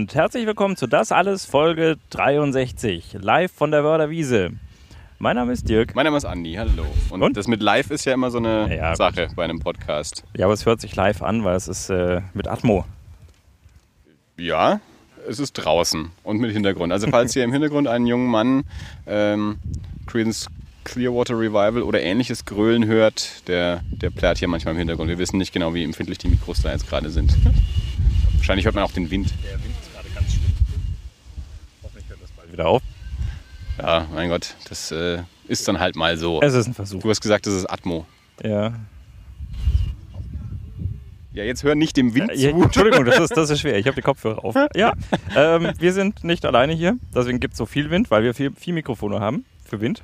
Und herzlich willkommen zu Das Alles Folge 63, live von der Wörder Wiese. Mein Name ist Dirk. Mein Name ist Andi, hallo. Und, Und? das mit live ist ja immer so eine Ja, Sache bei einem Podcast. Ja, aber es hört sich live an, weil es ist äh, mit Atmo. Ja, es ist draußen und mit Hintergrund. Also falls ihr im Hintergrund einen jungen Mann ähm, Creedence Clearwater Revival oder ähnliches Grölen hört, der, der plärt hier manchmal im Hintergrund. Wir wissen nicht genau, wie empfindlich die Mikros da jetzt gerade sind. Wahrscheinlich hört man auch den Wind. Der Wind ist gerade ganz schlimm. Hoffentlich hört das bald wieder auf. Ja, mein Gott, das äh, ist dann halt mal so. Es ist ein Versuch. Du hast gesagt, das ist Atmo. Ja. Ja, jetzt hör nicht dem Wind ja zu. Entschuldigung, das ist, das ist schwer. Ich habe die Kopfhörer auf. Ja, ähm, wir sind nicht alleine hier. Deswegen gibt es so viel Wind, weil wir vier, vier Mikrofone haben für Wind.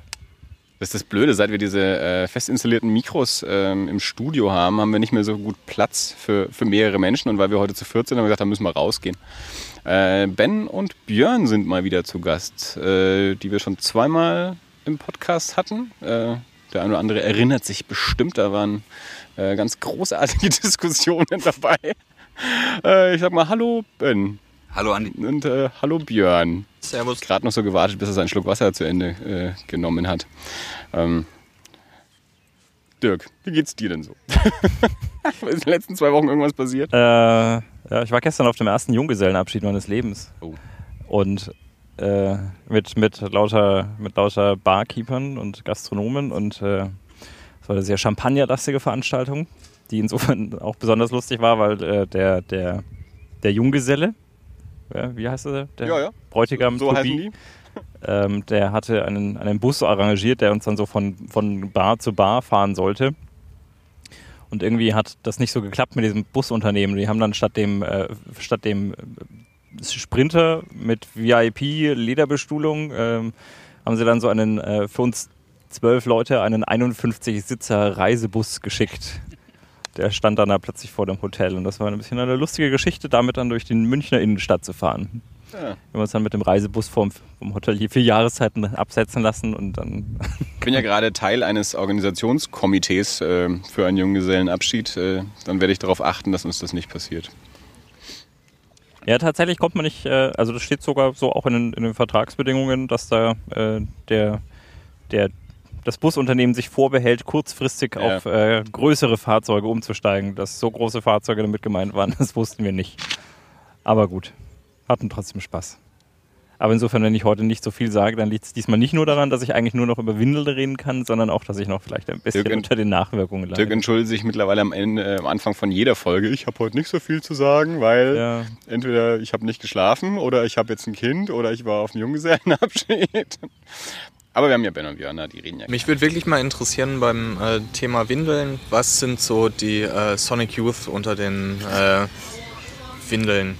Das ist das Blöde, seit wir diese äh, fest installierten Mikros ähm, im Studio haben, haben wir nicht mehr so gut Platz für, für mehrere Menschen. Und weil wir heute zu 14 haben wir gesagt, da müssen wir rausgehen. Äh, ben und Björn sind mal wieder zu Gast, äh, die wir schon zweimal im Podcast hatten. Äh, der eine oder andere erinnert sich bestimmt, da waren äh, ganz großartige Diskussionen dabei. Äh, ich sag mal Hallo Ben Hallo Andi. und äh, Hallo Björn Servus. gerade noch so gewartet, bis er seinen Schluck Wasser zu Ende äh, genommen hat. Ähm, Dirk, wie geht's dir denn so? ist in den letzten zwei Wochen irgendwas passiert? Äh, ja, ich war gestern auf dem ersten Junggesellenabschied meines Lebens. Oh. Und äh, mit, mit, lauter, mit lauter Barkeepern und Gastronomen und äh, es war eine sehr champagnerlastige Veranstaltung, die insofern auch besonders lustig war, weil äh, der, der, der Junggeselle, wie heißt er? Der Ja, ja. Bräutigam so to heißen be, die? ähm, der hatte einen, einen Bus arrangiert, der uns dann so von, von Bar zu Bar fahren sollte. Und irgendwie hat das nicht so geklappt mit diesem Busunternehmen. Die haben dann statt dem, äh, statt dem äh, Sprinter mit VIP-Lederbestuhlung, ähm, haben sie dann so einen äh, für uns zwölf Leute einen 51-Sitzer-Reisebus geschickt. Der stand dann da plötzlich vor dem Hotel. Und das war ein bisschen eine lustige Geschichte, damit dann durch die Münchner Innenstadt zu fahren. Ja. Wir haben uns dann mit dem Reisebus vom, vom Hotel hier vier Jahreszeiten absetzen lassen und dann. Ich bin ja gerade Teil eines Organisationskomitees äh, für einen Junggesellenabschied. Äh, dann werde ich darauf achten, dass uns das nicht passiert. Ja, tatsächlich kommt man nicht, äh, also das steht sogar so auch in den, in den Vertragsbedingungen, dass da äh, der, der, das Busunternehmen sich vorbehält, kurzfristig Ja. auf äh, größere Fahrzeuge umzusteigen. Dass so große Fahrzeuge damit gemeint waren, das wussten wir nicht. Aber gut, hatten trotzdem Spaß. Aber insofern, wenn ich heute nicht so viel sage, dann liegt es diesmal nicht nur daran, dass ich eigentlich nur noch über Windeln reden kann, sondern auch, dass ich noch vielleicht ein bisschen Dirk, unter den Nachwirkungen Dirk leide. entschuldigt sich mittlerweile am, Ende, äh, am Anfang von jeder Folge. Ich habe heute nicht so viel zu sagen, weil Ja. entweder ich habe nicht geschlafen oder ich habe jetzt ein Kind oder ich war auf einem Junggesellenabschied. Aber wir haben ja Ben und Björn, die reden ja. Mich würde wirklich mal interessieren beim äh, Thema Windeln, was sind so die äh, Sonic Youth unter den äh, Windeln?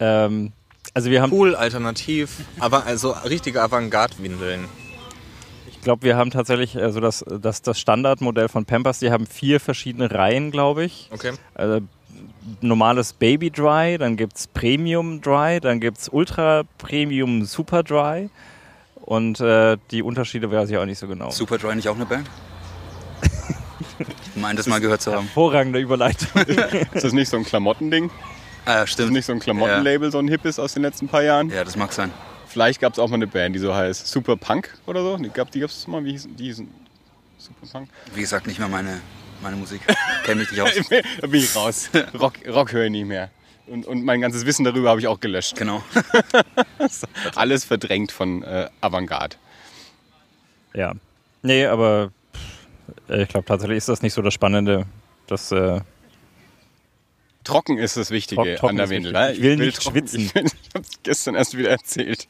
Ähm, also wir haben Cool, alternativ, aber also richtige Avantgarde-Windeln. Ich glaube, wir haben tatsächlich also das, das, das Standardmodell von Pampers, die haben vier verschiedene Reihen, glaube ich. Okay. Also normales Baby Dry, dann gibt es Premium Dry, dann gibt es Ultra Premium Super Dry. Und äh, die Unterschiede weiß ich auch nicht so genau. Superdry nicht auch eine Band? ich meine, das mal gehört zu haben. Hervorragende Überleitung. Ist das nicht so ein Klamottending? Ah, Ist das stimmt. nicht so ein Klamottenlabel, so ein hippes aus den letzten paar Jahren? Ja, das mag sein. Vielleicht gab es auch mal eine Band, die so heißt Super Punk oder so. Die gab es mal, wie hießen die? hießen Super Punk? Wie gesagt, nicht mehr meine, meine Musik. Kenn mich nicht aus. da bin ich raus. Rock, Rock höre ich nicht mehr. Und, und mein ganzes Wissen darüber habe ich auch gelöscht. Genau. Alles verdrängt von äh, Avantgarde. ja. Nee, aber pff, ich glaube tatsächlich ist das nicht so das Spannende. Das, äh, Trocken ist das Wichtige Trock- trocken an der Windel. wichtig. ne? Ich will nicht trocken- schwitzen. Ich, will- ich habe es gestern erst wieder erzählt.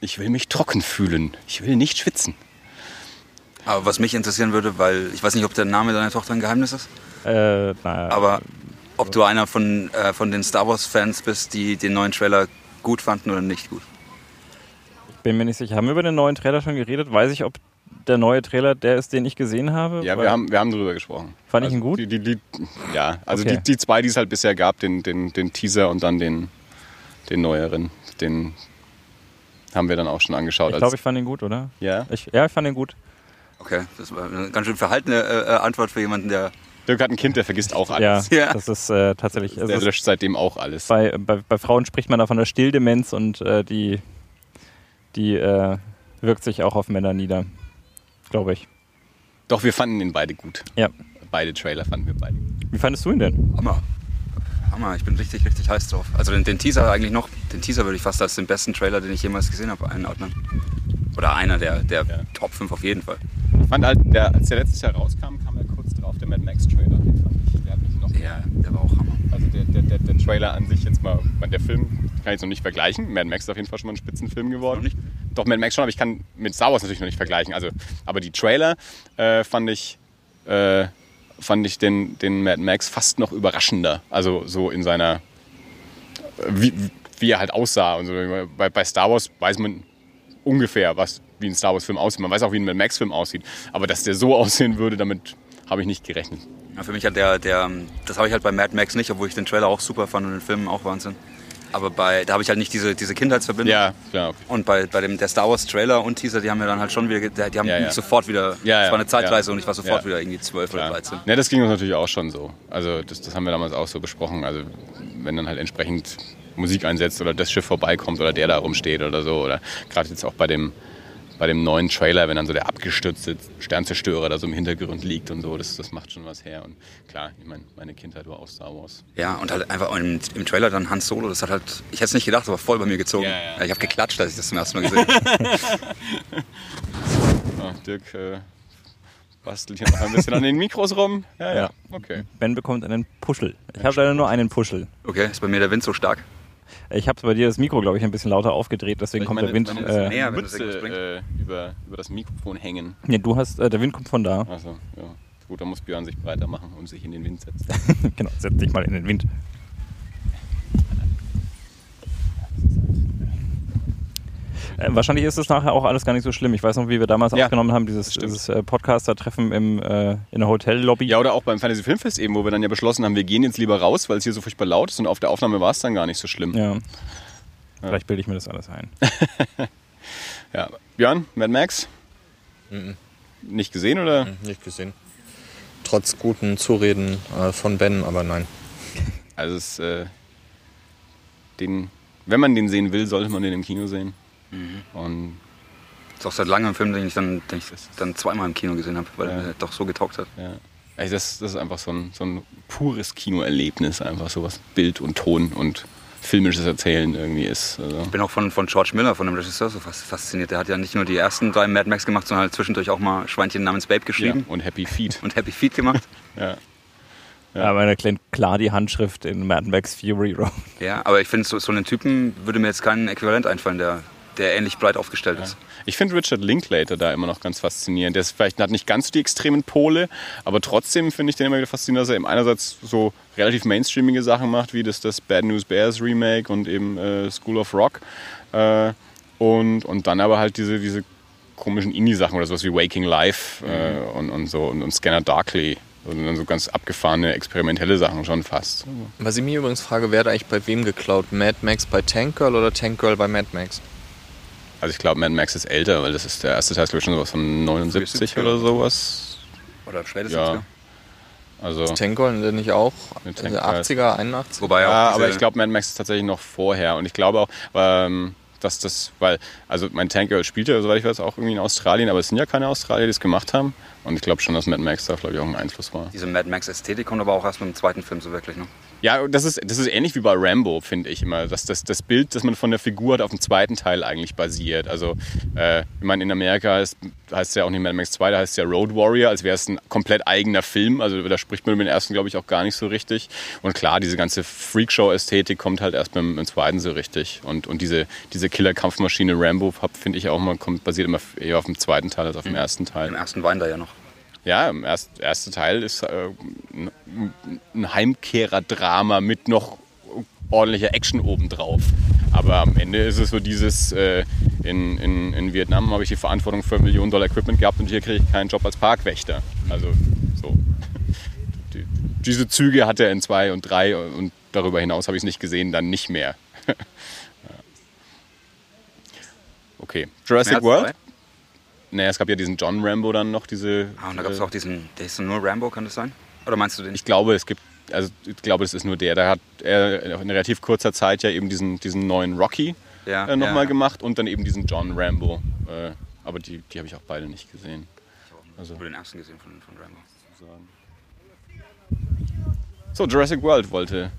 Ich will mich trocken fühlen. Ich will nicht schwitzen. Aber was mich interessieren würde, weil ich weiß nicht, ob der Name deiner Tochter ein Geheimnis ist, äh, naja, aber ob du einer von, äh, von den Star Wars-Fans bist, die den neuen Trailer gut fanden oder nicht gut. ich bin mir nicht sicher. Haben wir über den neuen Trailer schon geredet? Weiß ich, ob der neue Trailer der ist, den ich gesehen habe? Ja, wir haben, wir haben drüber gesprochen. Fand ich also ihn gut? Die, die, die, ja, also Okay. die, die zwei, die es halt bisher gab, den, den, den Teaser und dann den, den neueren, den haben wir dann auch schon angeschaut. Ich glaube, ich fand ihn gut, oder? ja? Ich, ja, ich fand ihn gut. Okay, das war eine ganz schön verhaltene äh, äh, Antwort für jemanden, der Dirk hat ein Kind, der vergisst auch Ja, alles. Ja. das ist äh, tatsächlich. Es Der ist, löscht seitdem auch alles. bei, bei, bei Frauen spricht man da von der Stilldemenz und äh, die, die äh, wirkt sich auch auf Männer nieder. Glaube ich. Doch, wir fanden ihn beide gut. Ja. Beide Trailer fanden wir beide. Wie fandest du ihn denn? Hammer. Hammer, ich bin richtig, richtig heiß drauf. Also den, den Teaser eigentlich noch, den Teaser würde ich fast als den besten Trailer, den ich jemals gesehen habe, einordnen. Oder einer der, der Ja. Top 5 auf jeden Fall. Ich fand halt, der, als der letztes Jahr rauskam, kam er drauf, der Mad Max Trailer. Den fand ich, der hat mich noch Ja, der war auch Hammer. Also der, der, der, der Trailer an sich jetzt mal, der Film kann ich jetzt noch nicht vergleichen. Mad Max ist auf jeden Fall schon mal ein Spitzenfilm geworden. Nicht? Doch, Mad Max schon, aber ich kann mit Star Wars natürlich noch nicht vergleichen. Also, aber die Trailer äh, fand ich, äh, fand ich den, den Mad Max fast noch überraschender. Also so in seiner, wie, wie er halt aussah. Und so. bei, bei Star Wars weiß man ungefähr, was, wie ein Star Wars Film aussieht. Man weiß auch, wie ein Mad Max Film aussieht. Aber dass der so aussehen würde, damit habe ich nicht gerechnet. Ja, für mich halt der, der, das habe ich halt bei Mad Max nicht, obwohl ich den Trailer auch super fand und den Film auch Wahnsinn. Aber bei, da habe ich halt nicht diese, diese Kindheitsverbindung. Ja, klar. Und bei, bei dem der Star Wars Trailer und Teaser, die haben mir dann halt schon wieder, die haben Ja, ja. sofort wieder, Ja, es war eine Zeitreise und ich war sofort wieder irgendwie 12 oder Klar. 13. Ja, das ging uns natürlich auch schon so. Also das, das haben wir damals auch so besprochen. Also wenn dann halt entsprechend Musik einsetzt oder das Schiff vorbeikommt oder der da rumsteht oder so. Oder gerade jetzt auch bei dem, bei dem neuen Trailer, wenn dann so der abgestürzte Sternzerstörer da so im Hintergrund liegt und so, das, das macht schon was her. Und klar, ich meine, meine Kindheit war auch Star Wars. Ja, und halt einfach im, im Trailer dann Hans Solo, das hat halt, ich hätte es nicht gedacht, aber voll bei mir gezogen. Ja, ja. ich habe geklatscht, als ich das zum ersten Mal gesehen habe. Ah, Dirk äh, bastelt hier noch ein bisschen an den Mikros rum. Ja, ja. Ja. Okay. Ben bekommt einen Puschel. Ich habe leider nur einen Puschel. Okay, ist bei mir der Wind so stark. Ich habe bei dir das Mikro, glaube ich, ein bisschen lauter aufgedreht, deswegen kommt der Wind. Äh, näher, das Mütze äh, über, über das Mikrofon hängen. nee, du hast, äh, der Wind kommt von da. Also, ja. Gut, dann muss Björn sich breiter machen und sich in den Wind setzen. genau, setz dich mal in den Wind. Äh, wahrscheinlich ist es nachher auch alles gar nicht so schlimm. Ich weiß noch, wie wir damals Ja, aufgenommen haben, dieses, dieses äh, Podcaster-Treffen im, äh, in der Hotellobby. Ja, oder auch beim Fantasy Filmfest eben, wo wir dann ja beschlossen haben, wir gehen jetzt lieber raus, weil es hier so furchtbar laut ist und auf der Aufnahme war es dann gar nicht so schlimm. Ja. Vielleicht bilde ich mir das alles ein. Ja. Björn, Mad Max? Mhm. Nicht gesehen oder? Nicht gesehen. Trotz guten Zureden äh, von Ben, aber nein. Also es, äh, den, wenn man den sehen will, sollte man den im Kino sehen. Und Das ist auch seit langem ein Film, den ich dann, den ich dann zweimal im Kino gesehen habe, weil Ja. er doch so getaugt hat. ja. Also das, das ist einfach so ein, so ein pures Kinoerlebnis, einfach so was Bild und Ton und filmisches Erzählen irgendwie ist. Also. Ich bin auch von, von George Miller, von dem Regisseur, so fas- fasziniert. Der hat ja nicht nur die ersten drei Mad Max gemacht, sondern halt zwischendurch auch mal Schweinchen namens Babe Ja, geschrieben und Happy Feet. und Happy Feet gemacht. Ja. Ja. Aber da klingt klar die Handschrift in Mad Max Fury Road. Ja, aber ich finde, so, so einen Typen würde mir jetzt kein Äquivalent einfallen, der, der ähnlich breit aufgestellt ist. Ich finde Richard Linklater da immer noch ganz faszinierend. Der ist vielleicht hat nicht ganz so die extremen Pole, aber trotzdem finde ich den immer wieder faszinierend, dass er eben einerseits so relativ mainstreamige Sachen macht, wie das, das Bad News Bears Remake und eben äh, School of Rock. Äh, und, und dann aber halt diese, diese komischen Indie-Sachen oder sowas wie Waking Life äh, und, und so und, und Scanner Darkly. Und dann so ganz abgefahrene, experimentelle Sachen schon fast. Was ich mich übrigens frage, wer hat eigentlich bei wem geklaut? Mad Max bei Tank Girl oder Tank Girl bei Mad Max? Also ich glaube, Mad Max ist älter, weil das ist der erste Teil, glaube ich, schon sowas von 79 70er. oder sowas. Oder spätestens, Ja. ja. Also, Tank Girl denn nicht auch? Mit Also Tank Girl. 80er, 81? Wobei auch ja, aber ich glaube, Mad Max ist tatsächlich noch vorher. Und ich glaube auch, ähm, dass das, weil, also mein Tank Girl spielt ja, soweit ich weiß, auch irgendwie in Australien, aber es sind ja keine Australier, die es gemacht haben. Und ich glaube schon, dass Mad Max da, glaube ich, auch ein Einfluss war. diese Mad Max-Ästhetik kommt aber auch erst mit dem zweiten Film so wirklich. Ne? Ja, das ist, das ist ähnlich wie bei Rambo, finde ich immer. Dass das, das Bild, das man von der Figur hat, auf dem zweiten Teil eigentlich basiert. Also, äh, ich meine, in Amerika heißt, heißt es ja auch nicht Mad Max 2, da heißt es ja Road Warrior, als wäre es ein komplett eigener Film. Also, da spricht man über den ersten, glaube ich, auch gar nicht so richtig. Und klar, diese ganze Freakshow-Ästhetik kommt halt erst mit dem zweiten so richtig. Und, und diese, diese Killer-Kampfmaschine Rambo, finde ich auch mal, kommt, basiert immer eher auf dem zweiten Teil als auf dem ersten Teil. Im ersten weint er ja noch. Ja, im erst, erste Teil ist äh, ein, Heimkehrer-Drama mit noch ordentlicher Action obendrauf. Aber am Ende ist es so dieses, äh, in, in, in Vietnam habe ich die Verantwortung für Millionen Dollar Equipment gehabt und hier kriege ich keinen Job als Parkwächter. Also so. Die, diese Züge hat er in zwei und drei und darüber hinaus habe ich es nicht gesehen, dann nicht mehr. Okay, Jurassic World? Naja, es gab ja diesen John Rambo dann noch, diese. Ah, und da gab es auch diesen, der so nur Rambo, kann das sein? Oder meinst du den? Ich glaube, es gibt, also ich glaube, das ist nur der. Da hat er in relativ kurzer Zeit ja eben diesen, diesen neuen Rocky Ja, äh, nochmal ja. gemacht und dann eben diesen John Rambo. Äh, aber die, die habe ich auch beide nicht gesehen. Also. Ich habe den ersten gesehen von, von Rambo. So, Jurassic World wollte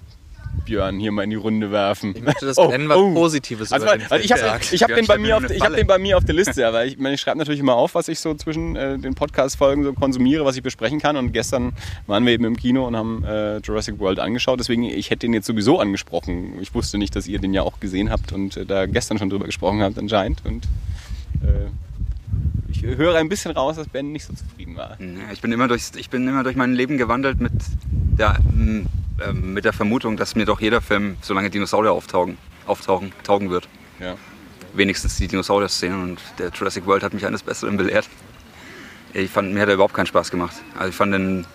Björn hier mal in die Runde werfen. Ich möchte, dass Oh, Ben was oh. Positives Also, also ich habe hab den, bei mir auf, ich hab den bei mir auf der Liste, aber ich, ich schreibe natürlich immer auf, was ich so zwischen äh, den Podcast-Folgen so konsumiere, was ich besprechen kann. Und gestern waren wir eben im Kino und haben äh, Jurassic World angeschaut. Deswegen, ich hätte den jetzt sowieso angesprochen. Ich wusste nicht, dass ihr den ja auch gesehen habt und äh, da gestern schon drüber gesprochen habt anscheinend. Und äh, ich höre ein bisschen raus, dass Ben nicht so zufrieden war. Ich, bin immer durch, ich bin immer durch mein Leben gewandelt mit der, m, äh, mit der Vermutung, dass mir doch jeder Film, solange Dinosaurier auftauchen, auftauchen taugen wird. Ja. Wenigstens die Dinosaurier-Szene und der Jurassic World hat mich eines Besseren belehrt. Ich fand, mir hat er überhaupt keinen Spaß gemacht. Also ich fand den,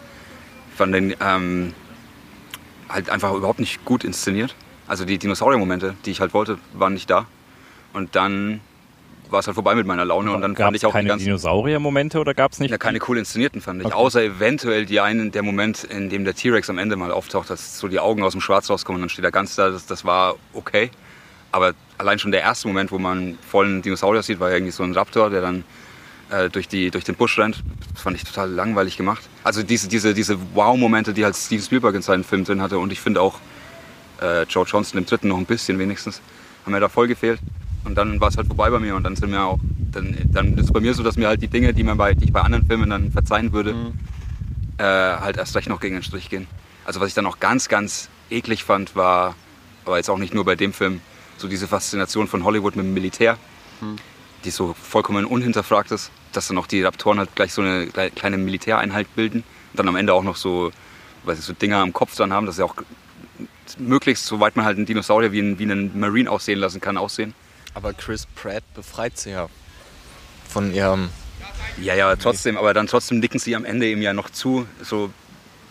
fand den ähm, halt einfach überhaupt nicht gut inszeniert. Also die Dinosaurier-Momente, die ich halt wollte, waren nicht da. Und dann war es halt vorbei mit meiner Laune und dann Gab fand ich auch keine Dinosaurier-Momente oder gab es nicht? ja, keine cool inszenierten fand ich. Okay. Außer eventuell die einen, der Moment, in dem der T-Rex am Ende mal auftaucht, dass so die Augen aus dem Schwarz rauskommen und dann steht er ganz da. Das, das war okay. Aber allein schon der erste Moment, wo man vollen Dinosaurier sieht, war ja irgendwie so ein Raptor, der dann äh, durch, die, durch den Busch rennt. Das fand ich total langweilig gemacht. Also diese, diese, diese Wow-Momente, die halt Steven Spielberg in seinen Filmen drin hatte. Und ich finde auch äh, Joe Johnston im dritten noch ein bisschen wenigstens, haben mir da voll gefehlt. Und dann war es halt vorbei bei mir und dann sind mir auch, dann, dann ist es bei mir so, dass mir halt die Dinge, die, man bei, die ich bei anderen Filmen dann verzeihen würde, äh, halt erst recht noch gegen den Strich gehen. Also was ich dann auch ganz, ganz eklig fand, war, aber jetzt auch nicht nur bei dem Film, so diese Faszination von Hollywood mit dem Militär, die so vollkommen unhinterfragt ist, dass dann auch die Raptoren halt gleich so eine klei- kleine Militäreinheit bilden und dann am Ende auch noch so, weiß ich, so Dinger am Kopf dann haben, dass sie auch möglichst, soweit man halt einen Dinosaurier wie einen, wie einen Marine aussehen lassen kann, aussehen. Aber Chris Pratt befreit sie ja von ihrem. Ja, ja, trotzdem, aber dann trotzdem nicken sie am Ende ihm ja noch zu, so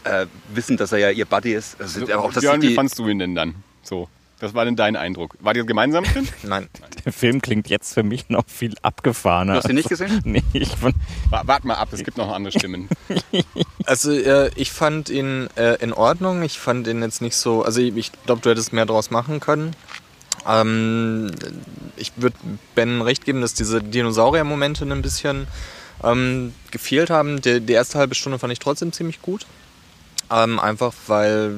äh, wissend, dass er ja ihr Buddy ist. Also, So, auch, Björn, die, wie fandst du ihn denn dann? So, das war denn dein Eindruck? War ihr gemeinsam drin? Nein, Der Film klingt jetzt für mich noch viel abgefahrener. Du hast ihn nicht gesehen? Nee, ich fand, Wa- Wart mal ab, es gibt noch andere Stimmen. Also äh, ich fand ihn äh, in Ordnung. Ich fand ihn jetzt nicht so. Also ich, ich glaube, du hättest mehr draus machen können. Ähm, ich würde Ben recht geben, dass diese Dinosaurier-Momente ein bisschen ähm, gefehlt haben. Die, die erste halbe Stunde fand ich trotzdem ziemlich gut. Ähm, einfach weil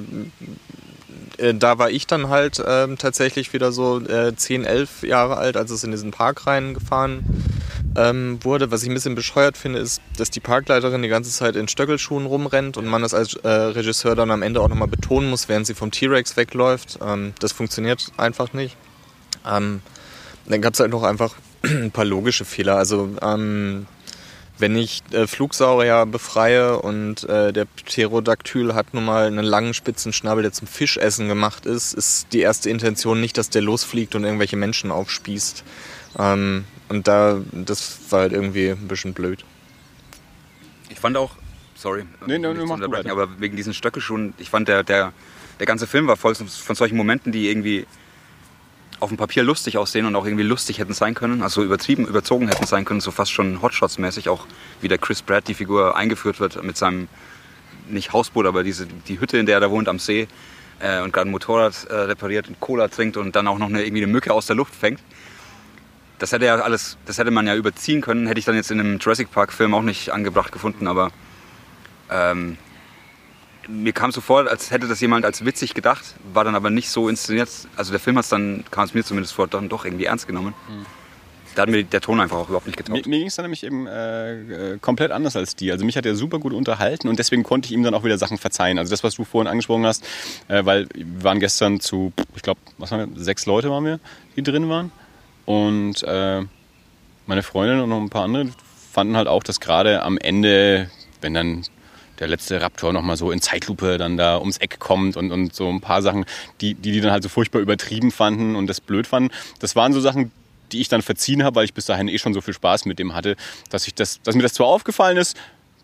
da war ich dann halt ähm, tatsächlich wieder so äh, 10, 11 Jahre alt, als es in diesen Park reingefahren ähm, wurde. Was ich ein bisschen bescheuert finde, ist, dass die Parkleiterin die ganze Zeit in Stöckelschuhen rumrennt und man das als äh, Regisseur dann am Ende auch nochmal betonen muss, während sie vom T-Rex wegläuft. Ähm, das funktioniert einfach nicht. Ähm, dann gab es halt noch einfach ein paar logische Fehler. Also ähm, wenn ich äh, Flugsaurier befreie und äh, der Pterodactyl hat nun mal einen langen spitzen Schnabel, der zum Fischessen gemacht ist, ist die erste Intention nicht, dass der losfliegt und irgendwelche Menschen aufspießt. Ähm, und da, das war halt irgendwie ein bisschen blöd. Ich fand auch, sorry, Nee, nee, nicht nee, unterbrechen, aber wegen diesen Stöckelschuhen, ich fand der, der, der ganze Film war voll von solchen Momenten, die irgendwie auf dem Papier lustig aussehen und auch irgendwie lustig hätten sein können, also übertrieben, überzogen hätten sein können, so fast schon Hotshots-mäßig, auch wie der Chris Pratt, die Figur, eingeführt wird mit seinem, nicht Hausboot, aber diese, die Hütte, in der er da wohnt am See äh, und gerade ein Motorrad äh, repariert und Cola trinkt und dann auch noch eine, irgendwie eine Mücke aus der Luft fängt. Das hätte ja alles, das hätte man ja überziehen können, hätte ich dann jetzt in einem Jurassic Park Film auch nicht angebracht gefunden, aber ähm, mir kam so vor, als hätte das jemand als witzig gedacht, war dann aber nicht so inszeniert. Also der Film hat es dann, kam es mir zumindest vor, dann doch irgendwie ernst genommen. Da hat mir der Ton einfach auch überhaupt nicht Mir, getaugt. mir ging es dann nämlich eben äh, äh, komplett anders als die. Also mich hat er super gut unterhalten und deswegen konnte ich ihm dann auch wieder Sachen verzeihen. Also das, was du vorhin angesprochen hast, äh, weil wir waren gestern zu, ich glaube, was waren wir, sechs Leute waren wir, die drin waren. Und äh, meine Freundin und noch ein paar andere fanden halt auch, dass gerade am Ende, wenn dann der letzte Raptor nochmal so in Zeitlupe dann da ums Eck kommt und, und so ein paar Sachen, die, die die dann halt so furchtbar übertrieben fanden und das blöd fanden. Das waren so Sachen, die ich dann verziehen habe, weil ich bis dahin eh schon so viel Spaß mit dem hatte, dass, ich das, dass mir das zwar aufgefallen ist,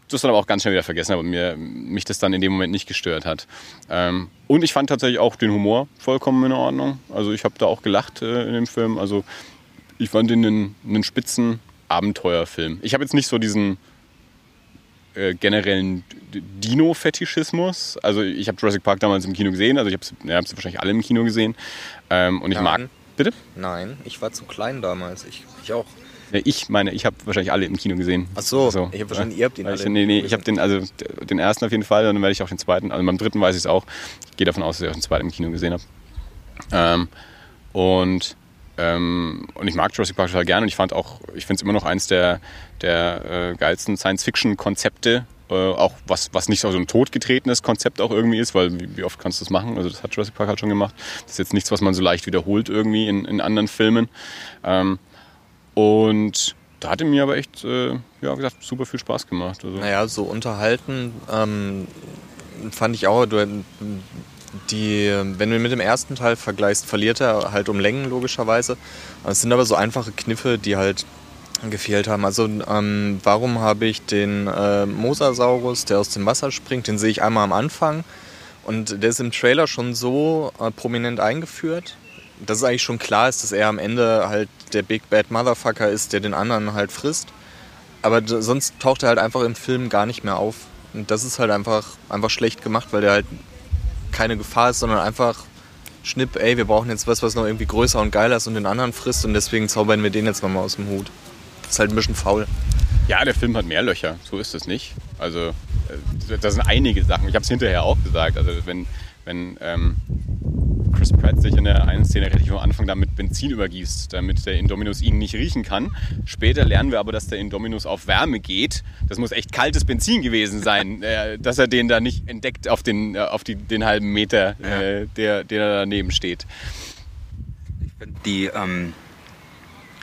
das dann aber auch ganz schnell wieder vergessen habe und mir, mich das dann in dem Moment nicht gestört hat. Ähm, und ich fand tatsächlich auch den Humor vollkommen in Ordnung. Also ich habe da auch gelacht äh, in dem Film. Also ich fand den einen, einen spitzen Abenteuerfilm. Ich habe jetzt nicht so diesen äh, generellen Dino-Fetischismus. Also ich habe Jurassic Park damals im Kino gesehen, also ich habe sie ja, wahrscheinlich alle im Kino gesehen. Ähm, und ich Nein. mag. Bitte? Nein, ich war zu klein damals. Ich, ich auch. Ja, ich meine, ich habe wahrscheinlich alle im Kino gesehen. Ach so, Also, ich habe wahrscheinlich, ja. ihr habt ihn alle. Ich, nee, nee, ich habe den, also den ersten auf jeden Fall, dann werde ich auch den zweiten, also beim dritten weiß ich es auch. Ich gehe davon aus, dass ich auch den zweiten im Kino gesehen habe. Ähm, und, ähm, und ich mag Jurassic Park total gerne und ich fand auch, ich finde es immer noch eins der, der äh, geilsten Science-Fiction-Konzepte. Äh, auch was, was nicht so ein totgetretenes Konzept auch irgendwie ist, weil wie, wie oft kannst du das machen? Also das hat Jurassic Park halt schon gemacht. Das ist jetzt nichts, was man so leicht wiederholt irgendwie in, in anderen Filmen. Ähm, und da hatte mir aber echt, äh, ja, wie gesagt, super viel Spaß gemacht. Also, Naja, so unterhalten ähm, fand ich auch, du, die, wenn du mit dem ersten Teil vergleichst, verliert er halt um Längen logischerweise. Es sind aber so einfache Kniffe, die halt gefehlt haben. Also ähm, warum habe ich den äh, Mosasaurus, der aus dem Wasser springt, den sehe ich einmal am Anfang und der ist im Trailer schon so äh, prominent eingeführt, dass es eigentlich schon klar ist, dass er am Ende halt der Big Bad Motherfucker ist, der den anderen halt frisst. Aber sonst taucht er halt einfach im Film gar nicht mehr auf. Und das ist halt einfach, einfach schlecht gemacht, weil der halt keine Gefahr ist, sondern einfach Schnipp, ey, wir brauchen jetzt was, was noch irgendwie größer und geiler ist und den anderen frisst und deswegen zaubern wir den jetzt nochmal aus dem Hut. Ist halt ein bisschen faul. Ja, der Film hat mehr Löcher, so ist es nicht. Also, äh, da sind einige Sachen. Ich habe es hinterher auch gesagt. Also, wenn, wenn ähm, Chris Pratt sich in der einen Szene relativ am Anfang damit Benzin übergießt, damit der Indominus ihn nicht riechen kann. Später lernen wir aber, dass der Indominus auf Wärme geht. Das muss echt kaltes Benzin gewesen sein, äh, dass er den da nicht entdeckt auf den, äh, auf die, den halben Meter, äh, der, der da daneben steht. Die, ähm,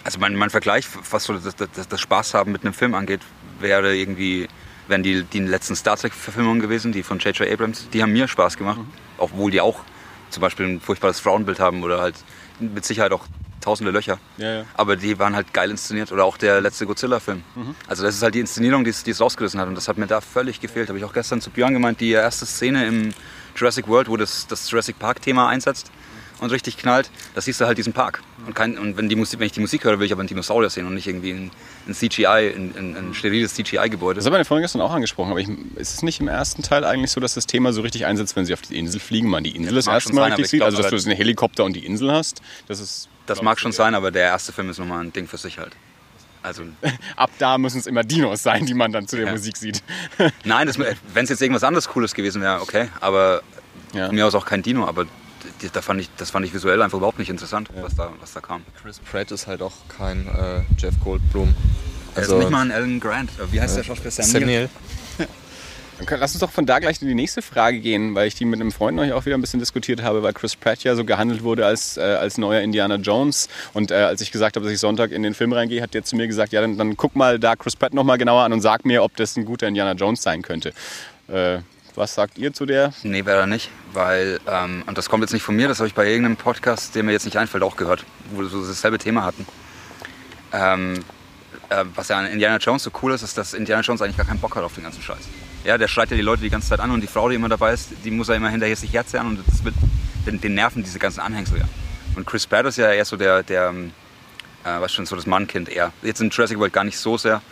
also mein, mein Vergleich, was so das, das, das Spaß haben mit einem Film angeht, wäre irgendwie, wären die, die letzten Star Trek-Verfilmungen gewesen, die von J.J. Abrams. Die haben mir Spaß gemacht, obwohl die auch zum Beispiel ein furchtbares Frauenbild haben oder halt mit Sicherheit auch tausende Löcher. Ja, ja. Aber die waren halt geil inszeniert. Oder auch der letzte Godzilla-Film. Also das ist halt die Inszenierung, die es, die es rausgerissen hat. Und das hat mir da völlig gefehlt. Habe ich auch gestern zu Björn gemeint, die erste Szene im Jurassic World, wo das, das Jurassic Park-Thema einsetzt und richtig knallt, da siehst du halt diesen Park. Und, kein, und wenn, die Musik, wenn ich die Musik höre, will ich aber einen Dinosaurier sehen und nicht irgendwie ein, ein CGI, ein, ein, ein steriles CGI-Gebäude. Das haben wir vorhin gestern auch angesprochen, aber ich, ist es nicht im ersten Teil eigentlich so, dass das Thema so richtig einsetzt, wenn sie auf die Insel fliegen, man die Insel das mag erste Mal sein, richtig ich sieht, glaub, also dass du einen Helikopter und die Insel hast, das ist... Das mag schon sein, aber der erste Film ist nochmal ein Ding für sich halt. Also, Ab da müssen es immer Dinos sein, die man dann zu der Ja. Musik sieht. nein, wenn es jetzt irgendwas anderes Cooles gewesen wäre, okay. Aber Ja. mir aus auch kein Dino, aber da fand ich, das fand ich visuell einfach überhaupt nicht interessant, was, da, was da kam. Chris Pratt ist halt auch kein äh, Jeff Goldblum. Er ist nicht mal ein Alan Grant. Äh, Wie heißt der Schauspieler? Sam Sam Neill? Neill. Dann lass uns doch von da gleich in die nächste Frage gehen, weil ich die mit einem Freund neulich auch wieder ein bisschen diskutiert habe, weil Chris Pratt ja so gehandelt wurde als, äh, als neuer Indiana Jones. Und äh, als ich gesagt habe, dass ich Sonntag in den Film reingehe, hat der zu mir gesagt, ja, dann, dann guck mal da Chris Pratt nochmal genauer an und sag mir, ob das ein guter Indiana Jones sein könnte. Äh, was sagt ihr zu der? Nee, wäre er nicht, weil, ähm, und das kommt jetzt nicht von mir, das habe ich bei irgendeinem Podcast, der mir jetzt nicht einfällt, auch gehört, wo wir so dasselbe Thema hatten. Ähm, äh, was ja an Indiana Jones so cool ist, ist, dass Indiana Jones eigentlich gar keinen Bock hat auf den ganzen Scheiß. Ja, der schreit ja die Leute die ganze Zeit an und die Frau, die immer dabei ist, die muss er immer hinterher sich herzerren und das wird, den, den nerven diese ganzen Anhängsel ja. Und Chris Pratt ist ja eher so der, der ähm, äh, was schon so das Mannkind eher. Jetzt in Jurassic World gar nicht so sehr,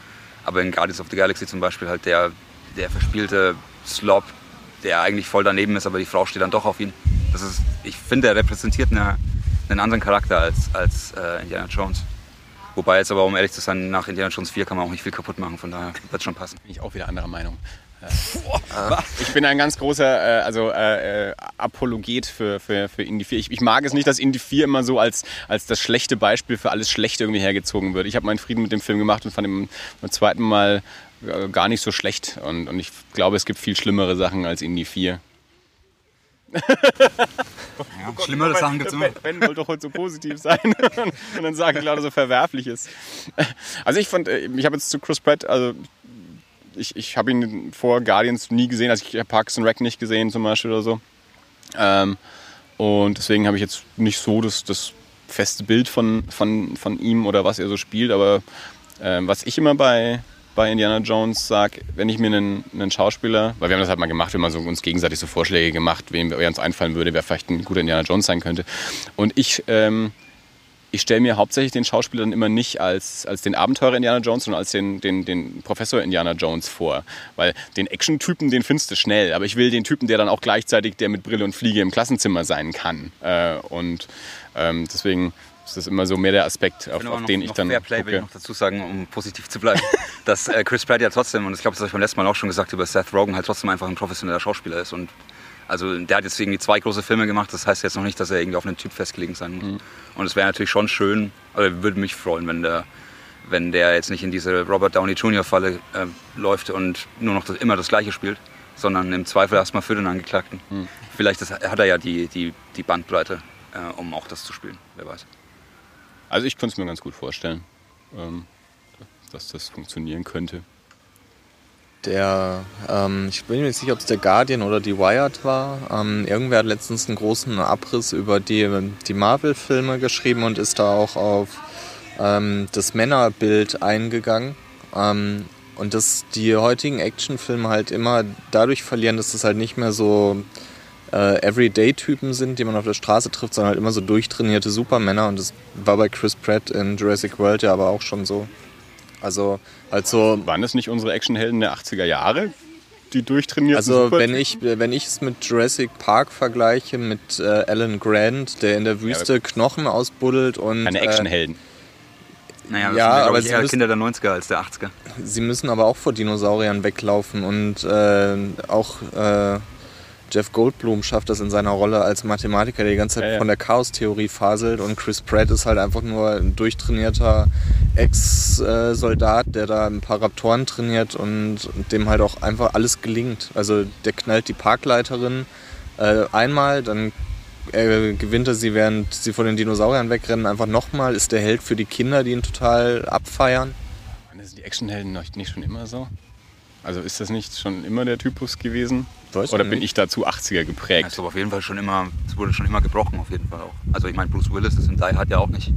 aber in Guardians of the Galaxy zum Beispiel halt der, der verspielte Slob, der eigentlich voll daneben ist, aber die Frau steht dann doch auf ihn. Das ist, ich finde, er repräsentiert eine, einen anderen Charakter als, als äh, Indiana Jones. Wobei jetzt aber, um ehrlich zu sein, nach Indiana Jones 4 kann man auch nicht viel kaputt machen, von daher wird schon passen. Bin ich auch wieder anderer Meinung. Äh, Ich bin ein ganz großer äh, also, äh, äh, Apologet für, für, für Indie 4. Ich, ich mag es nicht, dass Indie 4 immer so als, als das schlechte Beispiel für alles Schlechte irgendwie hergezogen wird. Ich habe meinen Frieden mit dem Film gemacht und fand ihn beim zweiten Mal äh, gar nicht so schlecht. Und, und ich glaube, es gibt viel schlimmere Sachen als Indie 4. Ja, schlimmere Sachen gibt es immer. Ben, ben wollte doch heute so positiv sein und dann sagen Leute so Verwerfliches. Also ich fand, äh, ich habe jetzt zu Chris Pratt, also ich, ich habe ihn vor Guardians nie gesehen, also ich habe Parks and Rec nicht gesehen zum Beispiel oder so. Ähm, und deswegen habe ich jetzt nicht so das, das feste Bild von, von, von ihm oder was er so spielt, aber ähm, was ich immer bei, bei Indiana Jones sage, wenn ich mir einen, einen Schauspieler, weil wir haben das halt mal gemacht, wir haben so uns gegenseitig so Vorschläge gemacht, wem wer uns einfallen würde, wer vielleicht ein guter Indiana Jones sein könnte. Und ich, ähm, ich stelle mir hauptsächlich den Schauspieler dann immer nicht als, als den Abenteurer Indiana Jones, sondern als den, den, den Professor Indiana Jones vor. Weil den Action-Typen, den findest du schnell. Aber ich will den Typen, der dann auch gleichzeitig der mit Brille und Fliege im Klassenzimmer sein kann. Äh, und ähm, deswegen ist das immer so mehr der Aspekt, auf, auf noch, den ich dann. Fairplay will ich gucke. noch dazu sagen, um positiv zu bleiben, dass äh, Chris Pratt ja trotzdem, und ich glaube, das habe ich beim letzten Mal auch schon gesagt, über Seth Rogen halt trotzdem einfach ein professioneller Schauspieler ist. Und also der hat jetzt irgendwie zwei große Filme gemacht, das heißt jetzt noch nicht, dass er irgendwie auf einen Typ festgelegen sein muss. Mhm. Und es wäre natürlich schon schön, oder würde mich freuen, wenn der, wenn der jetzt nicht in diese Robert Downey Jr. Falle äh, läuft und nur noch das, immer das Gleiche spielt, sondern im Zweifel erstmal für den Angeklagten. Mhm. Vielleicht das, hat er ja die, die, die Bandbreite, äh, um auch das zu spielen, wer weiß. Also ich könnte es mir ganz gut vorstellen, ähm, dass das funktionieren könnte. Der, ähm, ich bin mir nicht sicher, ob es der Guardian oder die Wired war. Ähm, irgendwer hat letztens einen großen Abriss über die, die Marvel-Filme geschrieben und ist da auch auf ähm, das Männerbild eingegangen. Ähm, und dass die heutigen Actionfilme halt immer dadurch verlieren, dass es halt nicht mehr so äh, Everyday-Typen sind, die man auf der Straße trifft, sondern halt immer so durchtrainierte Supermänner. Und das war bei Chris Pratt in Jurassic World ja aber auch schon so. Also, halt so Waren das nicht unsere Actionhelden der 80er Jahre, die durchtrainierten Also wenn ich, wenn ich es mit Jurassic Park vergleiche, mit äh, Alan Grant, der in der Wüste Knochen ausbuddelt und Keine äh, Actionhelden. Naja, das Ja, sind, glaub aber ich, eher müssen- Kinder der 90er als der 80er. sie müssen aber auch vor Dinosauriern weglaufen und äh, auch äh, Jeff Goldblum schafft das in seiner Rolle als Mathematiker, der die ganze Zeit Ja, ja. von der Chaostheorie faselt und Chris Pratt ist halt einfach nur ein durchtrainierter Ex-Soldat, der da ein paar Raptoren trainiert und dem halt auch einfach alles gelingt. Also der knallt die Parkleiterin äh, einmal, dann äh, gewinnt er sie, während sie von den Dinosauriern wegrennen, einfach nochmal, ist der Held für die Kinder, die ihn total abfeiern. Das die Actionhelden nicht schon immer so? Also ist das nicht schon immer der Typus gewesen? Weiß Oder bin ich da zu 80er geprägt? Also auf jeden Fall schon immer, es wurde schon immer gebrochen, auf jeden Fall auch. Also ich meine, Bruce Willis ist in Die Hard ja auch nicht.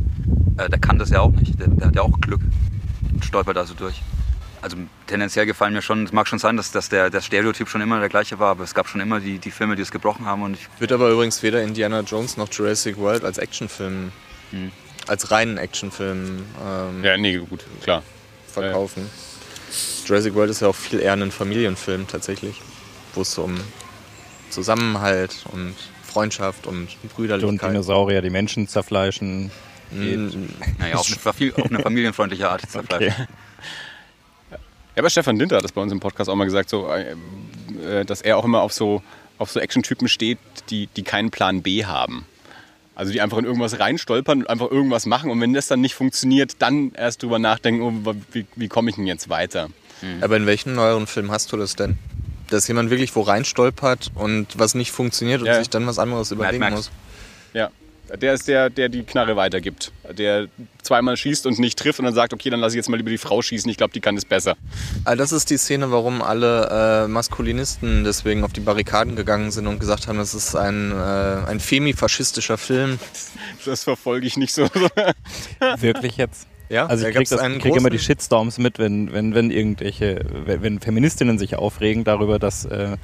Äh, der kann das ja auch nicht. Der, der hat ja auch Glück und stolpert da so durch. Also tendenziell gefallen mir schon, es mag schon sein, dass, dass der, der Stereotyp schon immer der gleiche war, aber es gab schon immer die, die Filme, die es gebrochen haben und ich, Wird aber übrigens weder Indiana Jones noch Jurassic World als Actionfilm, Hm. als reinen Actionfilm ähm, Ja, nee, gut, klar. verkaufen. Jurassic World ist ja auch viel eher ein Familienfilm tatsächlich, wo es um Zusammenhalt und Freundschaft und Und Brüderlichkeit Dinosaurier, die Menschen zerfleischen. Mm, naja, auf eine, auf eine familienfreundliche Art zerfleischt. Okay. Ja, aber Stefan Dinter hat das bei uns im Podcast auch mal gesagt, so, äh, äh, dass er auch immer auf so, auf so Action-Typen steht, die, die keinen Plan B haben. Also die einfach in irgendwas reinstolpern und einfach irgendwas machen und wenn das dann nicht funktioniert, dann erst drüber nachdenken, oh, wie, wie komme ich denn jetzt weiter? Aber in welchem neueren Film hast du das denn? Dass jemand wirklich wo reinstolpert und was nicht funktioniert und Ja. sich dann was anderes überlegen muss. Ja, der ist der, der die Knarre weitergibt. Der zweimal schießt und nicht trifft und dann sagt, okay, dann lasse ich jetzt mal lieber die Frau schießen, ich glaube, die kann das besser. Ah, Das ist die Szene, warum alle äh, Maskulinisten deswegen auf die Barrikaden gegangen sind und gesagt haben, das ist ein, äh, ein femifaschistischer Film. Das verfolge ich nicht so. Wirklich jetzt? Ja, Also ich krieg, gab's das, einen krieg immer die Shitstorms mit, wenn, wenn, wenn irgendwelche, wenn, Feministinnen sich aufregen darüber, dass, äh,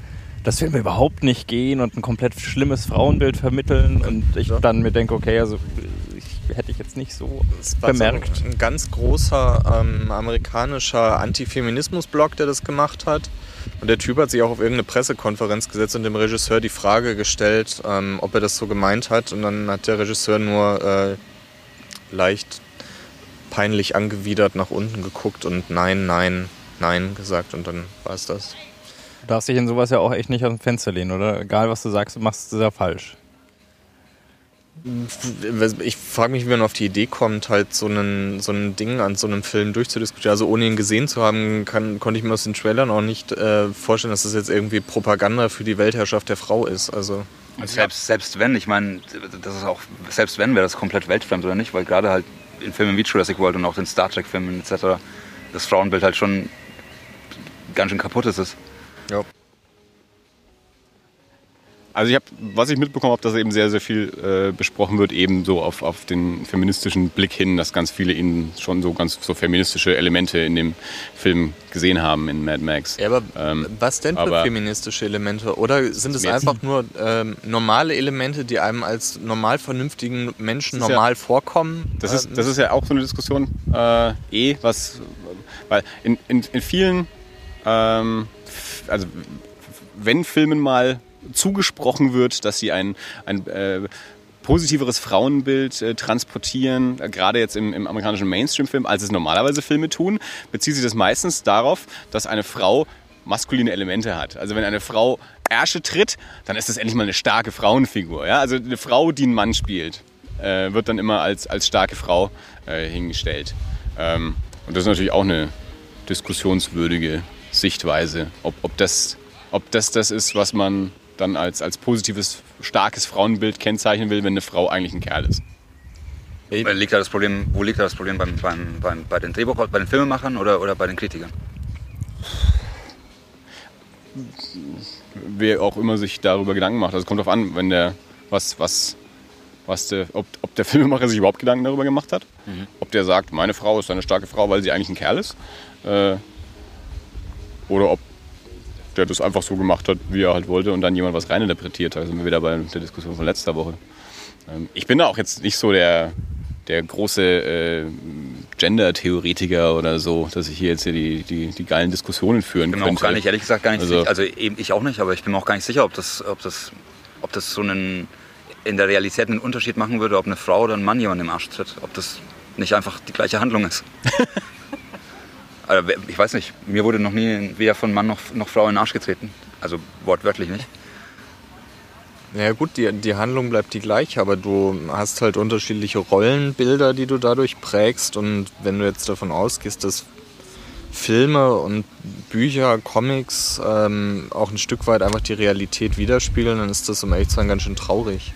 dass Filme überhaupt nicht gehen und ein komplett schlimmes Frauenbild vermitteln und ich Ja. dann mir denke, okay, also ich, hätte ich jetzt nicht so Es war bemerkt. So ein ganz großer ähm, amerikanischer Antifeminismus-Blog, der das gemacht hat. Und der Typ hat sich auch auf irgendeine Pressekonferenz gesetzt und dem Regisseur die Frage gestellt, ähm, ob er das so gemeint hat. Und dann hat der Regisseur nur äh, leicht peinlich angewidert nach unten geguckt und nein, nein, nein gesagt. Und dann war es das. Du darfst dich in sowas ja auch echt nicht aus dem Fenster lehnen, oder? Egal was du sagst, du machst es ja falsch. Ich frage mich, wie man auf die Idee kommt, halt so ein, so ein Ding an so einem Film durchzudiskutieren. Also ohne ihn gesehen zu haben, kann, konnte ich mir aus den Trailern auch nicht äh, vorstellen, dass das jetzt irgendwie Propaganda für die Weltherrschaft der Frau ist. Also Und selbst, selbst wenn, ich meine, das ist auch, selbst wenn, wäre das komplett weltfremd oder nicht, weil gerade halt in Filmen wie Jurassic World und auch den Star Trek-Filmen etc. das Frauenbild halt schon ganz schön kaputt ist. ja. Also ich habe, was ich mitbekommen habe, dass eben sehr, sehr viel äh, besprochen wird, eben so auf, auf den feministischen Blick hin, dass ganz viele ihnen schon so ganz so feministische Elemente in dem Film gesehen haben in Mad Max. Ja, aber Ähm, was denn für feministische Elemente? Oder sind es einfach nur ähm, normale Elemente, die einem als normal vernünftigen Menschen ist ja- normal vorkommen? Das ist, das ist ja auch so eine Diskussion, äh, eh, was, weil in, in, in vielen, ähm, also wenn Filmen mal zugesprochen wird, dass sie ein, ein äh, positiveres Frauenbild äh, transportieren, äh, gerade jetzt im, im amerikanischen Mainstream-Film, als es normalerweise Filme tun, bezieht sich das meistens darauf, dass eine Frau maskuline Elemente hat. Also wenn eine Frau Ärsche tritt, dann ist das endlich mal eine starke Frauenfigur. Ja? Also eine Frau, die einen Mann spielt, äh, wird dann immer als, als starke Frau äh, hingestellt. Ähm, und das ist natürlich auch eine diskussionswürdige Sichtweise, ob, ob, das, ob das das ist, was man dann als, als positives, starkes Frauenbild kennzeichnen will, wenn eine Frau eigentlich ein Kerl ist. Liegt da das Problem, wo liegt da das Problem beim, beim, beim, bei den Drehbuch, bei den Filmemachern oder, oder bei den Kritikern? Wer auch immer sich darüber Gedanken macht. Also es kommt darauf an, wenn der, was, was, was der, ob, ob der Filmemacher sich überhaupt Gedanken darüber gemacht hat. Ob der sagt, meine Frau ist eine starke Frau, weil sie eigentlich ein Kerl ist. Äh, oder ob der das einfach so gemacht hat, wie er halt wollte und dann jemand was reininterpretiert hat. Da sind wir wieder bei der Diskussion von letzter Woche. Ähm, ich bin da auch jetzt nicht so der, der große äh, Gender-Theoretiker oder so, dass ich hier jetzt hier die, die, die geilen Diskussionen führen Ich bin mir könnte. auch gar nicht, ehrlich gesagt, gar nicht Also-. Also eben ich auch nicht, aber ich bin mir auch gar nicht sicher, ob das, ob das, ob das so einen, in der Realität einen Unterschied machen würde, ob eine Frau oder ein Mann jemanden im Arsch tritt. Ob das nicht einfach die gleiche Handlung ist. also, ich weiß nicht, mir wurde noch nie weder von Mann noch, noch Frau in den Arsch getreten. Also wortwörtlich nicht. Ja gut, die, die Handlung bleibt die gleiche, aber du hast halt unterschiedliche Rollenbilder, die du dadurch prägst. Und wenn du jetzt davon ausgehst, dass Filme und Bücher, Comics ähm, auch ein Stück weit einfach die Realität widerspiegeln, dann ist das um ehrlich zu sein ganz schön traurig.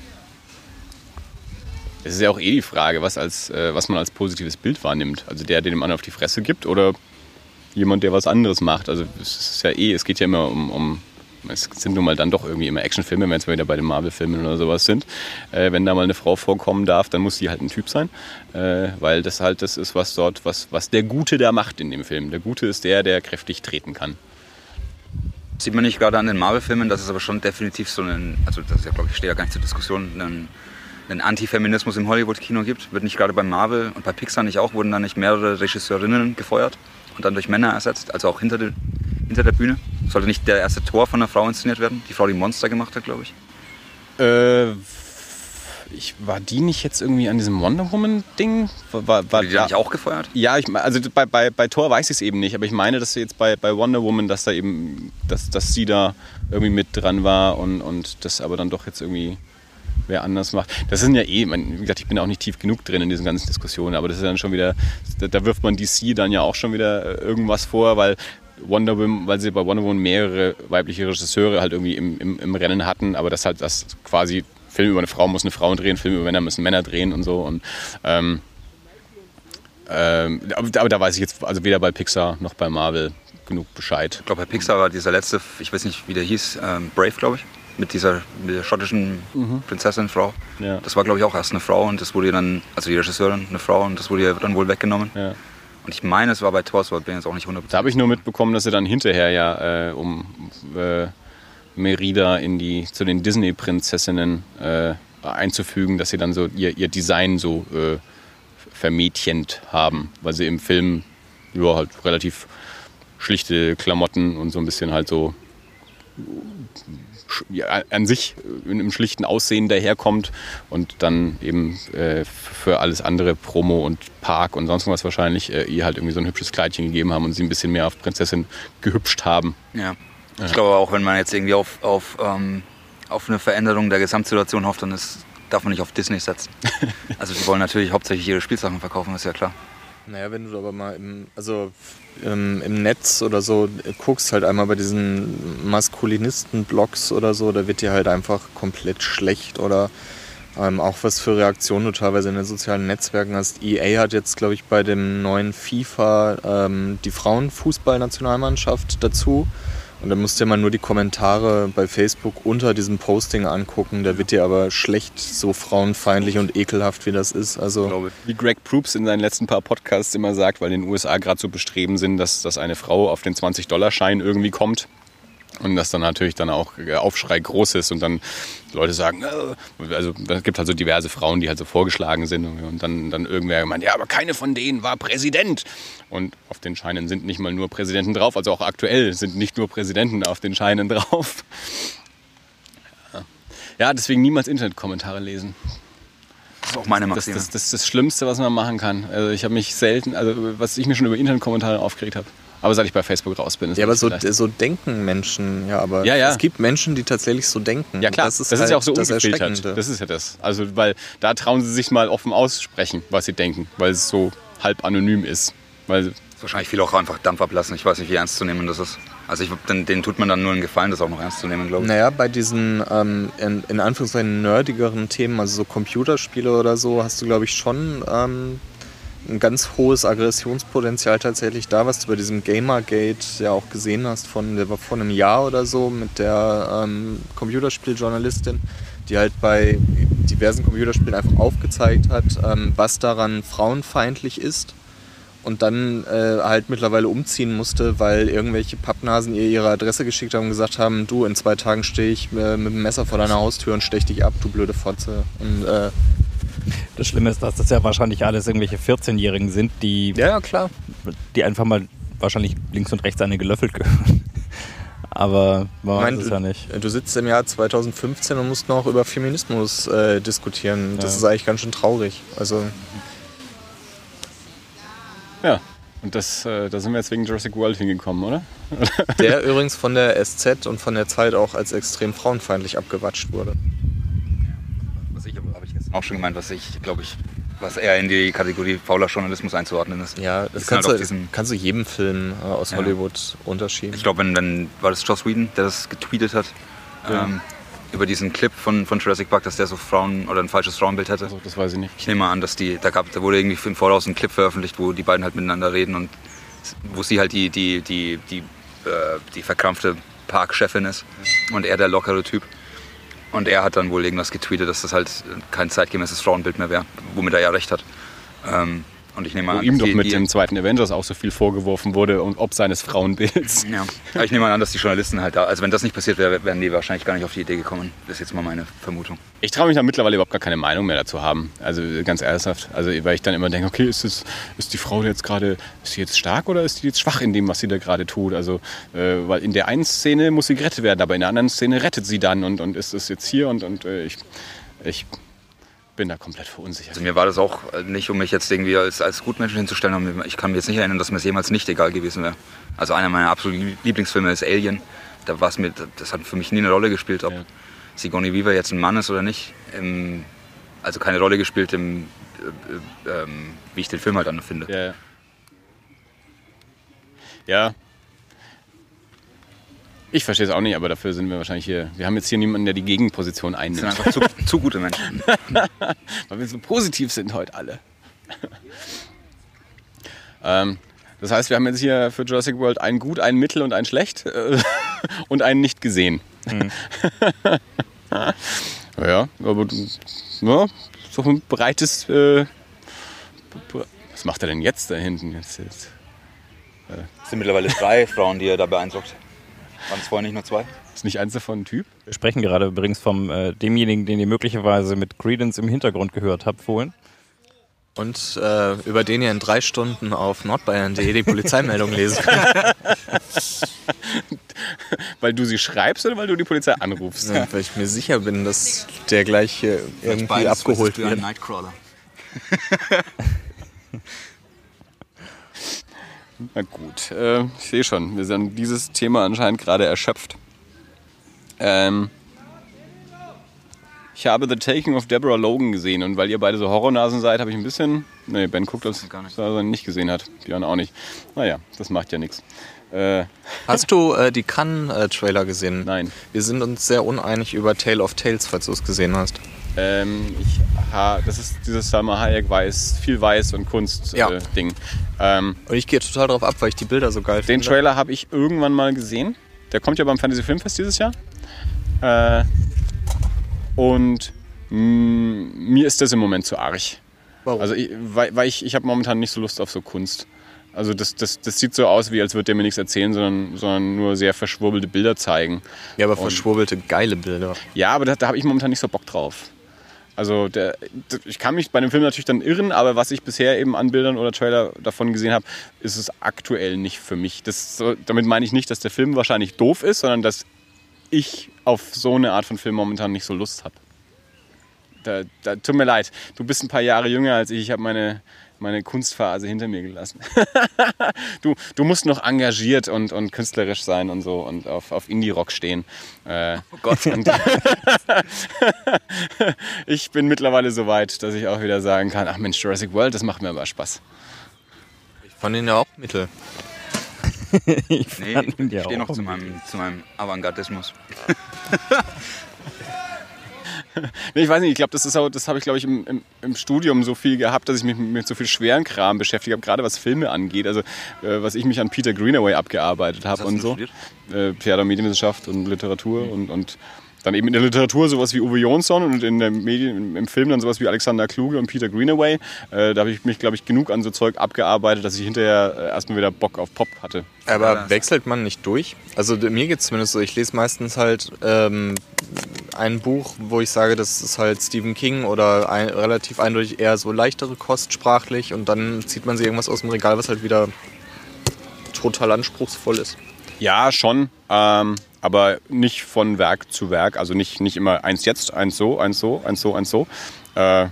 Es ist ja auch eh die Frage, was, als, äh, was man als positives Bild wahrnimmt. Also der, der dem anderen auf die Fresse gibt oder jemand, der was anderes macht. Also es ist ja eh, es geht ja immer um, um es sind nun mal dann doch irgendwie immer Actionfilme, wenn wir wieder bei den Marvel-Filmen oder sowas sind. Äh, wenn da mal eine Frau vorkommen darf, dann muss die halt ein Typ sein, äh, weil das halt das ist, was dort, was, was der Gute da macht in dem Film. Der Gute ist der, der kräftig treten kann. Sieht man nicht gerade an den Marvel-Filmen, dass es aber schon definitiv so einen, also das ist ja, glaube ich, steht ja gar nicht zur Diskussion, einen, einen Antifeminismus im Hollywood-Kino gibt. Wird nicht gerade bei Marvel und bei Pixar nicht auch, wurden da nicht mehrere Regisseurinnen gefeuert und dann durch Männer ersetzt, also auch hinter, der hinter der Bühne? Sollte nicht der erste Tor von einer Frau inszeniert werden? Die Frau, die Monster gemacht hat, glaube ich. Äh, ich, war die nicht jetzt irgendwie an diesem Wonder Woman-Ding? War, war, die da nicht auch gefeuert? Ja, ich, also bei, bei, bei Thor weiß ich es eben nicht, aber ich meine, dass jetzt bei, bei Wonder Woman, dass da eben, dass, dass sie da irgendwie mit dran war und, und das aber dann doch jetzt irgendwie wer anders macht. Das sind ja eh, man, wie gesagt, ich bin auch nicht tief genug drin in diesen ganzen Diskussionen, aber das ist dann schon wieder, da, da wirft man DC dann ja auch schon wieder äh, irgendwas vor, weil Wonder Woman, weil sie bei Wonder Woman mehrere weibliche Regisseure halt irgendwie im, im, im Rennen hatten, aber das halt das quasi Film über eine Frau muss eine Frau drehen, Film über Männer müssen Männer drehen und so und ähm, ähm, aber, aber da weiß ich jetzt also weder bei Pixar noch bei Marvel genug Bescheid. Ich glaube, bei Pixar war dieser letzte, ich weiß nicht, wie der hieß, ähm, Brave, glaube ich, mit dieser, mit der schottischen Prinzessin-Frau. Ja. Das war, glaube ich, auch erst eine Frau und das wurde ihr dann, also die Regisseurin, eine Frau und das wurde ihr dann wohl weggenommen. Ja. Und ich meine, es war bei aber bin jetzt auch nicht 100%. Da habe ich nur mitbekommen, dass sie dann hinterher ja, äh, um äh, Merida in die, zu den Disney-Prinzessinnen äh, einzufügen, dass sie dann so ihr, ihr Design so äh, vermädchent haben, weil sie im Film ja, halt relativ schlichte Klamotten und so ein bisschen halt so an sich in einem schlichten Aussehen daherkommt und dann eben äh, für alles andere Promo und Park und sonst was wahrscheinlich äh, ihr halt irgendwie so ein hübsches Kleidchen gegeben haben und sie ein bisschen mehr auf Prinzessin gehübscht haben. Ja. Ich glaube auch, wenn man jetzt irgendwie auf, auf, ähm, auf eine Veränderung der Gesamtsituation hofft, dann ist, darf man nicht auf Disney setzen. also die wollen natürlich hauptsächlich ihre Spielsachen verkaufen, ist ja klar. Naja, wenn du aber mal im, also im, im Netz oder so guckst, halt einmal bei diesen Maskulinisten-Blogs oder so, da wird dir halt einfach komplett schlecht oder ähm, auch was für Reaktionen du teilweise in den sozialen Netzwerken hast. EA hat jetzt, glaube ich, bei dem neuen FIFA ähm, die Frauenfußballnationalmannschaft dazu Und dann musst du dir mal nur die Kommentare bei Facebook unter diesem Posting angucken. Da wird dir aber schlecht so frauenfeindlich und ekelhaft, wie das ist. Also Wie Greg Proops in seinen letzten paar Podcasts immer sagt, weil in den USA gerade so bestreben sind, dass, dass eine Frau auf den 20-Dollar-Schein irgendwie kommt. Und dass dann natürlich dann auch der Aufschrei groß ist und dann Leute sagen, äh, also es gibt halt so diverse Frauen, die halt so vorgeschlagen sind und dann, dann irgendwer meint, ja, aber keine von denen war Präsident. Und auf den Scheinen sind nicht mal nur Präsidenten drauf, also auch aktuell sind nicht nur Präsidenten auf den Scheinen drauf. Ja, deswegen niemals Internetkommentare lesen. Das ist auch meine Das, Maxime. das, das ist das Schlimmste, was man machen kann. Also ich habe mich selten, also was ich mir schon über Internetkommentare aufgeregt habe. Aber seit ich bei Facebook raus bin, ist Ja, aber so, so denken Menschen, ja, aber Ja, ja. es gibt Menschen, die tatsächlich so denken. Ja klar, das das ist, ist, halt ja auch so das ungefiltert. Erschreckende. Das ist ja das. Also, weil da trauen sie sich mal offen aussprechen, was sie denken, weil es so halb anonym ist. Weil, ist wahrscheinlich viel auch einfach Dampf ablassen. Ich weiß nicht, wie ernst zu nehmen das ist. Also ich, den, denen tut man dann nur einen Gefallen, das auch noch ernst zu nehmen, glaube ich. Naja, bei diesen ähm, in, in Anführungszeichen nerdigeren Themen, also so Computerspiele oder so, hast du, glaube ich, schon ähm, ein ganz hohes Aggressionspotenzial tatsächlich da, was du bei diesem Gamergate ja auch gesehen hast, von, der war vor einem Jahr oder so mit der ähm, Computerspieljournalistin, die halt bei diversen Computerspielen einfach aufgezeigt hat, ähm, was daran frauenfeindlich ist und dann äh, halt mittlerweile umziehen musste, weil irgendwelche Pappnasen ihr ihre Adresse geschickt haben und gesagt haben, du, in zwei Tagen stehe ich äh, mit dem Messer vor deiner Haustür und stech dich ab, du blöde Fotze. Und, äh, Das Schlimme ist, dass das ja wahrscheinlich alles irgendwelche 14-Jährigen sind, die, ja, ja, klar. die einfach mal wahrscheinlich links und rechts eine gelöffelt gehören. Aber man Ich weiß mein, es ja nicht. Du sitzt im Jahr 2015 und musst noch über Feminismus äh, diskutieren. Das Ja. ist eigentlich ganz schön traurig. Also, ja. Und das, äh, da sind wir jetzt wegen Jurassic World hingekommen, oder? der übrigens von der SZ und von der Zeit auch als extrem frauenfeindlich abgewatscht wurde. Auch schon gemeint, was ich, glaube ich, was eher in die Kategorie fauler Journalismus einzuordnen ist. Ja, das Die kannst, halt du, kannst du jedem Film äh, aus Ja. Hollywood unterschieben. Ich glaube, wenn, wenn, war das Joss Whedon, der das getweetet hat, ähm, über diesen Clip von, von Jurassic Park, dass der so Frauen oder ein falsches Frauenbild hätte. Also, das weiß ich nicht. Ich nehme mal an, dass die, da, gab, da wurde irgendwie im Voraus ein Clip veröffentlicht, wo die beiden halt miteinander reden und wo sie halt die, die, die, die, äh, die verkrampfte Parkchefin ist und er der lockere Typ. Und er hat dann wohl irgendwas getweetet, dass das halt kein zeitgemäßes Frauenbild mehr wäre, womit er ja recht hat. Ähm, und ich nehme mal Wo an, ihm doch mit die- dem zweiten Avengers auch so viel vorgeworfen wurde und ob seines Frauenbilds. Ja, aber ich nehme mal an, dass die Journalisten halt da, also wenn das nicht passiert wäre, wären die wahrscheinlich gar nicht auf die Idee gekommen. Das ist jetzt mal meine Vermutung. Ich traue mich da mittlerweile überhaupt gar keine Meinung mehr dazu haben. Also ganz ernsthaft. Also weil ich dann immer denke, okay, ist, es, ist die Frau jetzt gerade, ist sie jetzt stark oder ist sie jetzt schwach in dem, was sie da gerade tut? Also, äh, weil in der einen Szene muss sie gerettet werden, aber in der anderen Szene rettet sie dann und, und ist es jetzt hier und, und äh, ich, ich bin da komplett verunsichert. Also mir war das auch äh, nicht, um mich jetzt irgendwie als, als Gutmenschen hinzustellen, aber ich kann mir jetzt nicht erinnern, dass mir es jemals nicht egal gewesen wäre. Also einer meiner absoluten Lieblingsfilme ist Alien. Da war es mir, das hat für mich nie eine Rolle gespielt, ob Ja. Sigourney Weaver jetzt ein Mann ist oder nicht. Im, also keine Rolle gespielt, im, äh, äh, ähm, wie ich den Film halt dann finde. Ja. ja. Ja. Ich verstehe es auch nicht, aber dafür sind wir wahrscheinlich hier. Wir haben jetzt hier niemanden, der die Gegenposition Das sind einnimmt. einfach zu, zu gute Menschen. Weil wir so positiv sind heute alle. ähm, das heißt, wir haben jetzt hier für Jurassic World ein Gut, ein Mittel und ein Schlecht äh, und einen nicht gesehen. ja, aber ja, so ein breites. Äh, was macht er denn jetzt da hinten? Jetzt, jetzt. Es sind mittlerweile drei Frauen, die er da beeindruckt. Waren es vorher nicht nur zwei? Ist nicht eins davon ein Typ? Wir sprechen gerade übrigens vom äh, demjenigen, den ihr möglicherweise mit Credence im Hintergrund gehört habt vorhin. Und äh, über den ihr in drei Stunden auf nordbayern.de die Polizeimeldung lesen könnt. Weil du sie schreibst oder weil du die Polizei anrufst? Ja, weil ich mir sicher bin, dass der gleich hier irgendwie abgeholt wird. Nightcrawler. Na gut, äh, ich sehe schon, wir sind dieses Thema anscheinend gerade erschöpft. Ähm, ich habe The Taking of Deborah Logan gesehen und weil ihr beide so Horrornasen seid, habe ich ein bisschen. Nee, Ben guckt, ob er ihn nicht gesehen hat. Björn auch nicht. Naja, das macht ja nichts. Äh, Hast du äh, die Cannes-Trailer gesehen? nein. Wir sind uns sehr uneinig über Tale of Tales, falls du es gesehen hast. Ähm, ich, das ist dieses Salma Hayek weiß, viel weiß und Kunst Ja. äh. Ähm, Und ich gehe total drauf ab, weil ich die Bilder so geil den finde. Trailer habe ich irgendwann mal gesehen. Der kommt ja beim Fantasy Filmfest dieses Jahr. Äh, und mh, mir ist das im Moment zu arg. Warum? Also ich, weil, weil ich, ich habe momentan nicht so Lust auf so Kunst. Also das, das, das sieht so aus, wie als würde der mir nichts erzählen, sondern, sondern nur sehr verschwurbelte Bilder zeigen. Ja, aber Und- verschwurbelte geile Bilder. Ja, aber da, da habe ich momentan nicht so Bock drauf. Also der, ich kann mich bei dem Film natürlich dann irren, aber was ich bisher eben an Bildern oder Trailer davon gesehen habe, ist es aktuell nicht für mich. Das, damit meine ich nicht, dass der Film wahrscheinlich doof ist, sondern dass ich auf so eine Art von Film momentan nicht so Lust habe. Da, da, tut mir leid, du bist ein paar Jahre jünger als ich. Ich habe meine, meine Kunstphase hinter mir gelassen. du, du musst noch engagiert und, und künstlerisch sein und so und auf, auf Indie-Rock stehen. Äh, Oh Gott. ich bin mittlerweile so weit, dass ich auch wieder sagen kann, ach Mensch, Jurassic World, das macht mir aber Spaß. Ich fand ihn ja auch mittel. ich Nee, ich stehe noch zu meinem, zu meinem Avantgardismus. Nee, ich weiß nicht, ich glaube, das ist auch, das habe ich, glaube ich, im, im, im Studium so viel gehabt, dass ich mich mit so viel schweren Kram beschäftigt habe, gerade was Filme angeht. Also, äh, was ich mich an Peter Greenaway abgearbeitet habe und so. studiert? Äh, Theater- und Medienwissenschaft und Literatur und, und dann eben in der Literatur sowas wie Uwe Jonsson und in der Medien, im- Film dann sowas wie Alexander Kluge und Peter Greenaway. Äh, da habe ich mich, glaube ich, genug an so Zeug abgearbeitet, dass ich hinterher äh, erstmal wieder Bock auf Pop hatte. Aber wechselt man nicht durch? Also mir geht es zumindest so, ich lese meistens halt ähm, ein Buch, wo ich sage, das ist halt Stephen King oder ein, relativ eindeutig eher so leichtere Kost sprachlich und dann zieht man sich irgendwas aus dem Regal, was halt wieder total anspruchsvoll ist. Ja, schon, ähm, aber nicht von Werk zu Werk. Also nicht, nicht immer eins jetzt, eins so, eins so, eins so, eins so. Äh,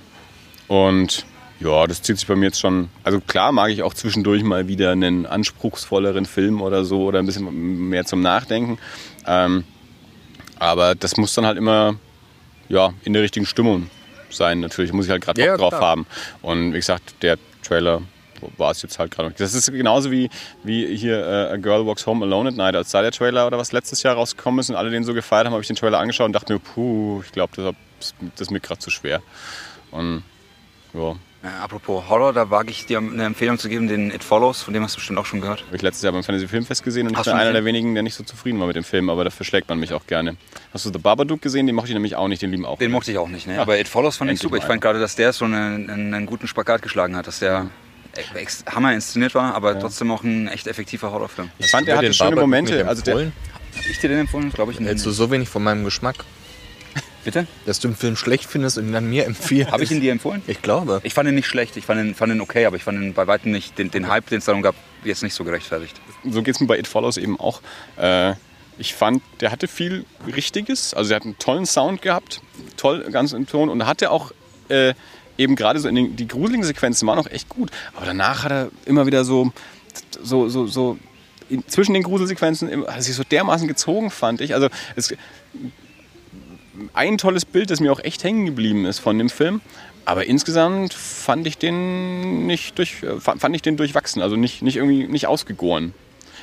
und ja, das zieht sich bei mir jetzt schon. Also klar mag ich auch zwischendurch mal wieder einen anspruchsvolleren Film oder so oder ein bisschen mehr zum Nachdenken. Ähm, aber das muss dann halt immer ja, in der richtigen Stimmung sein. Natürlich muss ich halt gerade Bock Ja, drauf haben. Und wie gesagt, der Trailer war es jetzt halt gerade. Das ist genauso wie, wie hier äh, A Girl Walks Home Alone at Night. Als da der Trailer oder was letztes Jahr rausgekommen ist und alle den so gefeiert haben, habe ich den Trailer angeschaut und dachte mir, puh, ich glaube, das, das ist mir gerade zu schwer. Und ja, Äh, apropos Horror, da wage ich dir eine Empfehlung zu geben, den It Follows, von dem hast du bestimmt auch schon gehört. habe ich letztes Jahr beim Fantasy Filmfest gesehen und ich Hast bin du einer der wenigen, der nicht so zufrieden war mit dem Film, aber dafür schlägt man mich auch gerne. Hast du The Babadook gesehen? Den mochte ich nämlich auch nicht, den lieben auch. Den mochte ich auch nicht, ne? Ja. aber It Follows fand ich super. Ich fand gerade, dass der so einen, einen, einen guten Spagat geschlagen hat, dass der hammer inszeniert war, aber trotzdem auch ein echt effektiver Horrorfilm. ich fand, du hatte den schöne Babadook Momente. Also der? Hab ich dir den empfohlen? Glaube ich nicht. Hältst du so wenig von meinem Geschmack, Bitte? dass du den Film schlecht findest und ihn dann mir empfiehlst? Habe ich ihn dir empfohlen? Ich glaube. Ich fand ihn nicht schlecht, ich fand ihn, fand ihn okay, aber ich fand ihn bei weitem nicht, den, den Hype, den es darum gab, jetzt nicht so gerechtfertigt. so geht es mir bei It Follows eben auch. Äh, ich fand, der hatte viel Richtiges. Also, der hat einen tollen Sound gehabt, toll, ganz im Ton und hatte auch äh, eben gerade so in den, die gruseligen Sequenzen waren auch echt gut. Aber danach hat er immer wieder so, so, so, so zwischen den Gruselsequenzen hat er sich so dermaßen gezogen, fand ich. Also, es, ein tolles Bild, das mir auch echt hängen geblieben ist von dem Film. Aber insgesamt fand ich den nicht durch, äh, fa- fand ich den durchwachsen, also nicht, nicht irgendwie nicht ausgegoren.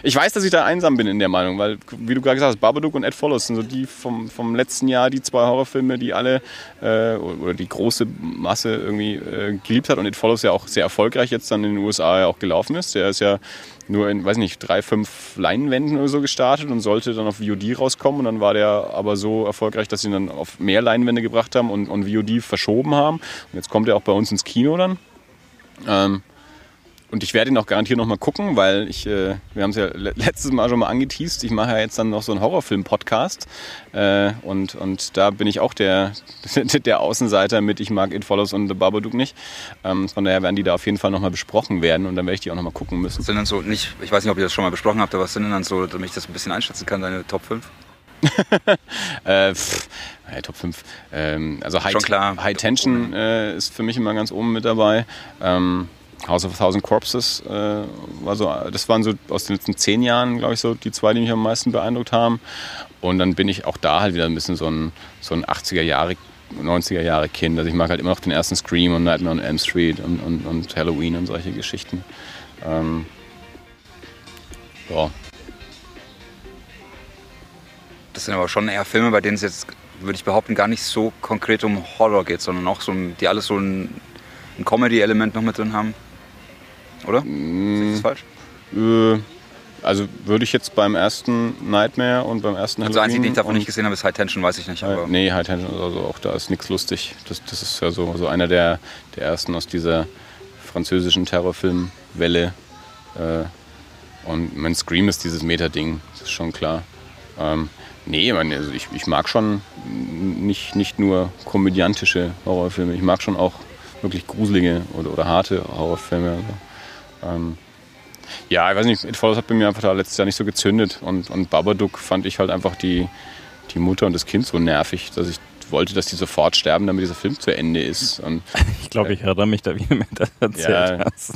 Ich weiß, dass ich da einsam bin in der Meinung, weil, wie du gerade gesagt hast, Babadook und Ed Follows sind so die vom, vom letzten Jahr, die zwei Horrorfilme, die alle äh, oder die große Masse irgendwie äh, geliebt hat und Ed Follows ja auch sehr erfolgreich jetzt dann in den USA ja auch gelaufen ist. Der ist ja nur in, weiß nicht, drei, fünf Leinwänden oder so gestartet und sollte dann auf VOD rauskommen und dann war der aber so erfolgreich, dass sie ihn dann auf mehr Leinwände gebracht haben und, und VOD verschoben haben. Und jetzt kommt er auch bei uns ins Kino dann. Ähm, und ich werde ihn auch garantiert noch mal gucken, weil ich, äh, wir haben es ja le- letztes Mal schon mal angeteased, ich mache ja jetzt dann noch so einen Horrorfilm-Podcast äh, und, und da bin ich auch der, der Außenseiter mit Ich mag It Follows und The Babadook nicht. Ähm, von daher werden die da auf jeden Fall noch mal besprochen werden und dann werde ich die auch noch mal gucken müssen. Was sind dann so, nicht, ich weiß nicht, ob ihr das schon mal besprochen habt, aber was sind denn dann so, damit ich das ein bisschen einschätzen kann, deine Top 5? Äh, pff, ja, Top 5. Ähm, also High. High Tension äh, ist für mich immer ganz oben mit dabei. Ähm, House of a Thousand Corpses äh, war so, das waren so aus den letzten zehn Jahren, glaube ich, so die zwei, die mich am meisten beeindruckt haben. Und dann bin ich auch da halt wieder ein bisschen so ein, so ein 80er Jahre, 90er Jahre Kind. Also ich mag halt immer noch den ersten Scream und Nightmare on Elm Street und, und, und Halloween und solche Geschichten. Ähm, ja. Das sind aber schon eher Filme, bei denen es jetzt, würde ich behaupten, gar nicht so konkret um Horror geht, sondern auch so, die alles so ein, ein Comedy-Element noch mit drin haben. Oder? Ist das falsch? Äh, also würde ich jetzt beim ersten Nightmare und beim ersten Also einzig, den ich davon nicht gesehen habe, ist High Tension, weiß ich nicht. äh, Aber nee, High Tension, also auch da ist nichts lustig. Das, das ist ja so, so einer der, der ersten aus dieser französischen Terrorfilmwelle. Äh, und mein Scream ist dieses Meta-Ding, das ist schon klar. Ähm, nee, also ich, ich mag schon nicht, nicht nur komödiantische Horrorfilme, ich mag schon auch wirklich gruselige oder, oder harte Horrorfilme. Also, ähm, ja, ich weiß nicht, It Follows hat bei mir einfach da letztes Jahr nicht so gezündet. Und, und Babadook fand ich halt einfach die, die Mutter und das Kind so nervig, dass ich wollte, dass die sofort sterben, damit dieser Film zu Ende ist. Und Ich glaube, ich erinnere mich da, wie du mir das erzählt Ja. hast.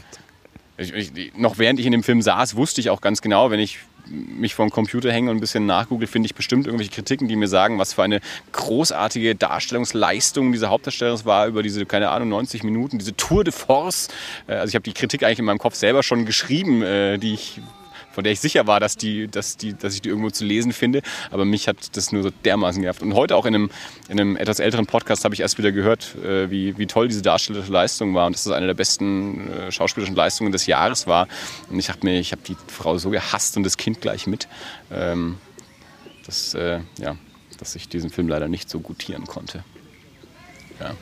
ich, ich, noch während ich in dem Film saß, wusste ich auch ganz genau, wenn ich mich vor dem Computer hänge und ein bisschen nachgoogle, finde ich bestimmt irgendwelche Kritiken, die mir sagen, was für eine großartige Darstellungsleistung dieser Hauptdarsteller war über diese, keine Ahnung, 90 Minuten, diese Tour de Force. Äh, Also ich habe die Kritik eigentlich in meinem Kopf selber schon geschrieben, äh, die ich von der ich sicher war, dass, die, dass, die, dass ich die irgendwo zu lesen finde. Aber mich hat das nur so dermaßen genervt. Und heute auch in einem, in einem etwas älteren Podcast habe ich erst wieder gehört, äh, wie, wie toll diese darstellerische Leistung war und dass das eine der besten äh, schauspielerischen Leistungen des Jahres war. Und ich habe mir, habe die Frau so gehasst und das Kind gleich mit, ähm, dass, äh, ja, dass ich diesen Film leider nicht so gutieren konnte. Ja,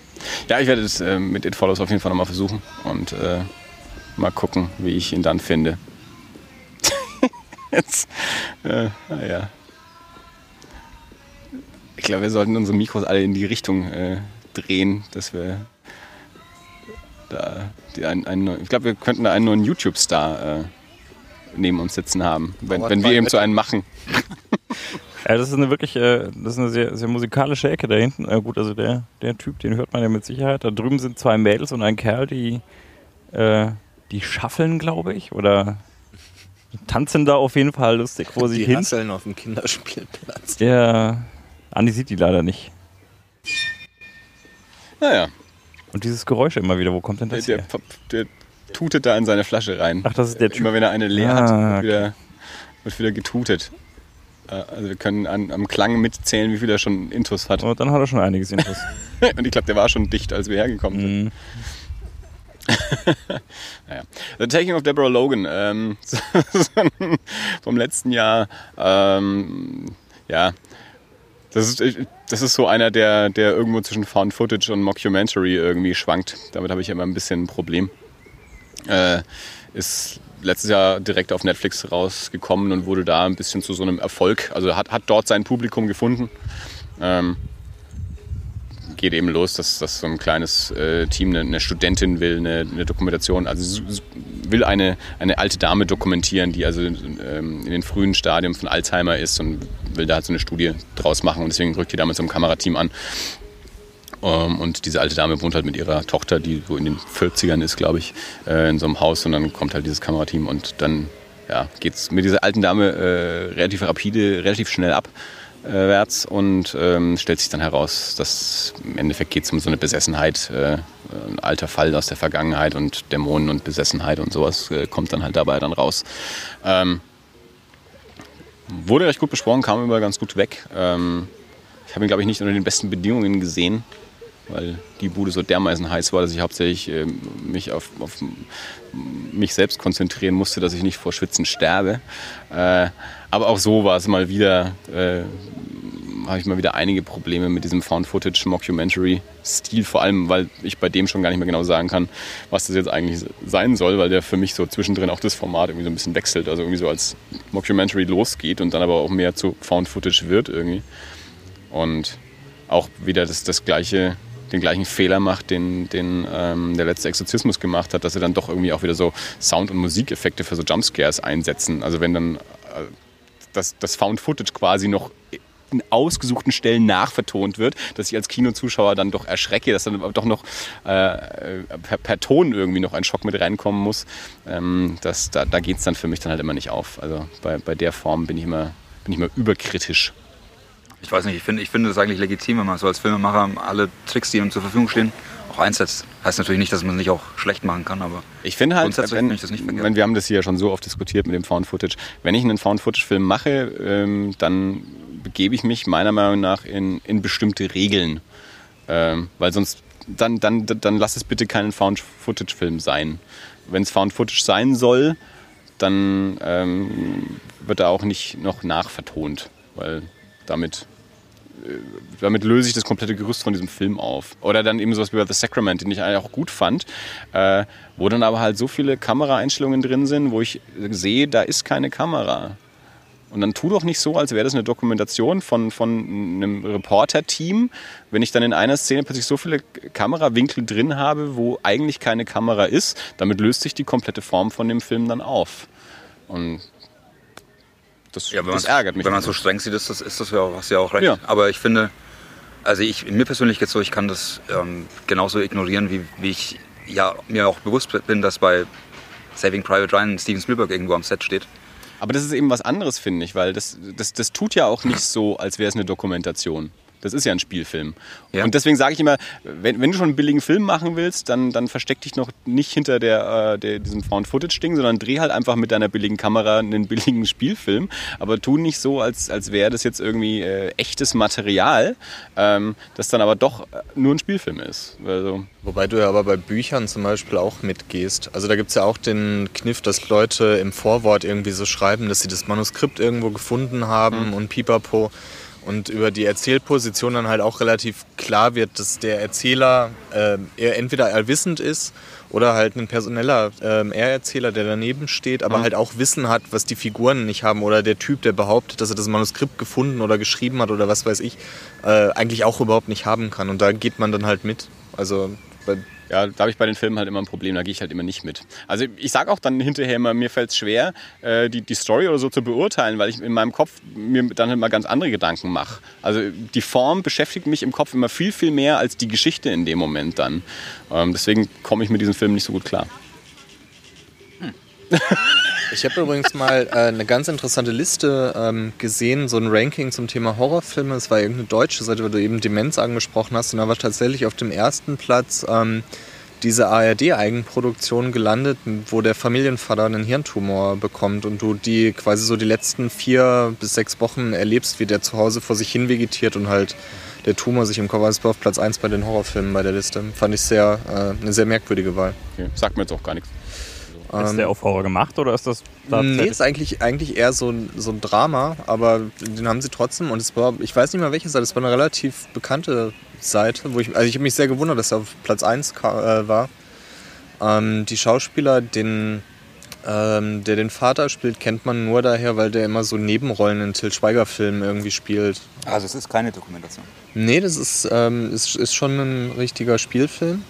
ja ich werde es äh, mit It Follows auf jeden Fall nochmal versuchen und äh, mal gucken, wie ich ihn dann finde. Jetzt, äh, naja. Ich glaube, wir sollten unsere Mikros alle in die Richtung äh, drehen, dass wir da die, einen, einen, neuen- ich glaube, wir könnten da einen neuen YouTube-Star äh, neben uns sitzen haben, wenn, wenn wir eben zu einem machen. Ja, das ist eine wirklich, äh, das ist eine sehr, sehr musikalische Ecke da hinten. Äh, gut, also der, der Typ, den hört man ja mit Sicherheit. Da drüben sind zwei Mädels und ein Kerl, die, äh, die schaffeln, glaube ich, oder tanzen da auf jeden Fall lustig vor sich Die hin. Hasseln auf dem Kinderspielplatz. Der Andi sieht die leider nicht. Naja, Und dieses Geräusch immer wieder, wo kommt denn der, das der, her? der tutet da in seine Flasche rein. Ach, das ist der Typ. Immer wenn er eine leer Ah, hat, okay. wird wieder, wird wieder getutet. Äh, Also wir können an, am Klang mitzählen, wie viel er schon Intus hat. Und Oh, dann hat er schon einiges Infos. Und ich glaube, der war schon dicht, als wir hergekommen sind. Mhm. Naja. The Taking of Deborah Logan ähm, vom letzten Jahr. Ähm, ja, das ist, das ist so einer, der, der irgendwo zwischen Found Footage und Mockumentary irgendwie schwankt. Damit habe ich immer ein bisschen ein Problem. Äh, ist letztes Jahr direkt auf Netflix rausgekommen und wurde da ein bisschen zu so einem Erfolg. Also hat, hat dort sein Publikum gefunden. Ähm, geht eben los, dass, dass so ein kleines äh, Team eine, eine Studentin will, eine, eine Dokumentation, also will eine, eine alte Dame dokumentieren, die also ähm, in den frühen Stadien von Alzheimer ist und will da halt so eine Studie draus machen. Und deswegen rückt die Dame zum Kamerateam an. Ähm, und diese alte Dame wohnt halt mit ihrer Tochter, die so in den 40ern ist, glaube ich, äh, in so einem Haus. Und dann kommt halt dieses Kamerateam und dann ja, geht es mit dieser alten Dame äh, relativ rapide, relativ schnell ab wärts und ähm, stellt sich dann heraus, dass im Endeffekt geht es um so eine Besessenheit, äh, ein alter Fall aus der Vergangenheit und Dämonen und Besessenheit und sowas äh, kommt dann halt dabei dann raus. Ähm, wurde recht gut besprochen, kam über ganz gut weg. Ähm, ich habe ihn, glaube ich, nicht unter den besten Bedingungen gesehen, weil die Bude so dermaßen heiß war, dass ich hauptsächlich ähm, mich auf, auf mich selbst konzentrieren musste, dass ich nicht vor Schwitzen sterbe. Äh, aber auch so war es mal wieder, äh, habe ich mal wieder einige Probleme mit diesem Found-Footage-Mockumentary-Stil, vor allem, weil ich bei dem schon gar nicht mehr genau sagen kann, was das jetzt eigentlich sein soll, weil der für mich so zwischendrin auch das Format irgendwie so ein bisschen wechselt, also irgendwie so als Mockumentary losgeht und dann aber auch mehr zu Found-Footage wird irgendwie. Und auch wieder das, das gleiche, den gleichen Fehler macht, den, den ähm, der letzte Exorzismus gemacht hat, dass sie dann doch irgendwie auch wieder so Sound- und Musikeffekte für so Jumpscares einsetzen. Also wenn dann das, das Found-Footage quasi noch in ausgesuchten Stellen nachvertont wird, dass ich als Kinozuschauer dann doch erschrecke, dass dann doch noch äh, per, per Ton irgendwie noch ein Schock mit reinkommen muss. Ähm, das, da da geht es dann für mich dann halt immer nicht auf. Also bei, bei der Form bin ich immer, bin ich immer überkritisch. Ich weiß nicht, ich finde ich finde das eigentlich legitim, wenn man so als Filmemacher alle Tricks, die ihm zur Verfügung stehen, auch einsetzt. Heißt natürlich nicht, dass man es nicht auch schlecht machen kann, aber Ich finde halt, Grundsätzlich wenn, ich das nicht verkehrt. wenn, wir haben das hier ja schon so oft diskutiert mit dem Found Footage. Wenn ich einen Found Footage Film mache, ähm, dann begebe ich mich meiner Meinung nach in, in bestimmte Regeln. Ähm, weil sonst, dann, dann, dann lass es bitte keinen Found Footage Film sein. Wenn es Found Footage sein soll, dann ähm, wird er auch nicht noch nachvertont, weil damit damit löse ich das komplette Gerüst von diesem Film auf. Oder dann eben sowas wie The Sacrament, den ich eigentlich auch gut fand, äh, wo dann aber halt so viele Kameraeinstellungen drin sind, wo ich sehe, da ist keine Kamera. Und dann tu doch nicht so, als wäre das eine Dokumentation von, von einem Reporter-Team, wenn ich dann in einer Szene plötzlich so viele Kamerawinkel drin habe, wo eigentlich keine Kamera ist. Damit löst sich die komplette Form von dem Film dann auf. Und das, Ja, wenn das ärgert mich. Wenn man so streng sieht, ist das, ist das ja, hast du ja auch recht. Ja. Aber ich finde, also ich, mir persönlich geht so, ich kann das ähm, genauso ignorieren, wie, wie ich ja, mir auch bewusst bin, dass bei Saving Private Ryan Steven Spielberg irgendwo am Set steht. Aber das ist eben was anderes, finde ich, weil das, das, das tut ja auch nicht so, als wäre es eine Dokumentation. Das ist ja ein Spielfilm. Ja. Und deswegen sage ich immer, wenn, wenn du schon einen billigen Film machen willst, dann, dann versteck dich noch nicht hinter der, äh, der, diesem Found-Footage-Ding, sondern dreh halt einfach mit deiner billigen Kamera einen billigen Spielfilm. Aber tu nicht so, als, als wäre das jetzt irgendwie äh, echtes Material, ähm, das dann aber doch äh, nur ein Spielfilm ist. Also, Wobei du ja aber bei Büchern zum Beispiel auch mitgehst. Also da gibt es ja auch den Kniff, dass Leute im Vorwort irgendwie so schreiben, dass sie das Manuskript irgendwo gefunden haben und pipapo. Und über die Erzählposition dann halt auch relativ klar wird, dass der Erzähler äh, eher entweder allwissend ist oder halt ein personeller ähm, Er-Erzähler, der daneben steht, aber halt auch Wissen hat, was die Figuren nicht haben oder der Typ, der behauptet, dass er das Manuskript gefunden oder geschrieben hat oder was weiß ich, äh, eigentlich auch überhaupt nicht haben kann. Und da geht man dann halt mit. Also bei, Ja, da habe ich bei den Filmen halt immer ein Problem, da gehe ich halt immer nicht mit. Also ich sage auch dann hinterher immer, mir fällt es schwer, äh, die, die Story oder so zu beurteilen, weil ich in meinem Kopf mir dann halt mal ganz andere Gedanken mache. Also die Form beschäftigt mich im Kopf immer viel, viel mehr als die Geschichte in dem Moment dann. Ähm, deswegen komme ich mit diesem Film nicht so gut klar. Ich habe übrigens mal äh, eine ganz interessante Liste ähm, gesehen, so ein Ranking zum Thema Horrorfilme. Es war irgendeine deutsche Seite, weil du eben Demenz angesprochen hast. Und da war tatsächlich auf dem ersten Platz ähm, diese ARD-Eigenproduktion gelandet, wo der Familienvater einen Hirntumor bekommt und du die quasi so die letzten vier bis sechs Wochen erlebst, wie der zu Hause vor sich hin vegetiert und halt der Tumor sich im Kopf. Also war auf Platz 1 bei den Horrorfilmen bei der Liste. Fand ich sehr, äh, eine sehr merkwürdige Wahl. Okay. Sagt mir jetzt auch gar nichts. Ist der auf Horror gemacht oder ist das Nee, tatsächlich? ist eigentlich, eigentlich eher so ein, so ein Drama, aber den haben sie trotzdem und es war, ich weiß nicht mehr welche Seite, es war eine relativ bekannte Seite, wo ich, also ich habe mich sehr gewundert, dass er auf Platz 1 ka- äh, war. Ähm, die Schauspieler, den, ähm, der den Vater spielt, kennt man nur daher, weil der immer so Nebenrollen in Till Schweiger-Filmen irgendwie spielt. Also es ist keine Dokumentation. Nee, das ist, ähm, ist, ist schon ein richtiger Spielfilm.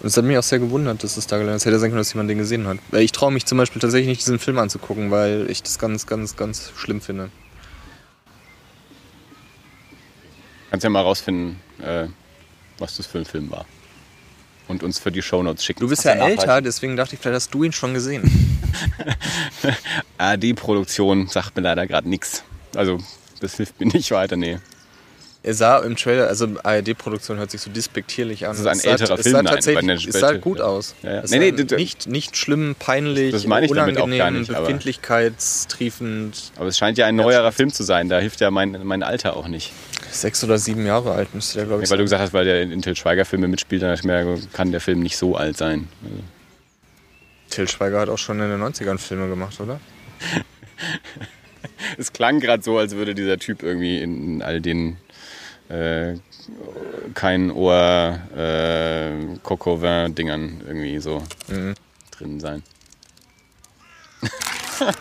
Und es hat mich auch sehr gewundert, dass es da gelandet ist. Hätte sein können, dass jemand den gesehen hat. Ich traue mich zum Beispiel tatsächlich nicht, diesen Film anzugucken, weil ich das ganz, ganz, ganz schlimm finde. Kannst ja mal rausfinden, äh, was das für ein Film war. Und uns für die Shownotes schicken. Du bist ja älter, deswegen dachte ich, vielleicht hast du ihn schon gesehen. ARD-Produktion sagt mir leider gerade nichts. Also, das hilft mir nicht weiter, nee. Er sah im Trailer, also ARD-Produktion hört sich so despektierlich an. Das ist ein Es sah- älterer es Film, sah tatsächlich, es sah gut aus. Ja, ja. Es Nee, nee, nicht, nicht schlimm, peinlich, Das meine ich damit auch unangenehm, gar nicht, befindlichkeitstriefend. Aber es scheint ja ein neuerer Film zu sein. Da hilft ja mein, mein Alter auch nicht. Sechs oder sieben Jahre alt müsste der, glaube ich, Ja, weil du gesagt hast, weil der in Till Schweiger-Filme mitspielt, dann mir, kann der Film nicht so alt sein. Also, Till Schweiger hat auch schon in den 90ern Filme gemacht, oder? Es klang gerade so, als würde dieser Typ irgendwie in all den äh, kein Ohr äh, Cocovin-Dingern irgendwie so Mhm. drin sein.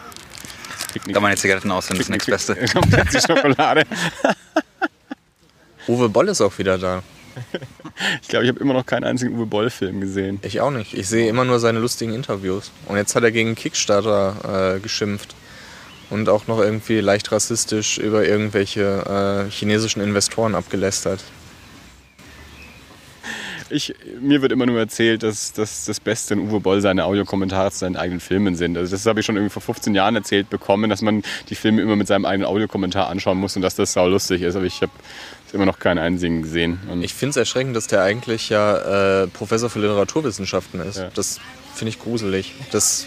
Picknick, Kann meine Zigaretten aus, das ist nichts Beste. Komplett die Schokolade. Uwe Boll ist auch wieder da. Ich glaube, ich habe immer noch keinen einzigen Uwe Boll-Film gesehen. Ich auch nicht. Ich sehe immer nur seine lustigen Interviews. Und jetzt hat er gegen Kickstarter äh, geschimpft. Und auch noch irgendwie leicht rassistisch über irgendwelche äh, chinesischen Investoren abgelästert. Ich, mir wird immer nur erzählt, dass, dass das Beste in Uwe Boll seine Audiokommentare zu seinen eigenen Filmen sind. Also das habe ich schon irgendwie vor 15 Jahren erzählt bekommen, dass man die Filme immer mit seinem eigenen Audiokommentar anschauen muss und dass das sau lustig ist. Aber ich habe immer noch keinen einzigen gesehen. Und Ich finde es erschreckend, dass der eigentlich ja äh, Professor für Literaturwissenschaften ist. Ja. Das finde ich gruselig. Das,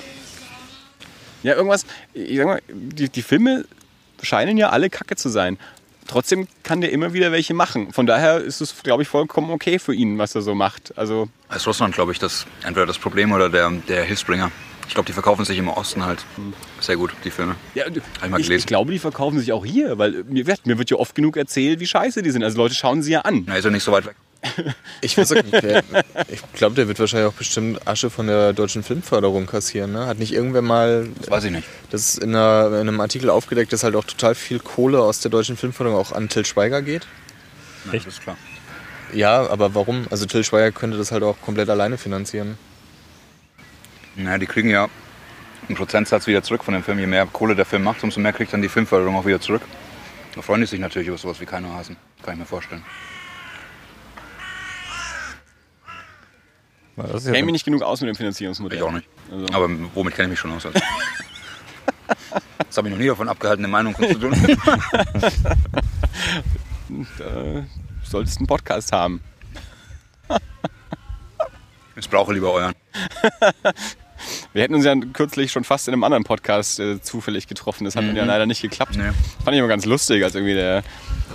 ja, irgendwas, ich sag mal, die, die Filme scheinen ja alle kacke zu sein. Trotzdem kann der immer wieder welche machen. Von daher ist es, glaube ich, vollkommen okay für ihn, was er so macht. Also, Als Russland, glaube ich, das entweder das Problem oder der, der Hilfsbringer. Ich glaube, die verkaufen sich im Osten halt sehr gut, die Filme. Ja, ich ich, ich glaube, die verkaufen sich auch hier, weil mir wird, mir wird ja oft genug erzählt, wie scheiße die sind. Also Leute schauen sie ja an. Na, ist ja nicht so weit weg. Ich weiß auch nicht, ich glaube, der wird wahrscheinlich auch bestimmt Asche von der deutschen Filmförderung kassieren. Ne? Hat nicht irgendwer mal Das weiß ich nicht. das in, einer, in einem Artikel aufgedeckt, dass halt auch total viel Kohle aus der deutschen Filmförderung auch an Till Schweiger geht? Ja, das ist klar. Ja, aber warum? Also Till Schweiger könnte das halt auch komplett alleine finanzieren. Naja, die kriegen ja einen Prozentsatz wieder zurück von dem Film. Je mehr Kohle der Film macht, umso mehr kriegt dann die Filmförderung auch wieder zurück. Da freuen die sich natürlich über sowas wie keine Hasen. Kann ich mir vorstellen. Das ist Ich kenne mich nicht genug aus mit dem Finanzierungsmodell. Ich auch nicht. Also, Aber womit kenne ich mich schon aus? Also. Das habe ich noch nie davon abgehalten, eine Meinung zu tun. äh, solltest einen Podcast haben. Ich brauche lieber euren. Wir hätten uns ja kürzlich schon fast in einem anderen Podcast äh, zufällig getroffen. Das hat dann ja leider nicht geklappt. Nee. Fand ich immer ganz lustig, als irgendwie der,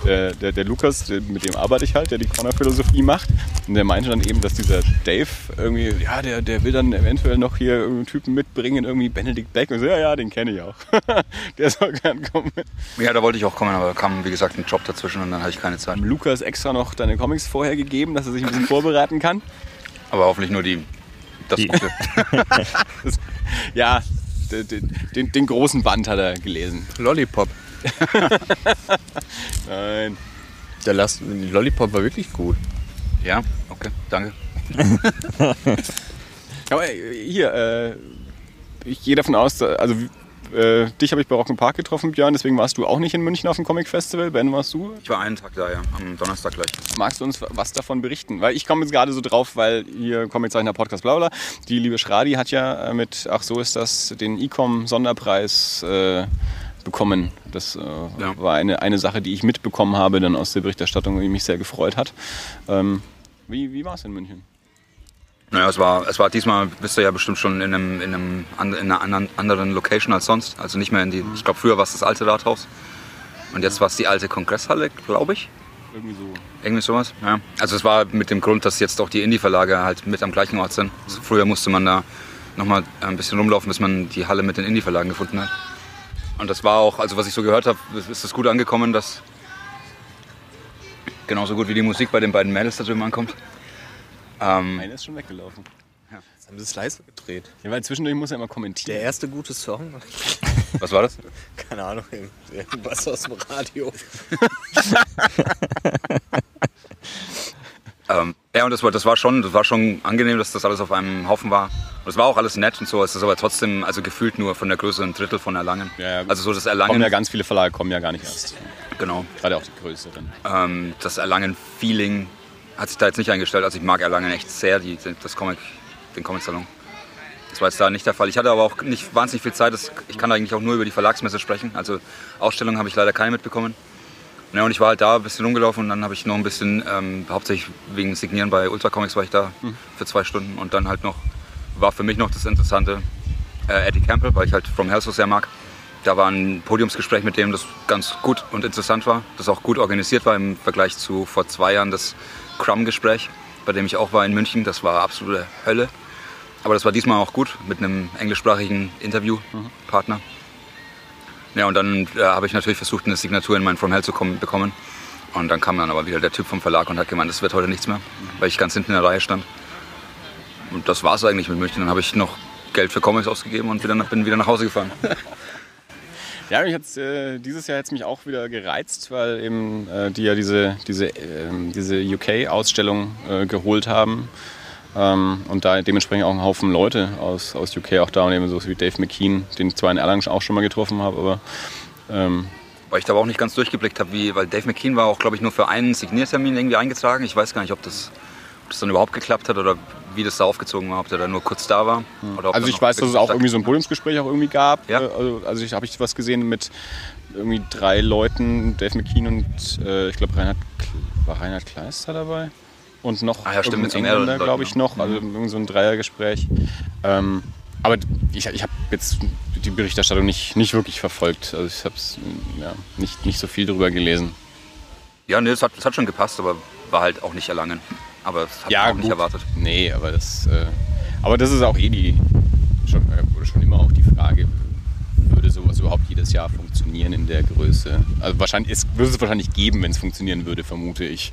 der, der, der Lukas, der, mit dem arbeite ich halt, der die Corner-Philosophie macht. Und der meinte dann eben, dass dieser Dave irgendwie, ja, der, der will dann eventuell noch hier irgendeinen Typen mitbringen, irgendwie Benedict Beck. Und so, ja, ja, den kenne ich auch. der soll gern kommen. Ja, da wollte ich auch kommen, aber da kam, wie gesagt, ein Job dazwischen und dann hatte ich keine Zeit. Lukas extra noch deine Comics vorher gegeben, dass er sich ein bisschen vorbereiten kann. Aber hoffentlich nur die, das Die- Gute. Ja, den, den, den großen Band hat er gelesen. Lollipop. Nein. Der Last Lollipop war wirklich gut. Ja, okay, danke. Aber äh, hier, äh, ich gehe davon aus, da- also äh, dich habe ich bei Rock Park getroffen, Björn, deswegen warst du auch nicht in München auf dem Comic Festival. Ben, warst du? Ich war einen Tag da, ja, am Donnerstag gleich. Magst du uns was davon berichten? Weil ich komme jetzt gerade so drauf, weil hier Comiczeichner Podcast bla bla. Die liebe Schradi hat ja äh, mit, ach so ist das, den Ecom Sonderpreis äh, bekommen. Das äh, Ja. war eine, eine Sache, die ich mitbekommen habe dann aus der Berichterstattung, die mich sehr gefreut hat. Ähm, wie wie war es in München? Naja, es war, es war diesmal, bist du ja bestimmt schon in, einem, in, einem, in einer anderen, anderen Location als sonst. Also nicht mehr in die, ich glaube früher war es das alte Rathaus. Und jetzt war es die alte Kongresshalle, glaube ich. Irgendwie so. Irgendwie sowas. Ja. Also es war mit dem Grund, dass jetzt auch die Indie-Verlage halt mit am gleichen Ort sind. Also früher musste man da nochmal ein bisschen rumlaufen, bis man die Halle mit den Indie-Verlagen gefunden hat. Und das war auch, also was ich so gehört habe, ist es gut angekommen, dass genauso gut wie die Musik bei den beiden Mädels da drüben ankommt. Ähm, Einer ist schon weggelaufen. Jetzt haben sie es leise gedreht. Ja, weil zwischendurch muss er immer Der kommentieren. erste gute Song? was war das? Keine Ahnung, irgendwas aus dem Radio. Ähm, ja, und das war, das, war schon, das war schon angenehm, dass das alles auf einem Haufen war. Und es war auch alles nett und so. Es ist aber trotzdem, also gefühlt nur von der Größe ein Drittel von Erlangen. Ja, ja, also so das kommen Erlangen, ja ganz viele Verlage kommen ja gar nicht erst. genau. Gerade auch die größeren. Ähm, das Erlangen-Feeling hat sich da jetzt nicht eingestellt. Also ich mag Erlangen echt sehr, die, das Comic, den Comic-Salon. Das war jetzt da nicht der Fall. Ich hatte aber auch nicht wahnsinnig viel Zeit. Das, ich kann eigentlich auch nur über die Verlagsmesse sprechen. Also Ausstellungen habe ich leider keine mitbekommen. Ja, und ich war halt da ein bisschen rumgelaufen und dann habe ich noch ein bisschen, ähm, hauptsächlich wegen Signieren bei Ultra Comics war ich da für zwei Stunden und dann halt noch, war für mich noch das Interessante äh, Eddie Campbell, weil ich halt From Hell so sehr mag. Da war ein Podiumsgespräch mit dem, das ganz gut und interessant war, das auch gut organisiert war im Vergleich zu vor zwei Jahren das Crumb-Gespräch, bei dem ich auch war in München. Das war absolute Hölle. Aber das war diesmal auch gut mit einem englischsprachigen Interviewpartner. Ja, und dann äh, habe ich natürlich versucht, eine Signatur in mein From Hell zu kommen, bekommen. Und dann kam dann aber wieder der Typ vom Verlag und hat gemeint, das wird heute nichts mehr, weil ich ganz hinten in der Reihe stand. Und das war es eigentlich mit München. Dann habe ich noch Geld für Comics ausgegeben und wieder nach, bin wieder nach Hause gefahren. Ja, mich hat's, äh, dieses Jahr hat es mich auch wieder gereizt, weil eben äh, die ja diese, diese, ähm, diese UK-Ausstellung äh, geholt haben. Ähm, und da dementsprechend auch ein Haufen Leute aus, aus UK auch da und eben so wie Dave McKean, den ich zwar in Erlangen auch schon mal getroffen habe, aber ähm, Weil ich da aber auch nicht ganz durchgeblickt habe, wie, weil Dave McKean war auch, glaube ich, nur für einen Signiertermin irgendwie eingetragen. Ich weiß gar nicht, ob das, ob das dann überhaupt geklappt hat oder wie das da aufgezogen war, ob der da nur kurz da war. Ob also ich weiß, dass es auch irgendwie so ein Podiumsgespräch auch irgendwie gab. Ja. Äh, Also, also ich habe ich was gesehen mit irgendwie drei Leuten, Dave McKean und äh, ich glaube Reinhard, war Reinhard Kleister dabei? Und noch Ah ja, stimmt, Engländer, glaube ich, noch. Also irgendwie so ein Dreiergespräch. Ähm, aber ich, ich habe jetzt die Berichterstattung nicht, nicht wirklich verfolgt. Also ich habe ja, nicht, nicht so viel darüber gelesen. Ja, nee, das hat, das hat schon gepasst, aber war halt auch nicht erlangen. Aber das hat Ja, man auch nicht gut. erwartet. Nee, aber das, äh, aber das ist auch eh die, schon, äh, wurde schon immer auch die Frage, würde sowas überhaupt jedes Jahr funktionieren in der Größe? Also wahrscheinlich, es würde es wahrscheinlich geben, wenn es funktionieren würde, vermute ich.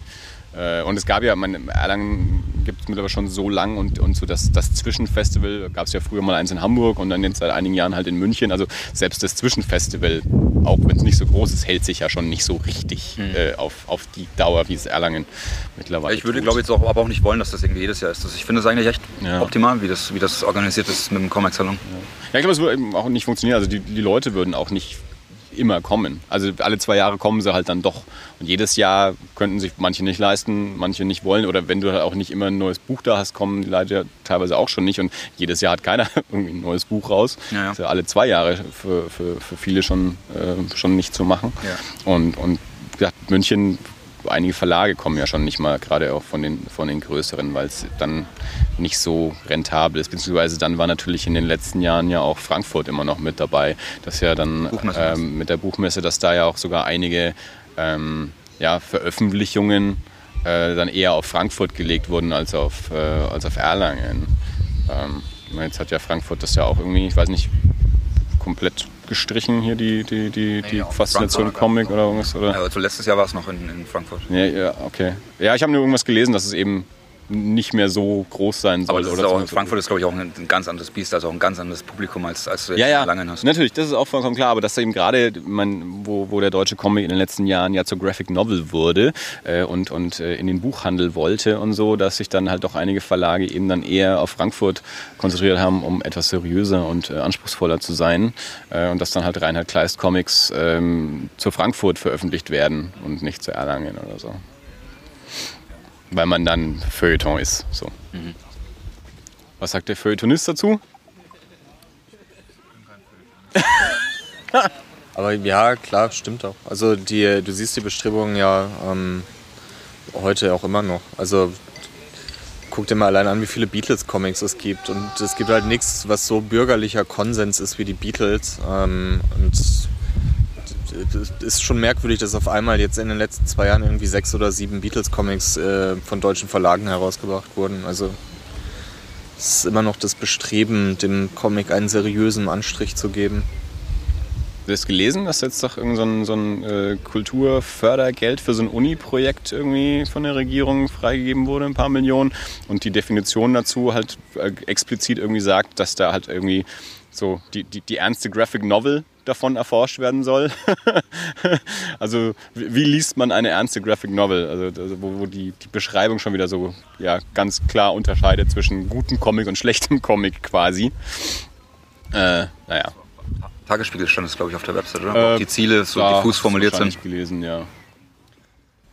Äh, und es gab ja, man, Erlangen gibt es mittlerweile schon so lang und, und so das, das Zwischenfestival, gab es ja früher mal eins in Hamburg und dann jetzt seit einigen Jahren halt in München. Also selbst das Zwischenfestival, auch wenn es nicht so groß ist, hält sich ja schon nicht so richtig Mhm. äh, auf, auf die Dauer, wie es Erlangen mittlerweile Ich würde, glaube ich, jetzt auch, aber auch nicht wollen, dass das irgendwie jedes Jahr ist. Also ich finde es eigentlich echt Ja. optimal, wie das, wie das organisiert ist mit dem Comic-Salon. Ja, ich glaube, es würde eben auch nicht funktionieren. Also die, die Leute würden auch nicht immer kommen. Also alle zwei Jahre kommen sie halt dann doch. Und jedes Jahr könnten sich manche nicht leisten, manche nicht wollen. Oder wenn du halt auch nicht immer ein neues Buch da hast, kommen die Leute teilweise auch schon nicht. Und jedes Jahr hat keiner irgendwie ein neues Buch raus. Ja, ja. Ist ja alle zwei Jahre für, für, für viele schon, äh, schon nicht zu machen. Ja. Und, und gesagt, München, einige Verlage kommen ja schon nicht mal, gerade auch von den, von den größeren, weil es dann nicht so rentabel ist. Beziehungsweise dann war natürlich in den letzten Jahren ja auch Frankfurt immer noch mit dabei. Das ja dann ähm, mit der Buchmesse, dass da ja auch sogar einige ähm, ja, Veröffentlichungen äh, dann eher auf Frankfurt gelegt wurden als auf, äh, als auf Erlangen. Ähm, jetzt hat ja Frankfurt das ja auch irgendwie, ich weiß nicht, komplett gestrichen hier die, die, die, die auf Faszination Frankfurt. Comic oder irgendwas? Oder? Ja, also letztes Jahr war es noch in, in Frankfurt. Ja, ja, okay. Ja, ich habe nur irgendwas gelesen, dass es eben nicht mehr so groß sein soll. Aber das ist oder auch, Frankfurt ist, glaube ich, auch ein, ein ganz anderes Biest, also auch ein ganz anderes Publikum, als, als du jetzt ja, ja, in Langen hast. natürlich, das ist auch vollkommen klar, aber dass eben gerade, man, wo, wo der deutsche Comic in den letzten Jahren ja zur Graphic Novel wurde äh, und, und äh, in den Buchhandel wollte und so, dass sich dann halt doch einige Verlage eben dann eher auf Frankfurt konzentriert haben, um etwas seriöser und äh, anspruchsvoller zu sein äh, und dass dann halt Reinhard Kleist Comics ähm, zu Frankfurt veröffentlicht werden und nicht zu Erlangen oder so. Weil man dann Feuilleton ist. So. Was sagt der Feuilletonist dazu? Aber ja, klar, stimmt auch. Also die, du siehst die Bestrebungen ja ähm, heute auch immer noch. Also guck dir mal allein an, wie viele Beatles-Comics es gibt. Und es gibt halt nichts, was so bürgerlicher Konsens ist wie die Beatles. Ähm, und ist schon merkwürdig, dass auf einmal jetzt in den letzten zwei Jahren irgendwie sechs oder sieben Beatles-Comics äh, von deutschen Verlagen herausgebracht wurden. Also es ist immer noch das Bestreben, dem Comic einen seriösen Anstrich zu geben. Hast du das gelesen, dass jetzt doch irgend so ein, so ein äh, Kulturfördergeld für so ein Uni-Projekt irgendwie von der Regierung freigegeben wurde, ein paar Millionen. Und die Definition dazu halt äh, explizit irgendwie sagt, dass da halt irgendwie so die, die, die ernste Graphic Novel davon erforscht werden soll. also wie, liest man eine ernste Graphic Novel? Also, wo, wo die, die Beschreibung schon wieder so ja, ganz klar unterscheidet zwischen gutem Comic und schlechtem Comic quasi. Äh, naja, Tagesspiegel stand es, glaube ich, auf der Website, oder? Äh, die Ziele so diffus formuliert sind. gelesen, ja.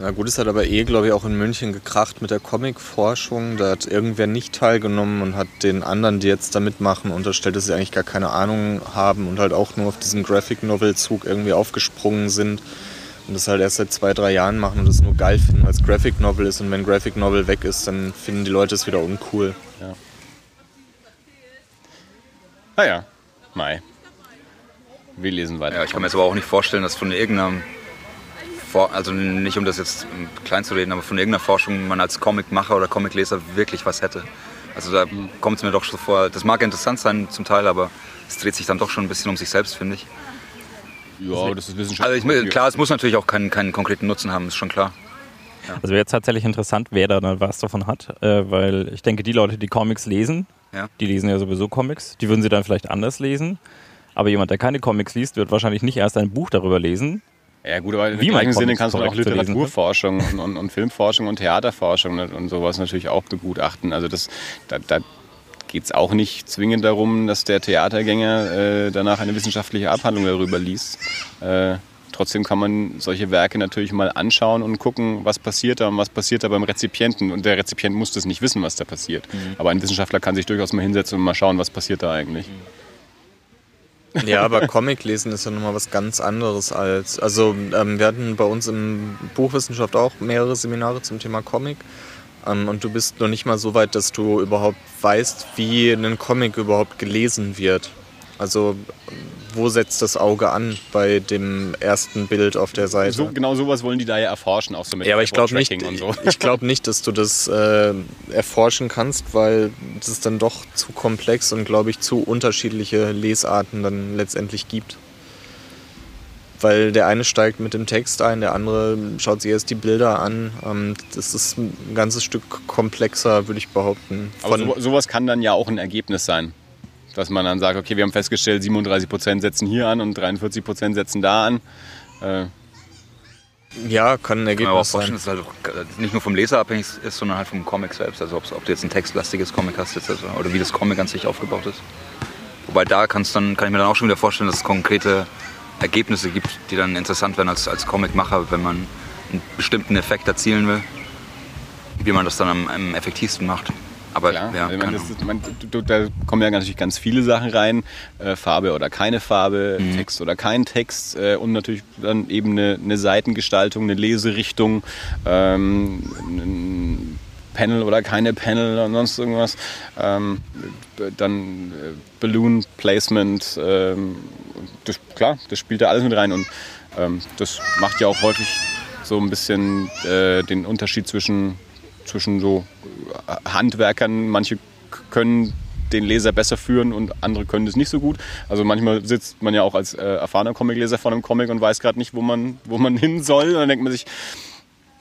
Na gut, es hat aber eh, glaube ich, auch in München gekracht mit der Comic-Forschung. Da hat irgendwer nicht teilgenommen und hat den anderen, die jetzt da mitmachen, unterstellt, dass sie eigentlich gar keine Ahnung haben und halt auch nur auf diesen Graphic-Novel-Zug irgendwie aufgesprungen sind und das halt erst seit zwei, drei Jahren machen und das nur geil finden, weil es Graphic-Novel ist und wenn Graphic-Novel weg ist, dann finden die Leute es wieder uncool. Naja, Mai. Wir lesen weiter. Ja, ich kann mir jetzt aber auch nicht vorstellen, dass von irgendeinem, also nicht um das jetzt klein zu reden, aber von irgendeiner Forschung man als Comicmacher oder Comicleser wirklich was hätte. Also da kommt es mir doch so vor, das mag interessant sein zum Teil, aber es dreht sich dann doch schon ein bisschen um sich selbst, finde ich. ja, das ist Wissenschaft. Also ich, klar, es muss natürlich auch keinen, keinen konkreten Nutzen haben, ist schon klar. Also wäre jetzt tatsächlich interessant, wer da dann was davon hat, äh, weil ich denke, die Leute, die Comics lesen, Ja. die lesen ja sowieso Comics, die würden sie dann vielleicht anders lesen. Aber jemand, der keine Comics liest, wird wahrscheinlich nicht erst ein Buch darüber lesen. Ja gut, aber im Wie man gleichen Sinne kannst du auch ne? Literaturforschung und, und, und Filmforschung und Theaterforschung und, sowas natürlich auch begutachten. Also das, da, da geht es auch nicht zwingend darum, dass der Theatergänger äh, danach eine wissenschaftliche Abhandlung darüber liest. Äh, trotzdem kann man solche Werke natürlich mal anschauen und gucken, was passiert da und was passiert da beim Rezipienten. Und der Rezipient muss das nicht wissen, was da passiert. Aber ein Wissenschaftler kann sich durchaus mal hinsetzen und mal schauen, was passiert da eigentlich. Ja, aber Comic lesen ist ja nochmal was ganz anderes als. Also, ähm, wir hatten bei uns im Buchwissenschaft auch mehrere Seminare zum Thema Comic. Ähm, und du bist noch nicht mal so weit, dass du überhaupt weißt, wie ein Comic überhaupt gelesen wird. Also wo setzt das Auge an bei dem ersten Bild auf der Seite? So, genau sowas wollen die da ja erforschen, auch so mit ja, aber ich glaube nicht, so. ich glaube nicht, dass du das äh, erforschen kannst, weil das ist dann doch zu komplex und glaube ich zu unterschiedliche Lesarten dann letztendlich gibt. Weil der eine steigt mit dem Text ein, der andere schaut sich erst die Bilder an. Ähm, das ist ein ganzes Stück komplexer, würde ich behaupten. Aber Von, so, sowas kann dann ja auch ein Ergebnis sein. Dass man dann sagt, okay, wir haben festgestellt, 37% setzen hier an und 43% setzen da an. Äh, ja, kann ein Ich kann auch Ergebnis vorstellen, sein. dass es halt nicht nur vom Leser abhängig ist, sondern halt vom Comic selbst. Also ob du jetzt ein textlastiges Comic hast jetzt also, oder wie das Comic an sich aufgebaut ist. Wobei da kann's dann, kann ich mir dann auch schon wieder vorstellen, dass es konkrete Ergebnisse gibt, die dann interessant werden als, als Comicmacher, wenn man einen bestimmten Effekt erzielen will. Wie man das dann am, am effektivsten macht. Aber Klar, ja, Ahnung. ist, man, du, da kommen ja natürlich ganz viele Sachen rein. Äh, Farbe oder keine Farbe, Mhm. Text oder kein Text äh, und natürlich dann eben eine, eine Seitengestaltung, eine Leserichtung, ähm, ein Panel oder keine Panel und sonst irgendwas. Ähm, dann äh, Balloon Placement, ähm, das, klar, das spielt da alles mit rein und ähm, das macht ja auch häufig so ein bisschen äh, den Unterschied zwischen, zwischen so äh, Handwerkern. Manche können den Leser besser führen und andere können das nicht so gut. Also manchmal sitzt man ja auch als äh, erfahrener Comicleser vor einem Comic und weiß gerade nicht, wo man, wo man hin soll. Und dann denkt man sich,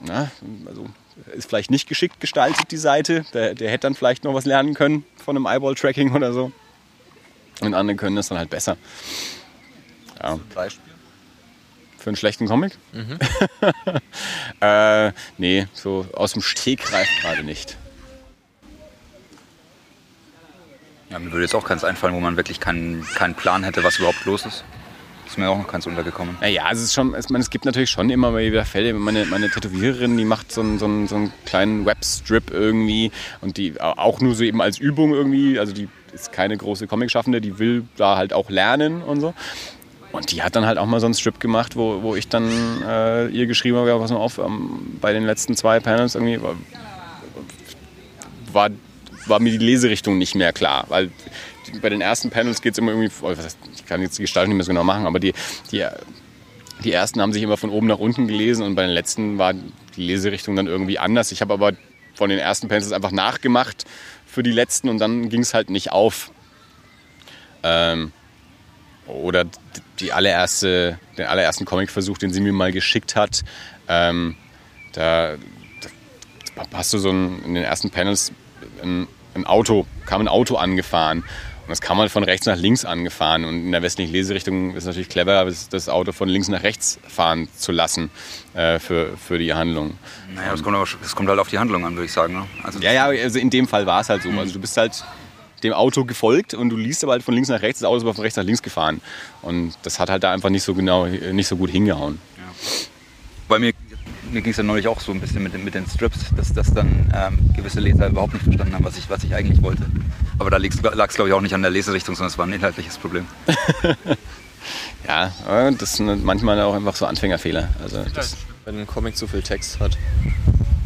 na, also ist vielleicht nicht geschickt gestaltet, die Seite. Der, der hätte dann vielleicht noch was lernen können von einem Eyeball-Tracking oder so. Und andere können das dann halt besser. Ja. Beispiel? Für einen schlechten Comic? äh, nee, so aus dem Stegreif gerade nicht. Ja, mir würde jetzt auch keins einfallen, wo man wirklich keinen, keinen Plan hätte, was überhaupt los ist. Ist mir auch noch keins untergekommen. Naja, es ist schon, es, man, es gibt natürlich schon immer mal wieder Fälle. Meine, meine Tätowiererin, die macht so einen, so, einen, so einen kleinen Webstrip irgendwie und die auch nur so eben als Übung irgendwie. Also die ist keine große Comicschaffende, die will da halt auch lernen und so. Und die hat dann halt auch mal so einen Strip gemacht, wo, wo ich dann äh, ihr geschrieben habe, pass mal auf, ähm, bei den letzten zwei Panels irgendwie war, war, war mir die Leserichtung nicht mehr klar. Weil bei den ersten Panels geht es immer irgendwie, oh, heißt, ich kann jetzt die Gestaltung nicht mehr so genau machen, aber die, die, die ersten haben sich immer von oben nach unten gelesen und bei den letzten war die Leserichtung dann irgendwie anders. Ich habe aber von den ersten Panels einfach nachgemacht für die letzten und dann ging es halt nicht auf. Ähm, oder die allererste, den allerersten Comicversuch, den sie mir mal geschickt hat. Ähm, da, da hast du so ein, in den ersten Panels ein, ein Auto, kam ein Auto angefahren. Und das kam halt von rechts nach links angefahren. Und in der westlichen Leserichtung ist es natürlich clever, das, Auto von links nach rechts fahren zu lassen äh, für, für die Handlung. Naja, das kommt, kommt halt auf die Handlung an, würde ich sagen. Ne? Also, Ja, ja, also in dem Fall war es halt so. Also du bist halt dem Auto gefolgt und du liest aber halt von links nach rechts, das Auto ist aber von rechts nach links gefahren. Und das hat halt da einfach nicht so genau, nicht so gut hingehauen. Bei mir, mir ging es ja neulich auch so ein bisschen mit, den- mit den Strips, dass, dass dann ähm, gewisse Leser überhaupt nicht verstanden haben, was ich, was ich eigentlich wollte. Aber da lag es, glaube ich, auch nicht an der Leserichtung, sondern es war ein inhaltliches Problem. Ja, das sind manchmal auch einfach so Anfängerfehler. Also das, Wenn ein Comic zu viel Text hat.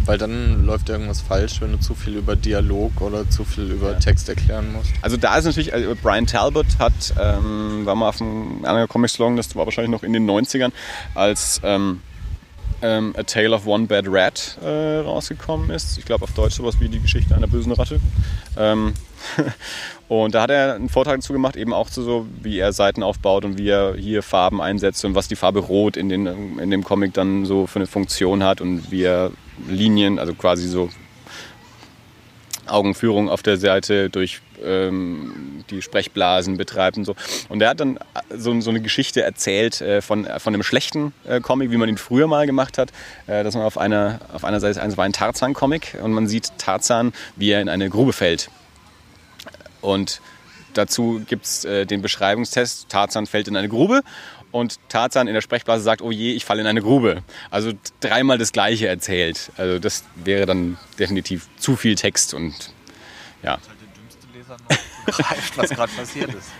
Weil dann läuft irgendwas falsch, wenn du zu viel über Dialog oder zu viel über Text erklären musst. Also da ist natürlich, also Brian Talbot hat, ähm, war mal auf einem anderen Comic-Salon, das war wahrscheinlich noch in den 90ern, als ähm, ähm, A Tale of One Bad Rat äh, rausgekommen ist. Ich glaube auf Deutsch sowas wie die Geschichte einer bösen Ratte. Ähm, und da hat er einen Vortrag dazu gemacht, eben auch zu so, wie er Seiten aufbaut und wie er hier Farben einsetzt und was die Farbe Rot in, den, in dem Comic dann so für eine Funktion hat und wie er Linien, also quasi so Augenführung auf der Seite durch ähm, die Sprechblasen betreibt und so. Und er hat dann so, so eine Geschichte erzählt äh, von, von einem schlechten äh, Comic, wie man ihn früher mal gemacht hat. Äh, dass man auf einer, auf einer Seite, eins war ein Tarzan-Comic und man sieht Tarzan, wie er in eine Grube fällt. Und dazu gibt es äh, den Beschreibungstest, Tarzan fällt in eine Grube und Tarzan in der Sprechblase sagt, oh je, ich falle in eine Grube. Also dreimal das Gleiche erzählt. Also das wäre dann definitiv zu viel Text und ja. Begreift, was gerade passiert ist.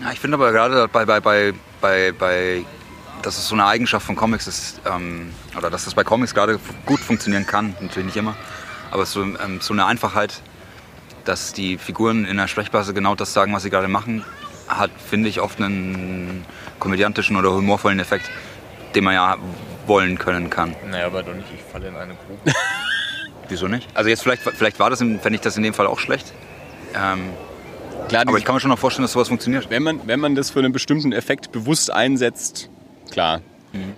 Ja, ich finde aber gerade bei, bei, bei, bei, bei, dass es so eine Eigenschaft von Comics ist, ähm, oder dass das bei Comics gerade gut funktionieren kann, natürlich nicht immer, aber so, ähm, so eine Einfachheit, dass die Figuren in der Sprechblase genau das sagen, was sie gerade machen, hat, finde ich, oft einen komödiantischen oder humorvollen Effekt, den man ja wollen können kann. Naja, aber doch nicht, ich falle in eine Grube. Wieso nicht? Also jetzt vielleicht, vielleicht war das, fände ich das in dem Fall auch schlecht. Ähm, Klar, aber ich kann mir schon noch vorstellen, dass sowas funktioniert. wenn, man, wenn man das für einen bestimmten Effekt bewusst einsetzt, klar. Mhm.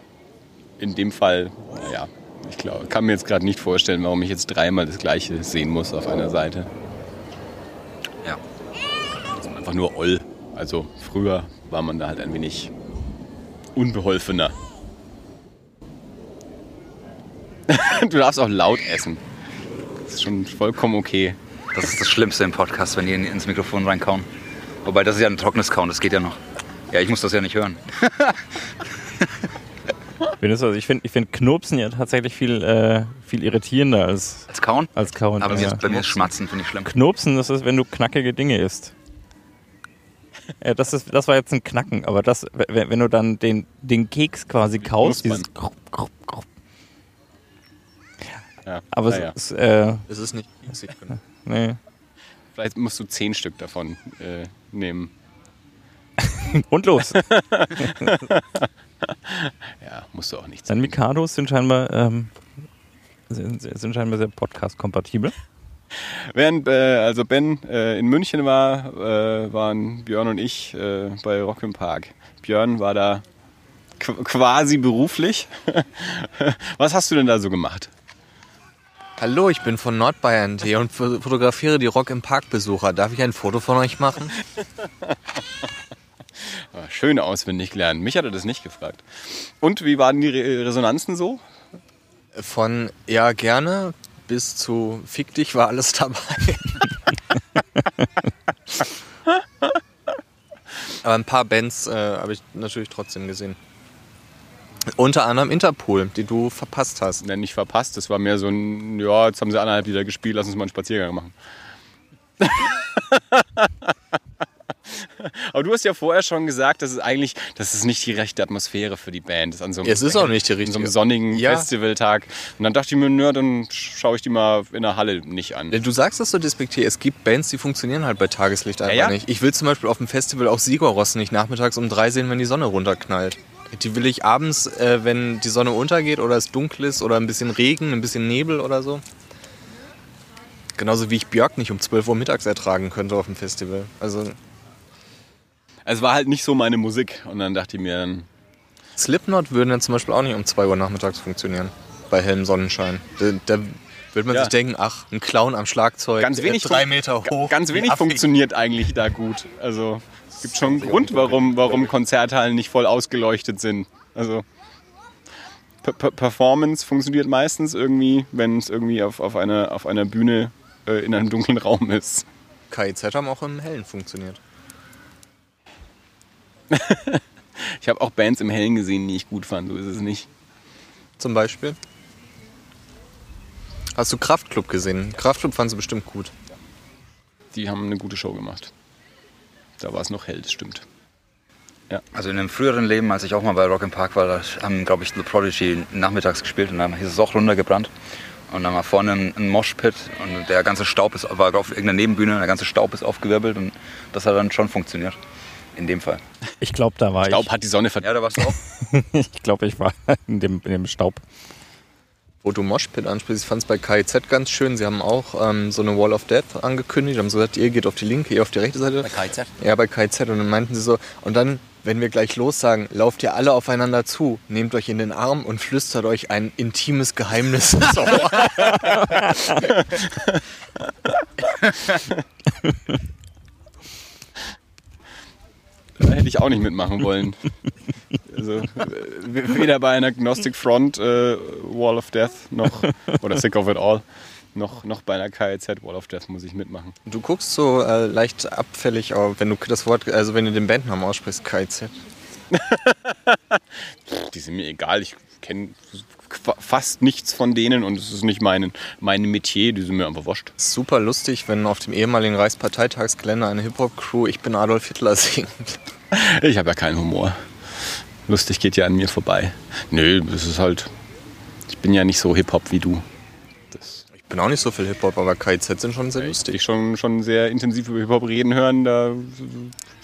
In dem Fall, naja, ich glaube, kann mir jetzt gerade nicht vorstellen, warum ich jetzt dreimal das Gleiche sehen muss auf einer Seite. Ja. Das ist einfach nur Oll. Also früher war man da halt ein wenig unbeholfener. du darfst auch laut essen. Das ist schon vollkommen okay. Das ist das Schlimmste im Podcast, wenn die in- ins Mikrofon reinkauen. Wobei, das ist ja ein trockenes Kauen, das geht ja noch. Ja, ich muss das ja nicht hören. Also ich finde ich find Knurpsen ja tatsächlich viel, äh, viel irritierender als, Als Kauen? als Kauen. Aber ja. bei mir ist Schmatzen, finde ich schlimm. Knurpsen, das ist, wenn du knackige Dinge isst. Ja, das, ist, das war jetzt ein Knacken, aber das, wenn, wenn du dann den, den Keks quasi kaust, Knuspern. dieses Krupp, Krupp, Krupp. Ja. Aber naja. es ist, äh, Es ist nicht witzig. nee. Vielleicht musst du zehn Stück davon äh, nehmen. Und los. Ja, musst du auch nicht. Dann Mikados sind scheinbar, ähm, sind, sind scheinbar sehr podcast-kompatibel. Während äh, also Ben äh, in München war, äh, waren Björn und ich äh, bei Rock im Park. Björn war da qu quasi beruflich. Was hast du denn da so gemacht? Hallo, ich bin von Nordbayern.de und fo- fotografiere die Rock im Park Besucher. Darf ich ein Foto von euch machen? Ah, Schön auswendig gelernt. Mich hatte das nicht gefragt. Und wie waren die Re Resonanzen so? Von ja gerne bis zu fick dich war alles dabei. Aber ein paar Bands äh, habe ich natürlich trotzdem gesehen. Unter anderem Interpol, die du verpasst hast. Ja, nicht verpasst. Das war mehr so ein, ja, jetzt haben sie anderthalb Lieder gespielt, lass uns mal einen Spaziergang machen. Aber du hast ja vorher schon gesagt, dass es eigentlich, das ist nicht die rechte Atmosphäre für die Band. Ist an so einem, Es ist auch nicht die an so einem richtige. sonnigen Ja. Festivaltag. Und dann dachte ich mir, nö, dann schaue ich die mal in der Halle nicht an. Du sagst das so despektiert. Es gibt Bands, die funktionieren halt bei Tageslicht einfach ja. nicht. Ich will zum Beispiel auf dem Festival auch Sigoros nicht nachmittags um drei sehen, wenn die Sonne runterknallt. Die will ich abends, äh, wenn die Sonne untergeht oder es dunkel ist oder ein bisschen Regen, ein bisschen Nebel oder so. Genauso wie ich Björk nicht um 12 Uhr mittags ertragen könnte auf dem Festival. Also Es war halt nicht so meine Musik. Und dann dachte ich mir, dann, Slipknot würden dann zum Beispiel auch nicht um 2 Uhr nachmittags funktionieren. Bei hellem Sonnenschein. Da, da würde man Ja. sich denken, ach, ein Clown am Schlagzeug, ganz äh, wenig, drei fun- Meter hoch. ganz wenig funktioniert eigentlich da gut. Also es gibt schon einen Grund, warum, warum Konzerthallen nicht voll ausgeleuchtet sind. Also P P Performance funktioniert meistens irgendwie, wenn es irgendwie auf, auf, einer, auf einer Bühne äh, in einem dunklen Raum ist. KIZ haben auch im Hellen funktioniert. Ich habe auch Bands im Hellen gesehen, die ich gut fand, so ist es nicht. Zum Beispiel. Hast du Kraftklub gesehen? Kraftklub fandst du bestimmt gut. Die haben eine gute Show gemacht. Da war es noch hell, das stimmt. Also in einem früheren Leben, als ich auch mal bei Rock im Park war, da haben, glaube ich, The Prodigy nachmittags gespielt und dann hieß es auch runtergebrannt. Und dann war vorne ein, ein Moshpit und der ganze Staub ist, war auf irgendeiner Nebenbühne, der ganze Staub ist aufgewirbelt und das hat dann schon funktioniert. In dem Fall. Ich glaube, da war Staub hat die Sonne ver Ja, da warst du auch. ich. Ich glaube, ich war in dem, in dem Staub. Wo du Moshpit ansprichst, ich fand es bei KIZ ganz schön. Sie haben auch ähm, so eine Wall of Death angekündigt. Haben so gesagt, ihr geht auf die linke, ihr auf die rechte Seite. Bei KIZ? Ja, bei KIZ. Und dann meinten sie so, und dann, wenn wir gleich lossagen, lauft ihr alle aufeinander zu, nehmt euch in den Arm und flüstert euch ein intimes Geheimnis ins Ohr. Da hätte ich auch nicht mitmachen wollen. Also, äh, weder bei einer Gnostic Front äh, Wall of Death noch, oder Sick of It All, noch, noch bei einer KIZ Wall of Death muss ich mitmachen. Du guckst so äh, leicht abfällig auf, wenn du das Wort, also wenn du den Bandnamen aussprichst, KIZ. Die sind mir egal, ich kenne fast nichts von denen und es ist nicht mein, mein Metier, die sind mir einfach wurscht. Super lustig, wenn auf dem ehemaligen Reichsparteitagsgelände eine Hip-Hop-Crew Ich bin Adolf Hitler singt. Ich habe ja keinen Humor. Lustig geht ja an mir vorbei. Nö, das ist halt. Ich bin ja nicht so Hip-Hop wie du. Das, bin auch nicht so viel Hip-Hop, aber KIZ sind schon sehr lustig. dich schon, schon sehr intensiv über Hip-Hop reden hören, da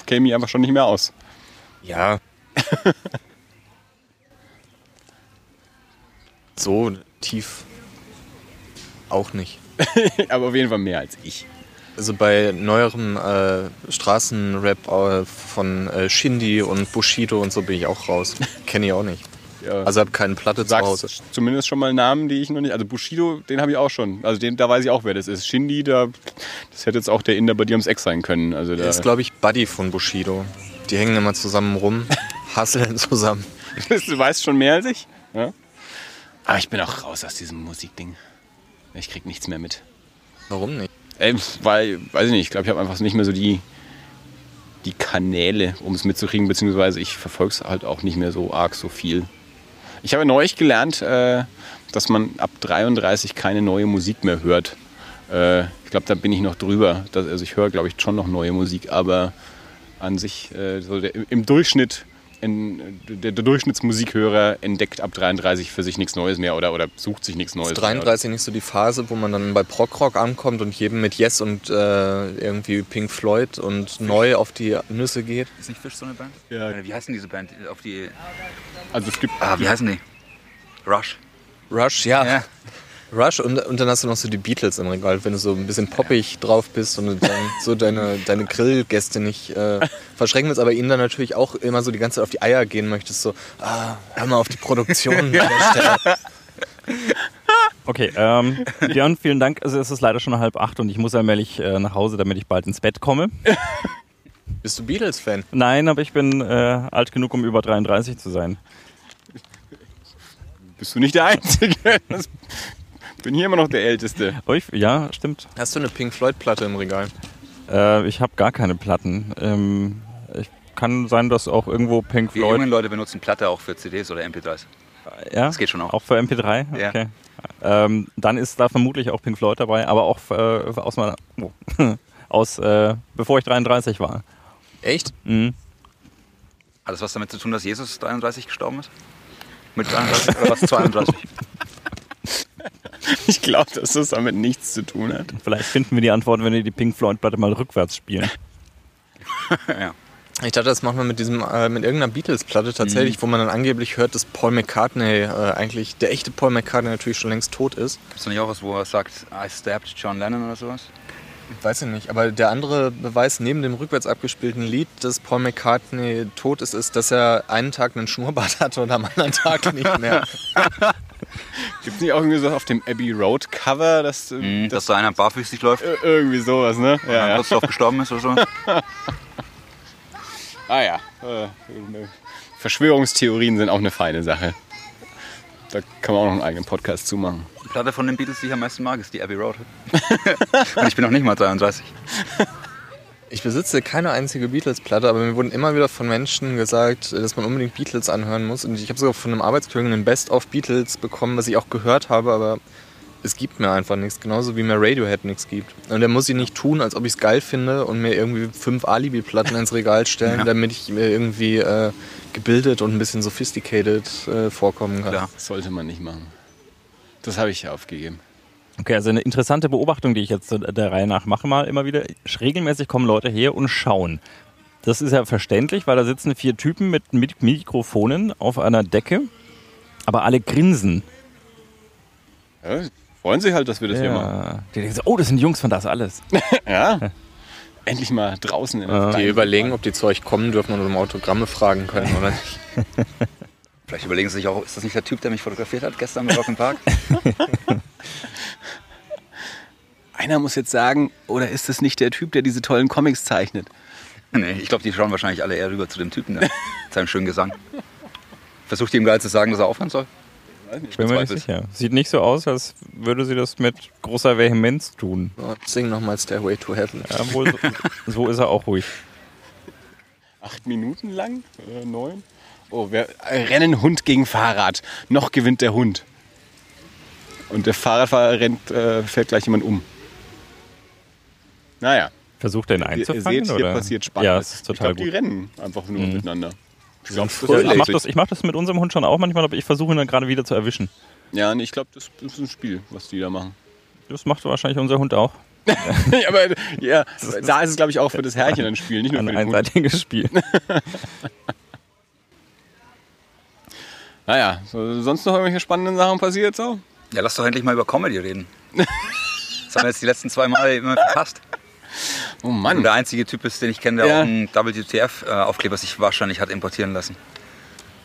käme ich einfach schon nicht mehr aus. Ja. so tief auch nicht. Aber auf jeden Fall mehr als ich. Also bei neuerem äh, Straßenrap äh, von äh, Shindy und Bushido und so bin ich auch raus. Kenne ich auch nicht. Ja. Also habe keine Platte zu Hause. zumindest schon mal Namen, die ich noch nicht. Also Bushido, den habe ich auch schon. Also den, da weiß ich auch, wer das ist. Shindy, da, das hätte jetzt auch der Inder bei dir ums Eck sein können. Also Der da, ist, glaube ich, Buddy von Bushido. Die hängen immer zusammen rum, hasseln zusammen. du weißt schon mehr als ich. Ja? Aber ich bin auch raus aus diesem Musikding. Ich krieg nichts mehr mit. Warum nicht? Ey, weil, weiß ich nicht, ich glaube, ich habe einfach nicht mehr so die, die Kanäle, um es mitzukriegen, beziehungsweise ich verfolge es halt auch nicht mehr so arg so viel. Ich habe neulich gelernt, äh, dass man ab 33 keine neue Musik mehr hört. Äh, ich glaube, da bin ich noch drüber. Das, also ich höre, glaube ich, schon noch neue Musik, aber an sich, äh, so der, im Durchschnitt, in, der, der Durchschnittsmusikhörer entdeckt ab 33 für sich nichts Neues mehr oder, oder sucht sich nichts Neues Ist mehr. 33 nicht so die Phase, wo man dann bei Prog-Rock ankommt und jedem mit Yes und äh, irgendwie Pink Floyd und neu auf die Nüsse geht? Ist nicht Fisch so eine Band? Ja. Äh, Wie heißen diese Band? Auf die. Also es gibt Ah, wie heißen die? Rush. Rush, ja. Ja. Rush und, und dann hast du noch so die Beatles im Regal, wenn du so ein bisschen poppig drauf bist und du dann so deine, deine Grillgäste nicht äh, verschrecken willst, aber ihnen dann natürlich auch immer so die ganze Zeit auf die Eier gehen möchtest, so, ah, hör mal auf die Produktion. Okay, ähm, Björn, vielen Dank. Also es ist leider schon halb acht und ich muss allmählich äh, nach Hause, damit ich bald ins Bett komme. Bist du Beatles-Fan? Nein, aber ich bin äh, alt genug, um über 33 zu sein. bist du nicht der Einzige. Das bin hier immer noch der Älteste. Oh, ich, ja, stimmt. Hast du eine Pink Floyd-Platte im Regal? Äh, ich habe gar keine Platten. Ähm, ich kann sein, dass auch irgendwo Pink Die jungen Floyd. Leute benutzen Platte auch für CDs oder MP3s. Ja, Das geht schon auch. Auch für MP3? Ja. Okay. Ähm, dann ist da vermutlich auch Pink Floyd dabei, aber auch äh, aus meiner. Oh, aus, äh, bevor ich 33 war. Echt? Mhm. Alles was damit zu tun, dass Jesus 33 gestorben ist? Mit 33 oder was? 32? Ich glaube, dass das damit nichts zu tun hat. Vielleicht finden wir die Antwort, wenn wir die Pink Floyd-Platte mal rückwärts spielen. ja. Ich dachte, das macht man mit diesem, äh, mit irgendeiner Beatles-Platte tatsächlich, wo man dann angeblich hört, dass Paul McCartney äh, eigentlich, der echte Paul McCartney natürlich schon längst tot ist. Gibt es nicht auch was, wo er sagt, I stabbed John Lennon oder sowas? Weiß ich nicht, aber der andere Beweis neben dem rückwärts abgespielten Lied, dass Paul McCartney tot ist, ist, dass er einen Tag einen Schnurrbart hatte und am anderen Tag nicht mehr. Gibt es nicht auch irgendwie so auf dem Abbey Road Cover, dass, äh, Dass da einer barfüßig läuft äh, irgendwie sowas, ne? und Ja, ja. kurz gestorben ist oder so? Ah ja. Äh, Verschwörungstheorien sind auch eine feine Sache. Da kann man auch noch einen eigenen Podcast zu machen. Die Platte von den Beatles, die ich am meisten mag, ist die Abbey Road. und ich bin noch nicht mal 33. Ich besitze keine einzige Beatles-Platte, aber mir wurden immer wieder von Menschen gesagt, dass man unbedingt Beatles anhören muss. Und ich habe sogar von einem Arbeitskollegen einen Best-of Beatles bekommen, was ich auch gehört habe, aber es gibt mir einfach nichts. Genauso wie mir Radiohead nichts gibt. Und da muss ich nicht tun, als ob ich es geil finde und mir irgendwie fünf Alibi-Platten ins Regal stellen, Ja. damit ich mir irgendwie äh, gebildet und ein bisschen sophisticated äh, vorkommen kann. Klar. Das sollte man nicht machen. Das habe ich ja aufgegeben. Okay, also eine interessante Beobachtung, die ich jetzt der Reihe nach mache, mal immer wieder. Regelmäßig kommen Leute her und schauen. Das ist ja verständlich, weil da sitzen vier Typen mit, mit Mikrofonen auf einer Decke, aber alle grinsen. Ja, freuen sich halt, dass wir das hier machen. Ja. Die denken so, oh, das sind Jungs von das alles. Ja. Endlich mal draußen in der Ja. Die überlegen, ob die zu euch kommen dürfen und um Autogramme fragen können oder nicht. Vielleicht überlegen sie sich auch, ist das nicht der Typ, der mich fotografiert hat gestern im Rock im Park? Einer muss jetzt sagen, oder ist das nicht der Typ, der diese tollen Comics zeichnet? nee, ich glaube, die schauen wahrscheinlich alle eher rüber zu dem Typen da. Mit seinem schönen Gesang. Versucht ihm geil zu sagen, dass er aufhören soll? Ich bin mir nicht sicher. Sieht nicht so aus, als würde sie das mit großer Vehemenz tun. Sing nochmal Stairway to Heaven. Ja, wohl, so, so ist er auch ruhig. Acht Minuten lang? Äh, neun? Oh, wir äh, rennen Hund gegen Fahrrad. Noch gewinnt der Hund. Und der Fahrradfahrer rennt, äh, fährt gleich jemand um. Naja, Versucht er ihn ihr, einzufangen? seht, hier oder? passiert Spannendes. Ja, es ist ich total glaube, die rennen einfach nur Mhm. miteinander. Ich. Ich mache das, ich mach das mit unserem Hund schon auch manchmal, aber ich versuche ihn dann gerade wieder zu erwischen. Ja, nee, ich glaube, das ist ein Spiel, was die da machen. Das macht wahrscheinlich unser Hund auch. aber ja, da ist es, glaube ich, auch für das Herrchen ein Spiel, nicht nur für Ein den Hund. einseitiges Spiel. Naja, so, sonst noch irgendwelche spannenden Sachen passiert so? Ja, lass doch endlich mal über Comedy reden. Das haben wir jetzt die letzten zwei Mal immer verpasst. Oh Und Mann. der einzige Typ ist, den ich kenne, der Ja. auch einen WTF-Aufkleber sich wahrscheinlich hat importieren lassen.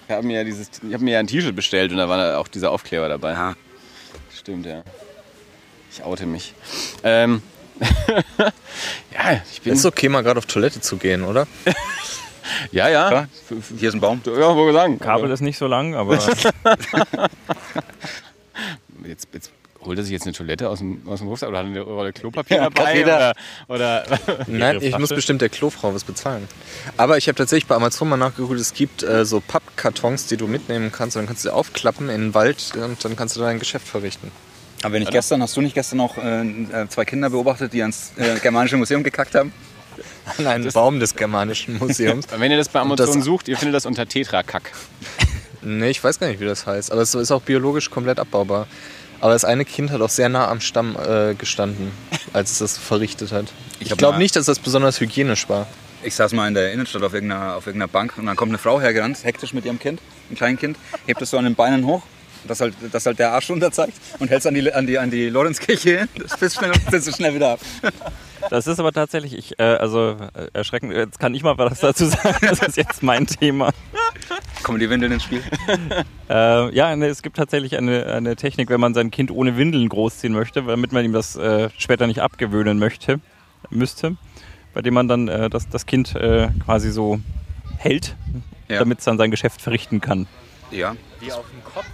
Ich habe mir, ja dieses, ich hab mir ja ein T-Shirt bestellt und da war auch dieser Aufkleber dabei. Ja. Stimmt, ja. Ich oute mich. Ähm, ja, ich bin. Ist okay, mal gerade auf Toilette zu gehen, oder? Ja, ja. Klar. Hier ist ein Baum. Ja, wo sagen. Kabel ist nicht so lang, aber Jetzt, jetzt holt er sich jetzt eine Toilette aus dem, aus dem Rucksack oder hat er eine Rolle Klopapier Ja, dabei? Oder, oder Nein, ich muss bestimmt der Klofrau was bezahlen. Aber ich habe tatsächlich bei Amazon mal nachgeguckt, es gibt äh, so Pappkartons, die du mitnehmen kannst. Und dann kannst du sie aufklappen in den Wald und dann kannst du da ein Geschäft verrichten. Aber wenn ich gestern, hast du nicht gestern noch äh, äh, zwei Kinder beobachtet, die ans äh, Germanische Museum gekackt haben? An einen Baum des Germanischen Museums. wenn ihr das bei Amazon das- sucht, ihr findet das unter Tetrakack. nee, ich weiß gar nicht, wie das heißt. Aber es ist auch biologisch komplett abbaubar. Aber das eine Kind hat auch sehr nah am Stamm äh, gestanden, als es das verrichtet hat. Ich, hab glaube nicht, dass das besonders hygienisch war. Ich saß mal in der Innenstadt auf irgendeiner, auf irgendeiner Bank und dann kommt eine Frau hergerannt, hektisch mit ihrem Kind, ein kleines Kind, hebt es so an den Beinen hoch, dass halt, dass halt der Arsch runter zeigt und hält es an die, an die, an die Lorenzkirche hin. Das bist schnell setzt es schnell wieder ab. das ist aber tatsächlich, ich, äh, also äh, erschreckend, jetzt kann ich mal was dazu sagen, das ist jetzt mein Thema. Kommen die Windeln ins Spiel? Äh, ja, ne, es gibt tatsächlich eine, eine Technik, wenn man sein Kind ohne Windeln großziehen möchte, damit man ihm das äh, später nicht abgewöhnen möchte, müsste, bei dem man dann äh, das, das Kind äh, quasi so hält, Ja. damit es dann sein Geschäft verrichten kann. Ja. Wie auf dem Kopf?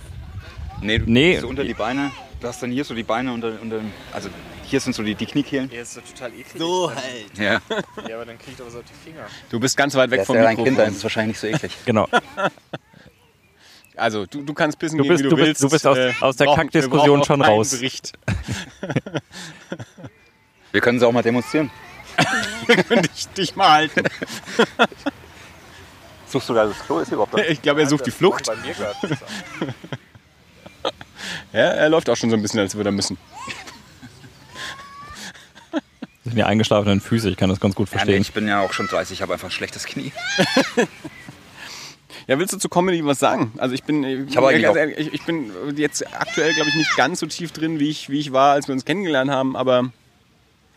Nee, du Nee. so unter die Beine. Du hast dann hier so die Beine unter, unter also hier sind so die, die Kniekehlen. Ja, ist so total eklig. So halt. Ja. Ja, aber dann kriegt er was auf die Finger. Du bist ganz weit weg Das ist vom ja dein Kind, dann Mikrofon. ist es wahrscheinlich nicht so eklig. Genau. Also, du, du kannst pissen Du gehen, bist- wie du, du bist- willst. du bist aus- Äh, aus der Kackdiskussion wir schon raus. Bericht. Wir können sie auch mal demonstrieren. dich, dich mal halten. Suchst du da das Klo? Ist hier überhaupt da? Ich glaube, er sucht die Flucht. Bei mir gerade. Ja, er läuft auch schon so ein bisschen, als würde er müssen. Das sind die eingeschlafenen Füße, ich kann das ganz gut Ja, nee, verstehen. ich bin ja auch schon 30, ich habe einfach ein schlechtes Knie. Ja, willst du zu Comedy was sagen? Also ich bin, ich, ganz auch- ehrlich, ich, ich bin jetzt aktuell, glaube ich, nicht ganz so tief drin, wie ich, wie ich war, als wir uns kennengelernt haben, aber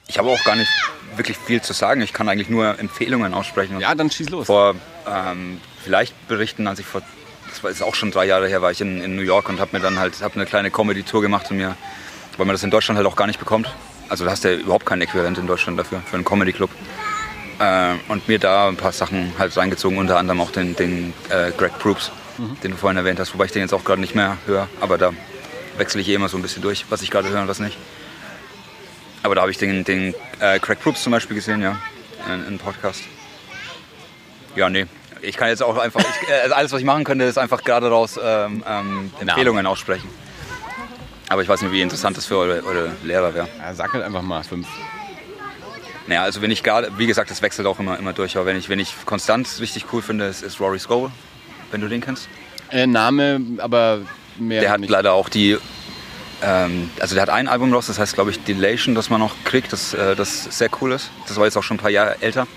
Ich habe auch gar nicht wirklich viel zu sagen. Ich kann eigentlich nur Empfehlungen aussprechen. Ja, dann schieß los. vor ähm, vielleicht berichten, als ich vor, das war ist auch schon drei Jahre her, war ich in, in New York und habe mir dann halt hab eine kleine Comedy-Tour gemacht und mir, weil man das in Deutschland halt auch gar nicht bekommt. Also da hast du ja überhaupt kein Äquivalent in Deutschland dafür, für einen Comedy-Club. Äh, und mir da ein paar Sachen halt reingezogen, unter anderem auch den, den äh, Greg Proops, den du vorhin erwähnt hast, wobei ich den jetzt auch gerade nicht mehr höre, aber da wechsle ich eh immer so ein bisschen durch, was ich gerade höre und was nicht. Aber da habe ich den, den äh, Craig Proops zum Beispiel gesehen, ja, in, in einem Podcast. Ja, nee. Ich kann jetzt auch einfach, ich, äh, also alles was ich machen könnte, ist einfach gerade raus ähm, ähm, Empfehlungen aussprechen. Aber ich weiß nicht, wie interessant das für eure, eure Lehrer wäre. Ja, sag halt einfach mal fünf. Naja, also wenn ich gerade, wie gesagt, das wechselt auch immer, immer durch, aber wenn ich, wenn ich konstant richtig cool finde, ist, ist Rory Scovel, wenn du den kennst. Äh, Name, aber mehr Der hat nicht. leider auch die, ähm, also der hat ein Album raus, das heißt glaube ich Delation, das man noch kriegt, das, äh, das sehr cool ist. Das war jetzt auch schon ein paar Jahre älter.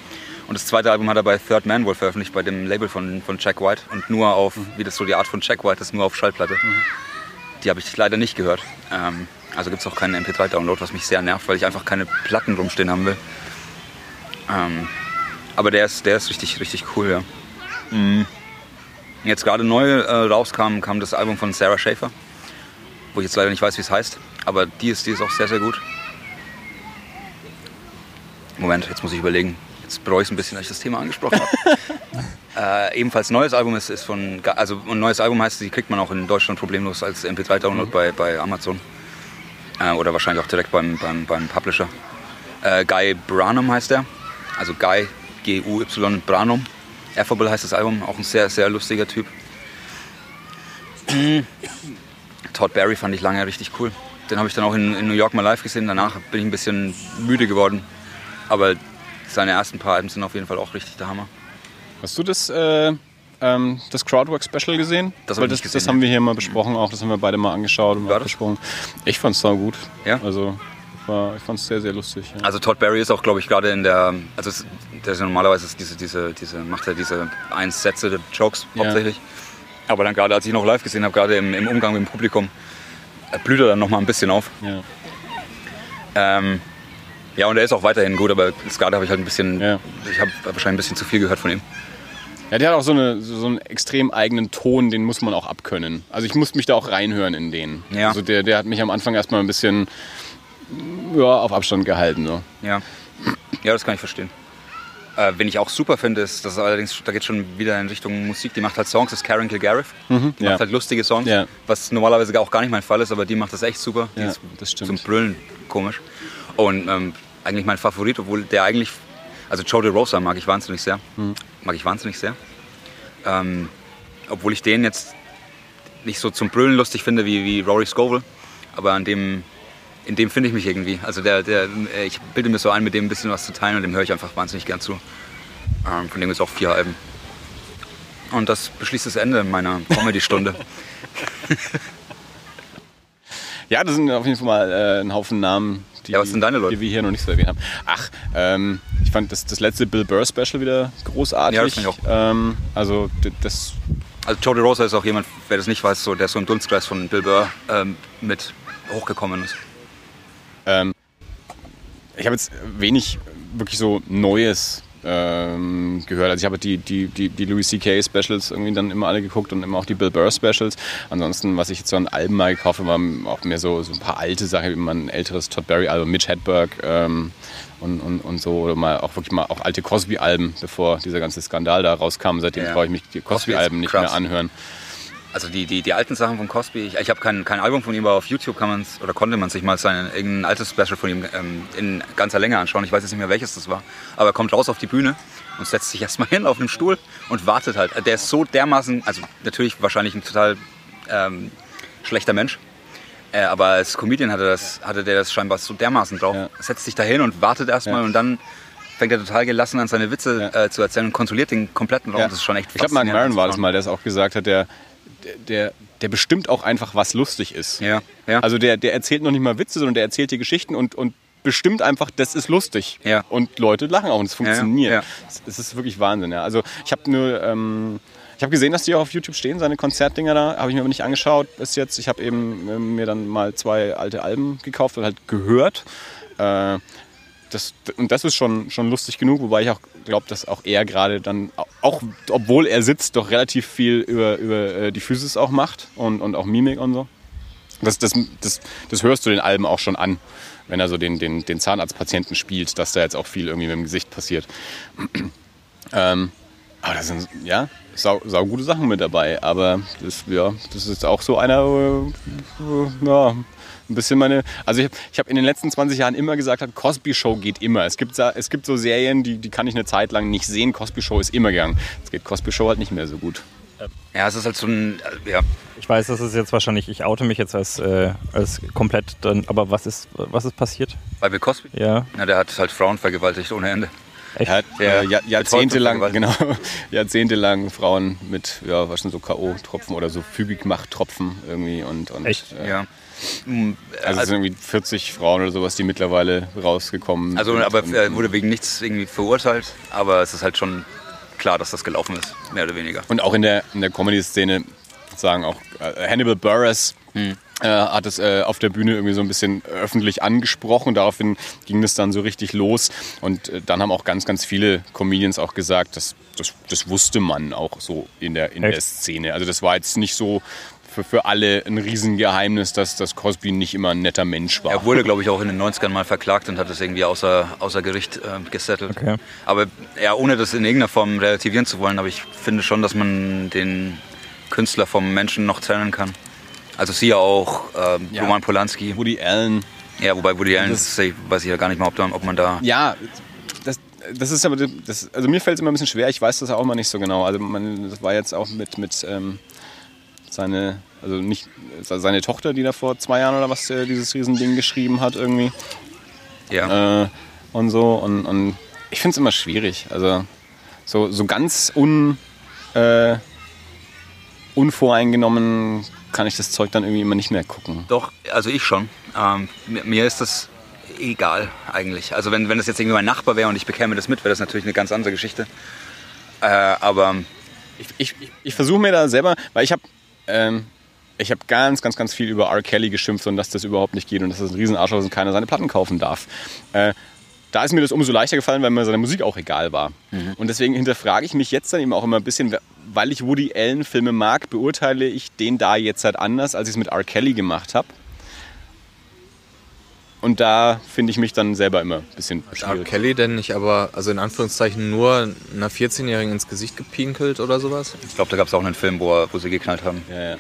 Und das zweite Album hat er bei Third Man wohl veröffentlicht, bei dem Label von, von Jack White. Und nur auf, wie das so die Art von Jack White ist, nur auf Schallplatte. Die habe ich leider nicht gehört. Ähm, also gibt es auch keinen MP3-Download, was mich sehr nervt, weil ich einfach keine Platten rumstehen haben will. Ähm, aber der ist, der ist richtig, richtig cool, ja. Mhm. Jetzt gerade neu äh, rauskam, kam das Album von Sarah Schaefer, wo ich jetzt leider nicht weiß, wie es heißt, aber die ist, die ist auch sehr, sehr gut. Moment, jetzt muss ich überlegen. Jetzt bereue ich es ein bisschen, dass ich das Thema angesprochen habe. äh, ebenfalls neues Album ist, ist von, also ein neues Album heißt, die kriegt man auch in Deutschland problemlos als MP3-Download bei, bei Amazon. Äh, oder wahrscheinlich auch direkt beim, beim, beim Publisher. Äh, Guy Branum heißt er. Also Guy, G-U-Y Branum. Affable heißt das Album, auch ein sehr, sehr lustiger Typ. Todd Barry fand ich lange richtig cool. Den habe ich dann auch in, in New York mal live gesehen. Danach bin ich ein bisschen müde geworden. Aber seine ersten paar Alben sind auf jeden Fall auch richtig der Hammer. Hast du das äh, ähm, das Crowdwork-Special gesehen? Das hab das, gesehen, das haben wir hier mal besprochen, auch das haben wir beide mal angeschaut und mal besprochen. Ich fand's sau gut. Ja? Also war, ich fand's sehr, sehr lustig. Ja. Also Todd Barry ist auch, glaube ich, gerade in der, also es- der ist ja normalerweise ist diese, diese, diese, macht er diese eins Sätze Jokes Ja. hauptsächlich. Aber dann gerade, als ich noch live gesehen habe, gerade im, im Umgang mit dem Publikum, äh, blüht er dann noch mal ein bisschen auf. ja. Ähm, ja, und er ist auch weiterhin gut, aber gerade habe ich halt ein bisschen, Ja. ich habe wahrscheinlich ein bisschen zu viel gehört von ihm. Ja, der hat auch so, eine, so einen extrem eigenen Ton, den muss man auch abkönnen. Also ich musste mich da auch reinhören in den. Ja. Also der, der hat mich am Anfang erstmal ein bisschen ja, auf Abstand gehalten. So. Ja, ja das kann ich verstehen. Äh, wen ich auch super finde, ist, das ist allerdings, da geht schon wieder in Richtung Musik, die macht halt Songs, das ist Karen Kilgariff. Die ja. macht halt lustige Songs, Ja. was normalerweise auch gar nicht mein Fall ist, aber die macht das echt super. Die Ja, ist das stimmt. Zum Brüllen komisch. Und ähm, eigentlich mein Favorit, obwohl der eigentlich, also Joe DeRosa mag ich wahnsinnig sehr. Mhm. Mag ich wahnsinnig sehr. Ähm, obwohl ich den jetzt nicht so zum Brüllen lustig finde wie, wie Rory Scovel, aber an dem, in dem finde ich mich irgendwie. Also der, der, ich bilde mir so ein, mit dem ein bisschen was zu teilen und dem höre ich einfach wahnsinnig gern zu. Ähm, von dem ist auch vier Alben. Und das beschließt das Ende meiner Comedy-Stunde. Ja, das sind auf jeden Fall mal äh, ein Haufen Namen, die, Ja, was sind deine Leute? die wir hier noch nicht so erwähnt haben. Ach, ähm, ich fand das, das letzte Bill Burr Special wieder großartig. Ja, das ich auch. Ähm, also das, Also Joe DeRosa ist auch jemand, wer das nicht weiß, so, der so im Dunstkreis von Bill Burr ähm, mit hochgekommen ist. ähm, ich habe jetzt wenig wirklich so Neues ähm, gehört. Also ich habe die, die, die, die Louis C.K. Specials irgendwie dann immer alle geguckt und immer auch die Bill Burr Specials. Ansonsten, was ich jetzt so an Alben mal gekauft habe, waren auch mehr so, so ein paar alte Sachen, wie man ein älteres Todd Berry Album, Mitch Hedberg ähm, und, und, und so. Oder mal auch wirklich mal auch alte Cosby-Alben, bevor dieser ganze Skandal da rauskam. Seitdem Ja. brauche ich mich die Cosby Cosby-Alben nicht mehr anhören. Also die, die, die alten Sachen von Cosby, ich, ich habe kein, kein Album von ihm, aber auf YouTube kann man oder konnte man sich mal sein irgendein altes Special von ihm ähm, in ganzer Länge anschauen. Ich weiß jetzt nicht mehr welches das war. Aber er kommt raus auf die Bühne und setzt sich erstmal hin auf einem Stuhl und wartet halt. Der ist so dermaßen, also natürlich wahrscheinlich ein total ähm, schlechter Mensch. Äh, aber als Comedian hatte, das, hatte der das scheinbar so dermaßen drauf. Ja. Setzt sich da hin und wartet erstmal Ja. und dann fängt er total gelassen an seine Witze Ja. äh, zu erzählen und kontrolliert den kompletten Raum. Das ist schon echt Ich glaube, Mark Maron war das mal, der es auch gesagt hat, der, der, der, bestimmt auch einfach, was lustig ist. Ja, ja. Also der, der erzählt noch nicht mal Witze, sondern der erzählt dir Geschichten und, und bestimmt einfach, das ist lustig. Ja. Und Leute lachen auch und es funktioniert. ja. Es es ist wirklich Wahnsinn. Ja. Also ich habe nur... Ähm, ich habe gesehen, dass die auch auf YouTube stehen, seine Konzertdinger da. Habe ich mir aber nicht angeschaut bis jetzt. Ich habe eben äh, mir dann mal zwei alte Alben gekauft und halt gehört. Äh, das, und das ist schon, schon lustig genug, wobei ich auch glaube, dass auch er gerade dann, auch obwohl er sitzt, doch relativ viel über, über äh, die Physis auch macht und, und auch Mimik und so. Das, das, das, das hörst du den Alben auch schon an, wenn er so den, den, den Zahnarztpatienten spielt, dass da jetzt auch viel irgendwie mit dem Gesicht passiert. ähm, aber da sind ja sau, sau gute Sachen mit dabei. Aber das, ja, das ist auch so einer, äh, ja, ein bisschen meine. Also ich, ich habe in den letzten 20 Jahren immer gesagt, Cosby Show geht immer. Es gibt, es gibt so Serien, die, die kann ich eine Zeit lang nicht sehen. Cosby Show ist immer gern. Jetzt geht Cosby Show halt nicht mehr so gut. Ja, es ist halt so ein, äh, ja, Ich weiß, das ist jetzt wahrscheinlich, ich oute mich jetzt als, äh, als komplett dann, aber was ist, was ist passiert? bei Bill Cosby. Ja, Na, der hat halt Frauen vergewaltigt ohne Ende. echt? Er hat äh, Jahr- jahrzehntelang, genau, jahrzehntelang Frauen mit, ja, was sind so K.O.-Tropfen oder so Fügigmachttropfen irgendwie und, und Echt? Äh, Ja. Mm, Also es sind irgendwie 40 Frauen oder sowas, die mittlerweile rausgekommen Also, sind. aber Und- er wurde wegen nichts irgendwie verurteilt, aber es ist halt schon klar, dass das gelaufen ist, mehr oder weniger. Und auch in der, in der Comedy-Szene sagen auch äh, Hannibal Buress Hm. äh, hat es äh, auf der Bühne irgendwie so ein bisschen öffentlich angesprochen. Daraufhin ging es dann so richtig los. Und äh, dann haben auch ganz, ganz viele Comedians auch gesagt, das, das, das wusste man auch so in der, in der? Szene. Also das war jetzt nicht so für, für alle ein Riesengeheimnis, dass, dass Cosby nicht immer ein netter Mensch war. Er wurde, glaube ich, auch in den 90ern mal verklagt und hat das irgendwie außer, außer Gericht äh, gesettelt. Okay. Aber ja, ohne das in irgendeiner Form relativieren zu wollen, aber ich finde schon, dass man den Künstler vom Menschen noch trennen kann. Also sie ja auch, ähm, Ja. Roman Polanski. Woody Allen Ja, wobei Woody Allen, Das- das weiß ich ja gar nicht mal, ob, da, ob man da... Ja, das, das ist aber, das, also mir fällt es immer ein bisschen schwer, ich weiß das auch immer nicht so genau. Also man, das war jetzt auch mit, mit ähm, seine, also nicht seine Tochter, die da vor zwei Jahren oder was äh, dieses Riesending geschrieben hat irgendwie Ja. äh, und so und, und ich finde es immer schwierig. Also so, so ganz un, äh, unvoreingenommen kann ich das Zeug dann irgendwie immer nicht mehr gucken. Doch, also ich schon. Ähm, mir, mir ist das egal eigentlich. Also wenn, wenn das jetzt irgendwie mein Nachbar wäre und ich bekäme das mit, wäre das natürlich eine ganz andere Geschichte. Äh, aber Ich, ich, ich, ich versuche mir da selber, weil ich habe ähm, ich habe ganz, ganz, ganz viel über R. Kelly geschimpft und dass das überhaupt nicht geht und dass das ein Riesenarschloch ist und keiner seine Platten kaufen darf. Äh, da ist mir das umso leichter gefallen, weil mir seine Musik auch egal war. Und deswegen hinterfrage ich mich jetzt dann eben auch immer ein bisschen, weil ich Woody Allen Filme mag, beurteile ich den da jetzt halt anders, als ich es mit R. Kelly gemacht habe. Und da finde ich mich dann selber immer ein bisschen R. schwierig. Kelly denn nicht aber, also in Anführungszeichen, nur einer 14-Jährigen ins Gesicht gepinkelt oder sowas? ich glaube, da gab es auch einen Film, wo, er- wo sie geknallt haben. Ja, ja.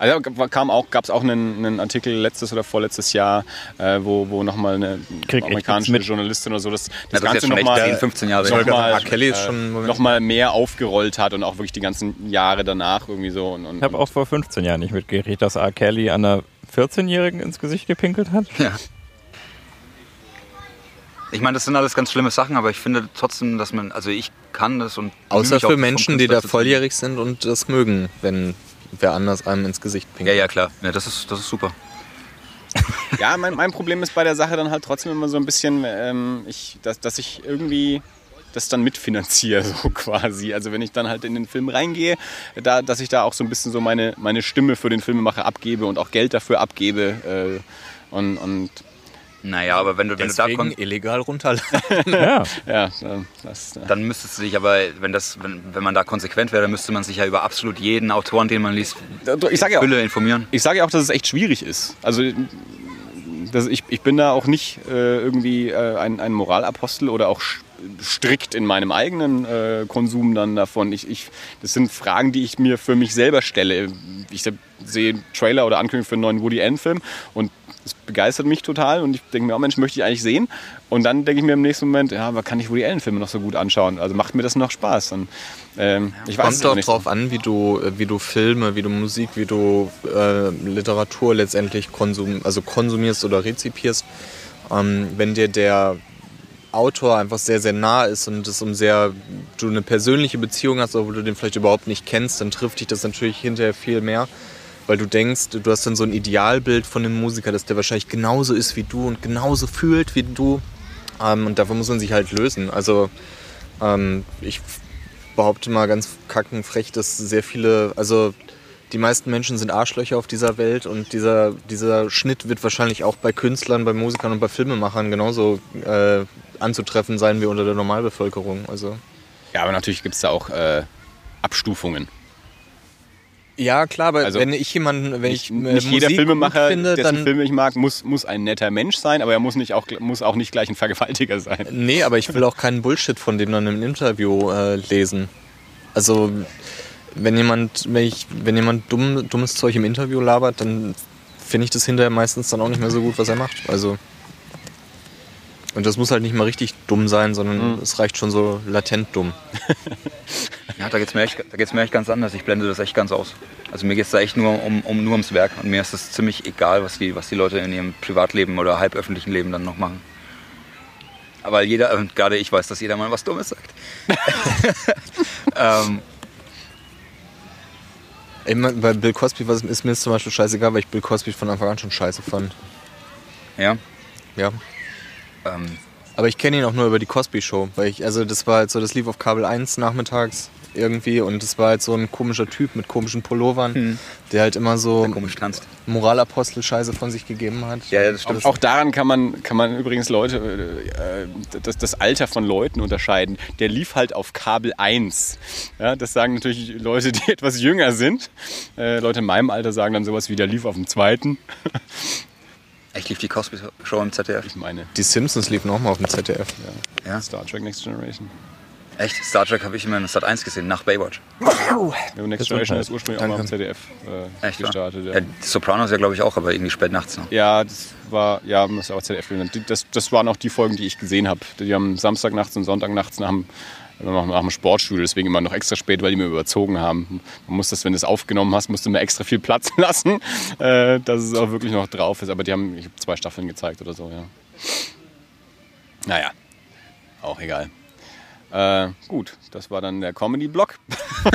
Also kam auch, gab es auch einen, einen Artikel letztes oder vorletztes Jahr, äh, wo, wo nochmal eine Krieg amerikanische. Journalistin oder so das, Ja, das das ist jetzt Ganze nochmal 10, 15 Jahre Ich wollte her. gerade noch mal, ist äh, noch mal mehr aufgerollt hat und auch wirklich die ganzen Jahre danach irgendwie so. Und, und, Ich habe auch vor 15 Jahren nicht mitgekriegt, dass R. Kelly einer 14-Jährigen ins Gesicht gepinkelt hat. Ja. Ich meine, das sind alles ganz schlimme Sachen, aber ich finde trotzdem, dass man, also ich kann das und Außer für Menschen, die da volljährig sind und das mögen, wenn wer anders einem ins Gesicht Ja, pinkelt. ja, klar. Ja, das, ist, das ist super. Ja, mein, mein Problem ist bei der Sache dann halt trotzdem immer so ein bisschen, ähm, ich, dass, dass ich irgendwie das dann mitfinanziere, so quasi. Also wenn ich dann halt in den Film reingehe, da, dass ich da auch so ein bisschen so meine, meine Stimme für den Filmemacher abgebe und auch Geld dafür abgebe. Äh, und, und Naja, aber wenn du, wenn du da kon illegal runterladen. Ja, ja, das, äh, dann müsstest du dich aber, wenn, das, wenn, wenn man da konsequent wäre, dann müsste man sich ja über absolut jeden Autoren, den man liest, ich sage ja auch, Fülle informieren. ich sage ja auch, dass es echt schwierig ist. Also das, ich, ich bin da auch nicht äh, irgendwie äh, ein, ein Moralapostel oder auch strikt in meinem eigenen äh, Konsum dann davon. Ich, ich, das sind Fragen, die ich mir für mich selber stelle. Ich sehe Trailer oder Ankündigung für einen neuen Woody Allen-Film und es begeistert mich total und ich denke mir, oh Mensch, möchte ich eigentlich sehen. Und dann denke ich mir im nächsten Moment, ja, aber kann ich Woody Allen-Filme noch so gut anschauen? Also macht mir das noch Spaß? Und, ähm, ich weiß es Kommt doch nicht. drauf an, wie du, wie du Filme, wie du Musik, wie du äh, Literatur letztendlich konsum, also konsumierst oder rezipierst. Ähm, wenn dir der Autor einfach sehr, sehr nah ist und es um sehr, du eine persönliche Beziehung hast, obwohl du den vielleicht überhaupt nicht kennst, dann trifft dich das natürlich hinterher viel mehr. Weil du denkst, du hast dann so ein Idealbild von dem Musiker, dass der wahrscheinlich genauso ist wie du und genauso fühlt wie du. Ähm, und davon muss man sich halt lösen. Also ähm, ich behaupte mal ganz kackenfrech, dass sehr viele, also die meisten Menschen sind Arschlöcher auf dieser Welt und dieser, dieser Schnitt wird wahrscheinlich auch bei Künstlern, bei Musikern und bei Filmemachern genauso äh, anzutreffen sein wie unter der Normalbevölkerung. Also Ja, aber natürlich gibt es da auch äh, Abstufungen. ja klar, aber Also, wenn ich jemanden, wenn nicht, ich äh, nicht jeder Musik Filmemacher, gut finde, dessen dann Filme ich mag, muss, muss ein netter Mensch sein, aber er muss, nicht auch, muss auch nicht gleich ein Vergewaltiger sein. Nee, aber ich will auch keinen Bullshit von dem dann im Interview äh, lesen. Also wenn jemand, wenn ich, wenn jemand dumm, dummes Zeug im Interview labert, dann finde ich das hinterher meistens dann auch nicht mehr so gut, was er macht. Also und das muss halt nicht mal richtig dumm sein, sondern es reicht schon so latent dumm. Ja, da geht es mir, echt- da geht's mir echt ganz anders. Ich blende das echt ganz aus. Also mir geht es da echt nur, um, um, nur ums Werk. Und mir ist es ziemlich egal, was die, was die Leute in ihrem Privatleben oder halböffentlichen Leben dann noch machen. Aber jeder, und gerade ich weiß, dass jeder mal was Dummes sagt. ähm, mein, bei Bill Cosby was, ist mir jetzt zum Beispiel scheißegal, weil ich Bill Cosby von Anfang an schon scheiße fand. ja. Ja. Ähm, Aber ich kenne ihn auch nur über die Cosby Show, weil ich, also das war halt so, das lief auf Kabel 1 nachmittags irgendwie und das war halt so ein komischer Typ mit komischen Pullovern, der halt immer so der komisch tanzt. Moralapostel-Scheiße von sich gegeben hat. Ja, ja, das stimmt. Auch daran kann man, kann man übrigens Leute, äh, das, das Alter von Leuten unterscheiden. Der lief halt auf Kabel 1. Ja, das sagen natürlich Leute, die etwas jünger sind. Äh, Leute in meinem Alter sagen dann sowas wie, der lief auf dem zweiten. Ich lief die Cosby-Show im ZDF. Ich meine, Die Simpsons liefen auch mal auf dem ZDF. Ja. Star Trek Next Generation. Echt? Star Trek habe ich immer in Sat 1 gesehen, nach Baywatch. Ja, Next Generation ist ursprünglich auch mal auf dem ZDF äh, Echt? gestartet. Ja. Ja. Ja, Sopranos ja, glaube ich, auch, aber irgendwie spät nachts noch. Ja, das war, ja, muss auch ZDF gewesen. Das, das waren auch die Folgen, die ich gesehen habe. Die haben Samstag nachts und Sonntag nachts nach dem, nach, nach dem Sportstudio, deswegen immer noch extra spät, weil die mir überzogen haben. Man muss das, wenn du es aufgenommen hast, musst du mir extra viel Platz lassen, äh, dass es auch wirklich noch drauf ist. Aber die haben, ich habe zwei Staffeln gezeigt oder so, ja. Naja, auch egal. Äh, gut, das war dann der Comedy-Block.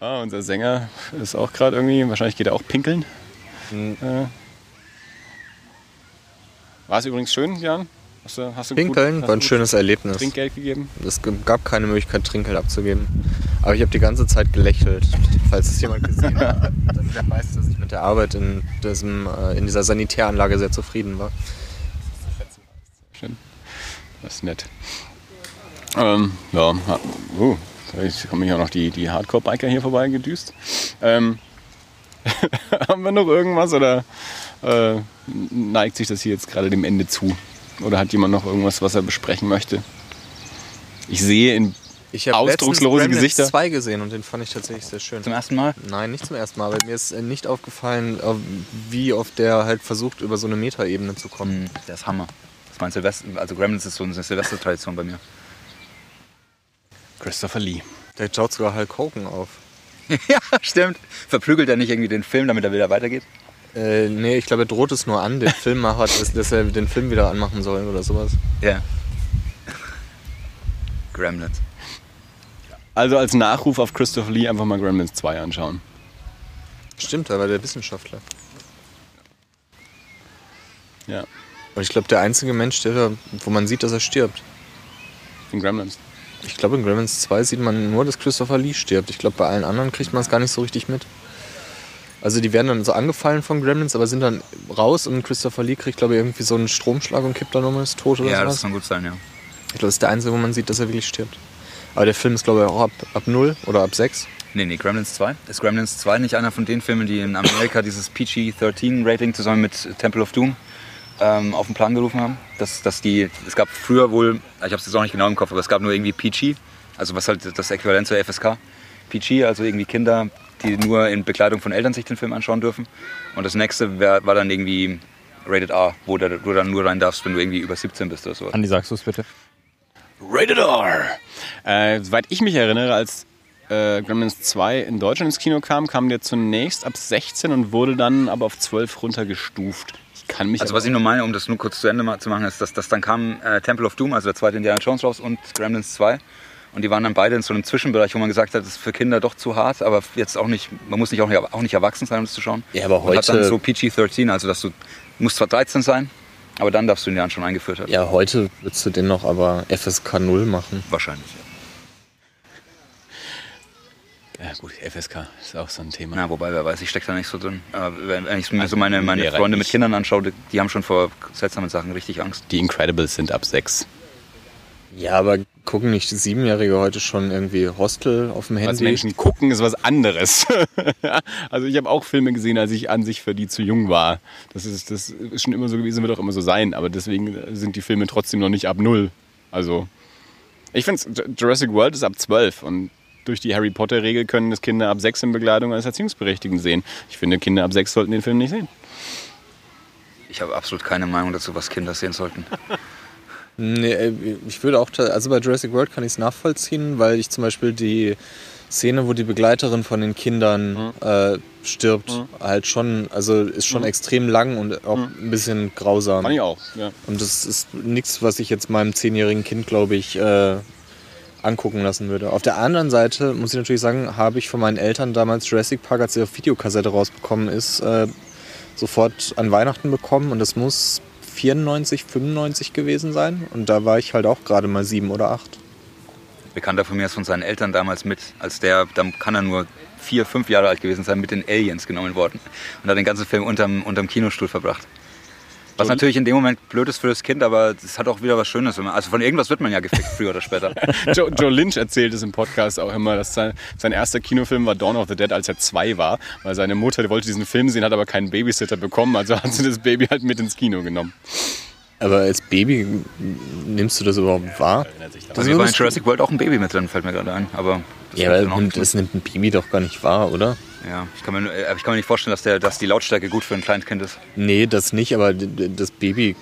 ah, unser Sänger ist auch gerade irgendwie, wahrscheinlich geht er auch pinkeln. Äh. War es übrigens schön, Jan? Hast du, hast du Pinkeln gut, hast war ein schönes Erlebnis. Trinkgeld gegeben? Es gab keine Möglichkeit, Trinkgeld abzugeben. Aber ich habe die ganze Zeit gelächelt. Falls es jemand gesehen hat, dann der weiß, dass ich mit der Arbeit in, diesem, äh, in dieser Sanitäranlage sehr zufrieden war. Schön. Das ist nett. Ähm, ja, uh, jetzt kommen hier auch noch die, die Hardcore-Biker hier vorbei gedüst. Ähm, haben wir noch irgendwas oder äh, neigt sich das hier jetzt gerade dem Ende zu? Oder hat jemand noch irgendwas, was er besprechen möchte? Ich sehe in Ich habe Ausdruckslose Gesichter. 2 gesehen und den fand ich tatsächlich sehr schön. Zum ersten Mal? Nein, nicht zum ersten Mal, aber mir ist äh, nicht aufgefallen, äh, wie oft der halt versucht, über so eine Metaebene zu kommen. Hm, Der ist Hammer. Das ist mein Silvester, also Gremlins ist so eine Silvester-Tradition bei mir. Christopher Lee. Der schaut sogar Hulk Hogan auf. ja, stimmt. Verprügelt er nicht irgendwie den Film, damit er wieder weitergeht? Äh, nee, ich glaube, er droht es nur an, den Filmmacher, dass, dass er den Film wieder anmachen soll oder sowas. Ja. Gremlins. Also als Nachruf auf Christopher Lee einfach mal Gremlins 2 anschauen. Stimmt, er war der Wissenschaftler. Ja, Und ich glaube, der einzige Mensch, der, wo man sieht, dass er stirbt. in Gremlins. Ich glaube, in Gremlins 2 sieht man nur, dass Christopher Lee stirbt. Ich glaube, bei allen anderen kriegt man es gar nicht so richtig mit. Also die werden dann so angefallen von Gremlins, aber sind dann raus und Christopher Lee kriegt, glaube ich, irgendwie so einen Stromschlag und kippt dann um ist tot oder Ja, das sowas. kann gut sein, ja. Ich glaube, das ist der einzige, wo man sieht, dass er wirklich stirbt. Aber der Film ist, glaube ich, auch ab, ab 0 oder ab 6. Nee, nee, Gremlins 2. Ist Gremlins 2 nicht einer von den Filmen, die in Amerika dieses PG-13-Rating zusammen mit Temple of Doom ähm, auf den Plan gerufen haben? Dass, dass die, es gab früher wohl, ich habe es jetzt auch nicht genau im Kopf, aber es gab nur irgendwie PG, also was halt das Äquivalent zur FSK. PG, also irgendwie Kinder, die nur in Begleitung von Eltern sich den Film anschauen dürfen. Und das nächste wär, war dann irgendwie Rated R, wo du du dann nur rein darfst, wenn du irgendwie über 17 bist oder so. Andi, sagst du es bitte? Rated R. Äh, soweit ich mich erinnere, als äh, Gremlins 2 in Deutschland ins Kino kam, kam der zunächst ab 16 und wurde dann aber auf 12 runtergestuft. Ich kann mich Also was ich nur meine, um das nur kurz zu Ende zu machen, ist, dass, dass dann kam äh, Temple of Doom, also der zweite Indiana Jones raus und Gremlins 2. Und die waren dann beide in so einem Zwischenbereich, wo man gesagt hat, das ist für Kinder doch zu hart, aber jetzt auch nicht, man muss nicht auch nicht, auch nicht erwachsen sein, um das zu schauen. Ja, aber Und hat dann heute- so PG-13, also dass du, musst zwar 13 sein, aber dann darfst du ihn ja schon eingeführt haben. Ja, heute würdest du den noch aber FSK 0 machen. Wahrscheinlich. Ja gut, FSK ist auch so ein Thema. Ja, wobei, wer weiß, ich stecke da nicht so drin. Aber wenn ich mir so meine, meine Freunde mit. Kindern anschaue, die- die haben schon vor seltsamen Sachen richtig Angst. Die Incredibles sind ab 6. Ja, aber gucken nicht Siebenjährige heute schon irgendwie Hostel auf dem Was Handy? Menschen gucken, ist was anderes. also ich habe auch Filme gesehen, als ich an sich für die zu jung war. Das ist, das ist schon immer so gewesen, wird auch immer so sein. Aber deswegen sind die Filme trotzdem noch nicht ab null. Also ich finde, Jurassic World ist ab 12 und durch die Harry Potter-Regel können das Kinder ab 6 in Begleitung eines Erziehungsberechtigten sehen. Ich finde, Kinder ab 6 sollten den Film nicht sehen. Ich habe absolut keine Meinung dazu, was Kinder sehen sollten. Nee, äh, ich würde auch, also bei Jurassic World kann ich es nachvollziehen, weil ich zum Beispiel die Szene, wo die Begleiterin von den Kindern äh, stirbt, halt schon, also ist schon extrem lang und auch ein bisschen grausam. Fand ich auch. Ja. Und das ist nichts, was ich jetzt meinem zehnjährigen Kind, glaube ich, äh, angucken lassen würde. Auf der anderen Seite muss ich natürlich sagen, habe ich von meinen Eltern damals Jurassic Park, als er auf Videokassette rausbekommen ist, äh, sofort an Weihnachten bekommen und das muss 94, 95 gewesen sein. Und da war ich halt auch gerade mal sieben oder acht. Bekannter von mir ist von seinen Eltern damals mit, als der, dann kann er nur vier, fünf Jahre alt gewesen sein, mit den Aliens genommen worden und hat den ganzen Film unterm, unterm Kinostuhl verbracht. Was Und- natürlich in dem Moment blöd ist für das Kind, aber es hat auch wieder was Schönes. wenn man- Also von irgendwas wird man ja gefickt, früher oder später. Joe, Joe Lynch erzählt es im Podcast auch immer, dass sein, sein erster Kinofilm war Dawn of the Dead, als er zwei war, weil seine Mutter die wollte diesen Film sehen, hat aber keinen Babysitter bekommen, also hat sie das Baby halt mit ins Kino genommen. Aber als Baby nimmst du das überhaupt wahr? Das in würdest du- Jurassic World auch ein Baby mit drin, fällt mir gerade ein. Aber das Ja, aber das nimmt ein Baby doch gar nicht wahr, oder? Ja, ich kann, mir, äh, ich kann mir nicht vorstellen, dass, der, dass die Lautstärke gut für ein Kleinkind ist. Nee, das nicht, aber das Baby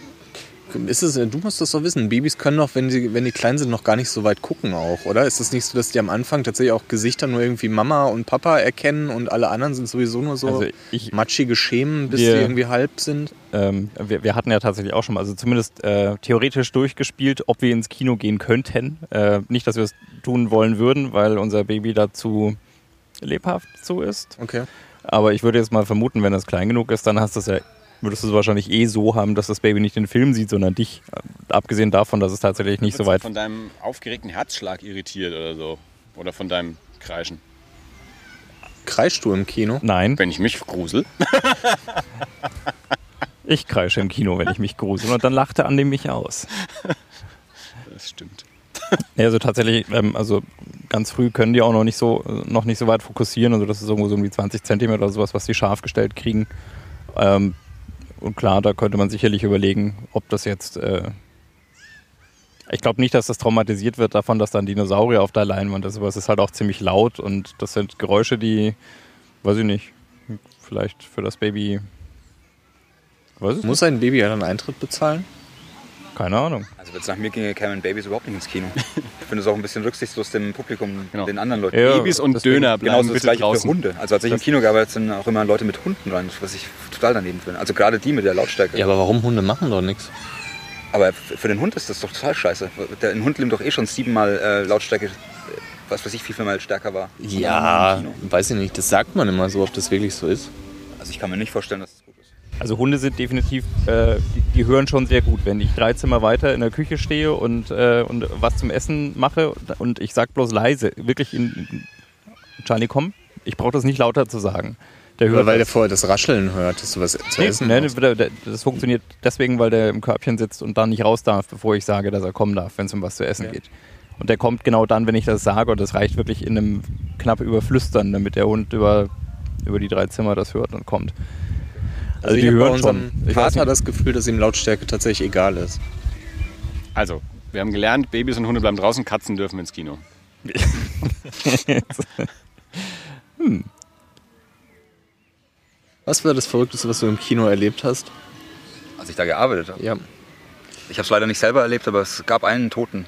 ist es, du musst das doch wissen. Babys können doch, wenn, sie, wenn die klein sind, noch gar nicht so weit gucken auch, oder? Ist es nicht so, dass die am Anfang tatsächlich auch Gesichter nur irgendwie Mama und Papa erkennen und alle anderen sind sowieso nur so Also ich- matschige Schemen, bis Wir- die irgendwie halb sind? Ähm, wir, wir hatten ja tatsächlich auch schon mal, also zumindest äh, theoretisch durchgespielt, ob wir ins Kino gehen könnten. Äh, nicht, dass wir es tun wollen würden, weil unser Baby dazu lebhaft so ist. Okay. Aber ich würde jetzt mal vermuten, wenn das klein genug ist, dann hast du es ja, würdest du es wahrscheinlich eh so haben, dass das Baby nicht den Film sieht, sondern dich. Äh, Abgesehen davon, dass es tatsächlich nicht so weit. Von deinem aufgeregten Herzschlag irritiert oder so. Oder von deinem Kreischen. Kreischst du im Kino? Nein, Wenn ich mich grusel. ich kreische im Kino, wenn ich mich grusel. Und dann lachte Andi mich aus. Das stimmt. Ja, also tatsächlich, ähm, also ganz früh können die auch noch nicht so, noch nicht so weit fokussieren. Also das ist irgendwo so um die 20 Zentimeter oder sowas, was die scharf gestellt kriegen. Ähm, und klar, da könnte man sicherlich überlegen, ob das jetzt. Äh ich glaube nicht, dass das traumatisiert wird davon, dass da ein Dinosaurier auf der Leinwand ist, aber es ist halt auch ziemlich laut und das sind Geräusche, die, weiß ich nicht, vielleicht für das Baby. Muss ein Baby einen Eintritt bezahlen? Keine Ahnung. Also wenn es nach mir ginge, kämen Babys überhaupt nicht ins Kino. Ich finde es auch ein bisschen rücksichtslos dem Publikum, Genau. den anderen Leuten. Ja, Babys und deswegen- Döner bleiben Genauso das bitte gleiche draußen. für Hunde. Also als ich im Kino gearbeitet sind auch immer Leute mit Hunden rein, was ich total daneben finde. Also gerade die mit der Lautstärke. Ja, aber warum Hunde machen doch nichts? Aber für den Hund ist das doch total scheiße. Der, ein Hund nimmt doch eh schon siebenmal äh, Lautstärke, äh, was weiß ich, wie viel mal stärker war. Ja, weiß ich nicht. Das sagt man immer so, ob das wirklich so ist. Also ich kann mir nicht vorstellen, dass. Also Hunde sind definitiv, äh, die, die hören schon sehr gut. Wenn ich drei Zimmer weiter in der Küche stehe und, äh, und was zum Essen mache und ich sag bloß leise, wirklich in, in Charlie, komm, ich brauche das nicht lauter zu sagen. Der Oder hört weil der das. vorher das Rascheln hört, dass du was zu Nee, essen nee, hast. der, der, das funktioniert deswegen, weil der im Körbchen sitzt und dann nicht raus darf, bevor ich sage, dass er kommen darf, wenn es um was zu essen geht. Und der kommt genau dann, wenn ich das sage und das reicht wirklich in einem knapp überflüstern, damit der Hund über, über die drei Zimmer das hört und kommt. Also, Also, ich habe bei hören unserem schon. Nicht. das Gefühl, dass ihm Lautstärke tatsächlich egal ist. Also, wir haben gelernt, Babys und Hunde bleiben draußen, Katzen dürfen ins Kino. Was war das Verrückteste, was du im Kino erlebt hast? Als ich da gearbeitet habe. Ja. Ich habe es leider nicht selber erlebt, aber es gab einen Toten.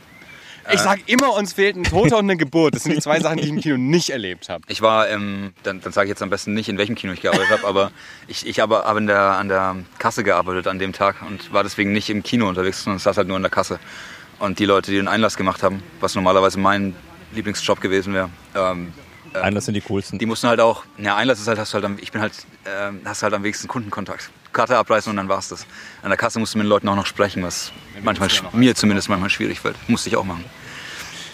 Ich sag immer, uns fehlt ein Toter und eine Geburt. Das sind die zwei Sachen, die ich im Kino nicht erlebt habe. Ich war, ähm, dann, dann sage ich jetzt am besten nicht, in welchem Kino ich gearbeitet habe, aber ich, ich habe hab in der, an der Kasse gearbeitet an dem Tag und war deswegen nicht im Kino unterwegs, sondern saß halt nur in der Kasse. Und die Leute, die den Einlass gemacht haben, was normalerweise mein Lieblingsjob gewesen wäre, ähm, Einlass sind die coolsten. die mussten halt auch, ja, Einlass ist halt, hast du halt am, ich bin halt, ähm, hast halt am wenigsten Kundenkontakt. Karte abreißen und dann war's das. An der Kasse musst du mit den Leuten auch noch sprechen, was manchmal, sch- mir zumindest manchmal schwierig fällt. Musste ich auch machen.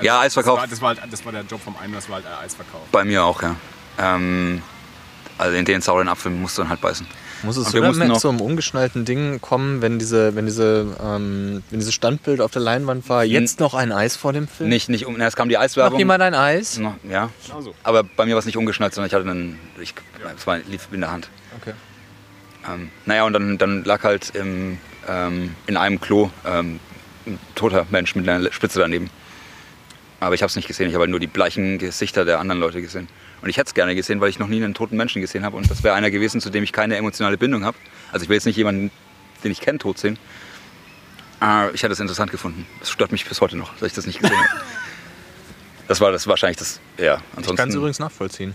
Ja, Eisverkauf. Das war, das war der Job vom einen, das war halt Eisverkauf. Bei mir auch, ja. Ähm, also in den sauren Apfel musst du dann halt beißen. Wir dann mussten mit noch- so einem umgeschnallten Ding kommen, wenn diese, wenn diese, ähm, wenn dieses Standbild auf der Leinwand war, jetzt noch ein Eis vor dem Film? Nicht, nicht um, na, es kam die Noch Eiswerbung. jemand ein Eis? Noch, ja. Genau so. Aber bei mir war es nicht umgeschnallt, sondern ich hatte einen, ich, es war lief in der Hand. Okay. Ähm, naja, und dann, dann lag halt im, ähm, in einem Klo ähm, ein toter Mensch mit einer Spitze daneben. Aber ich habe es nicht gesehen, ich habe halt nur die bleichen Gesichter der anderen Leute gesehen. Und ich hätte es gerne gesehen, weil ich noch nie einen toten Menschen gesehen habe. Und das wäre einer gewesen, zu dem ich keine emotionale Bindung habe. Also ich will jetzt nicht jemanden, den ich kenne, tot sehen. Aber ich hätte es interessant gefunden. Das stört mich bis heute noch, dass ich das nicht gesehen habe. Das war das wahrscheinlich das, ja. Ich Ansonsten, kann es übrigens nachvollziehen.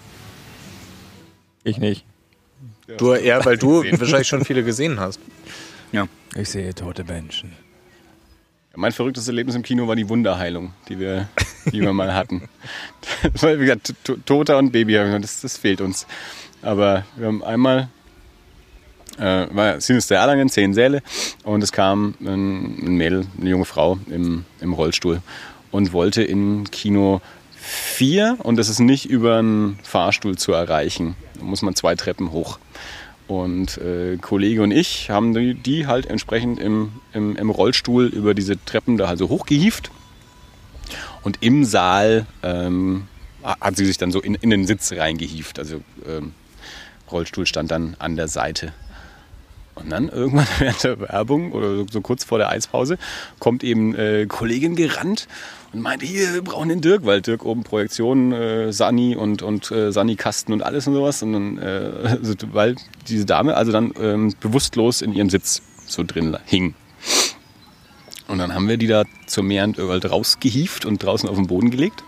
Ich nicht. Du eher, weil du wahrscheinlich schon viele gesehen hast. ja. Ich sehe tote Menschen. Mein verrücktes Erlebnis im Kino war die Wunderheilung, die wir, die wir mal hatten. Weil, wie gesagt, To- Toter und Baby, das, das fehlt uns. Aber wir haben einmal, äh, war Sinister Erlangen, zehn Säle, und es kam ein, ein Mädel, eine junge Frau im, im Rollstuhl und wollte in Kino 4 und das ist nicht über einen Fahrstuhl zu erreichen. Da muss man zwei Treppen hoch. Und äh, Kollege und ich haben die, die halt entsprechend im, im, im Rollstuhl über diese Treppen da also hochgehieft. Und im Saal ähm, hat sie sich dann so in, in den Sitz reingehieft. Also ähm, Rollstuhl stand dann an der Seite. Und dann irgendwann während der Werbung oder so, kurz vor der Eispause kommt eben äh, Kollegin gerannt und meinte, hier, wir brauchen den Dirk, weil Dirk oben Projektionen, äh, Sani und, und äh, Sani-Kasten und alles und sowas. Und dann, äh, weil diese Dame also dann ähm, bewusstlos in ihrem Sitz so drin hing. dann haben wir die da zur Meerend überall rausgehieft und draußen auf den Boden gelegt.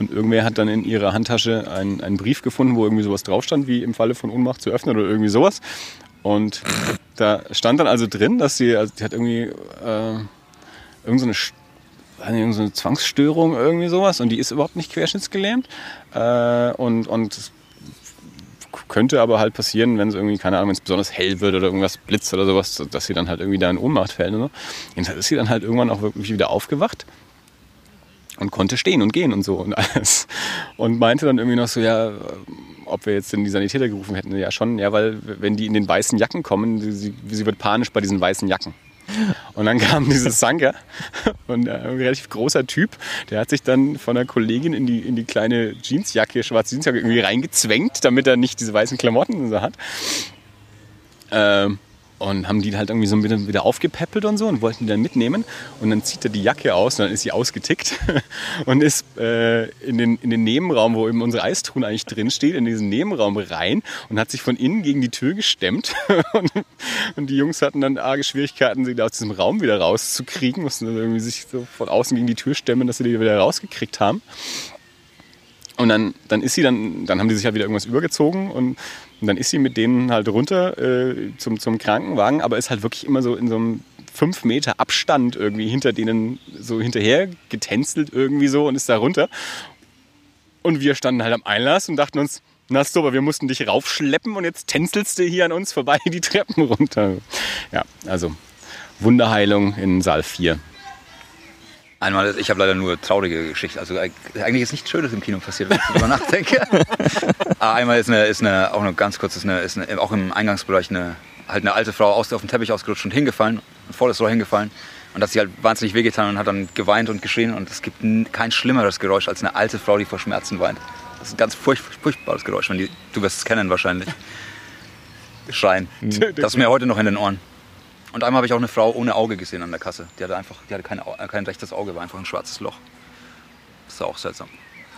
Und irgendwer hat dann in ihrer Handtasche einen, einen Brief gefunden, wo irgendwie sowas drauf stand, wie im Falle von Ohnmacht zu öffnen oder irgendwie sowas. Und da stand dann also drin, dass sie, also die hat irgendwie äh, irgendeine so eine, so eine Zwangsstörung, irgendwie sowas. Und die ist überhaupt nicht querschnittsgelähmt. Äh, und, und könnte aber halt passieren, wenn es irgendwie, keine Ahnung, wenn es besonders hell wird oder irgendwas blitzt oder sowas, dass sie dann halt irgendwie da in Ohnmacht fällt. Und so. Jedenfalls ist sie dann halt irgendwann auch wirklich wieder aufgewacht und konnte stehen und gehen und so und alles. Und meinte dann irgendwie noch so, ja, ob wir jetzt denn die Sanitäter gerufen hätten. Ja, schon, ja, weil wenn die in den weißen Jacken kommen, sie, sie wird panisch bei diesen weißen Jacken. Und dann kam dieses Sanker und ein relativ großer Typ, der hat sich dann von einer Kollegin in die, in die kleine Jeansjacke, schwarze Jeansjacke irgendwie reingezwängt, damit er nicht diese weißen Klamotten so hat. Ähm, und haben die halt irgendwie so wieder, wieder aufgepäppelt und so und wollten die dann mitnehmen. Und dann zieht er die Jacke aus und dann ist sie ausgetickt und ist äh, in, den, in den Nebenraum, wo eben unsere Eistruhen eigentlich drin in diesen Nebenraum rein und hat sich von innen gegen die Tür gestemmt. und, und, die Jungs hatten dann arge Schwierigkeiten, sie aus diesem Raum wieder rauszukriegen, mussten dann irgendwie sich so von außen gegen die Tür stemmen, dass sie die wieder rausgekriegt haben. Und dann, dann ist sie dann, dann haben die sich halt wieder irgendwas übergezogen und und dann ist sie mit denen halt runter äh, zum, zum Krankenwagen, aber ist halt wirklich immer so in so einem fünf Meter Abstand irgendwie hinter denen so hinterher getänzelt irgendwie so und ist da runter. Und wir standen halt am Einlass und dachten uns, na super, wir mussten dich raufschleppen und jetzt tänzelst du hier an uns vorbei die Treppen runter. Ja, also Wunderheilung in Saal 4. Einmal, ich habe leider nur traurige Geschichten. Also eigentlich ist nichts Schönes im Kino passiert, wenn ich darüber nachdenke. Aber einmal ist eine, ist eine, auch eine ganz kurz, ist eine, ist eine, auch im Eingangsbereich eine, halt eine alte Frau aus, auf den Teppich ausgerutscht und hingefallen, volles Rohr hingefallen. Und hat sich halt wahnsinnig wehgetan und hat dann geweint und geschrien. Und es gibt kein schlimmeres Geräusch als eine alte Frau, die vor Schmerzen weint. Das ist ein ganz furch furchtbares Geräusch. Wenn die, du wirst es kennen wahrscheinlich. Schreien. Das ist mir heute noch in den Ohren. Und einmal habe ich auch eine Frau ohne Auge gesehen an der Kasse. Die hatte einfach, die hatte kein, äh, kein rechtes Auge, war einfach ein schwarzes Loch. Das war auch seltsam.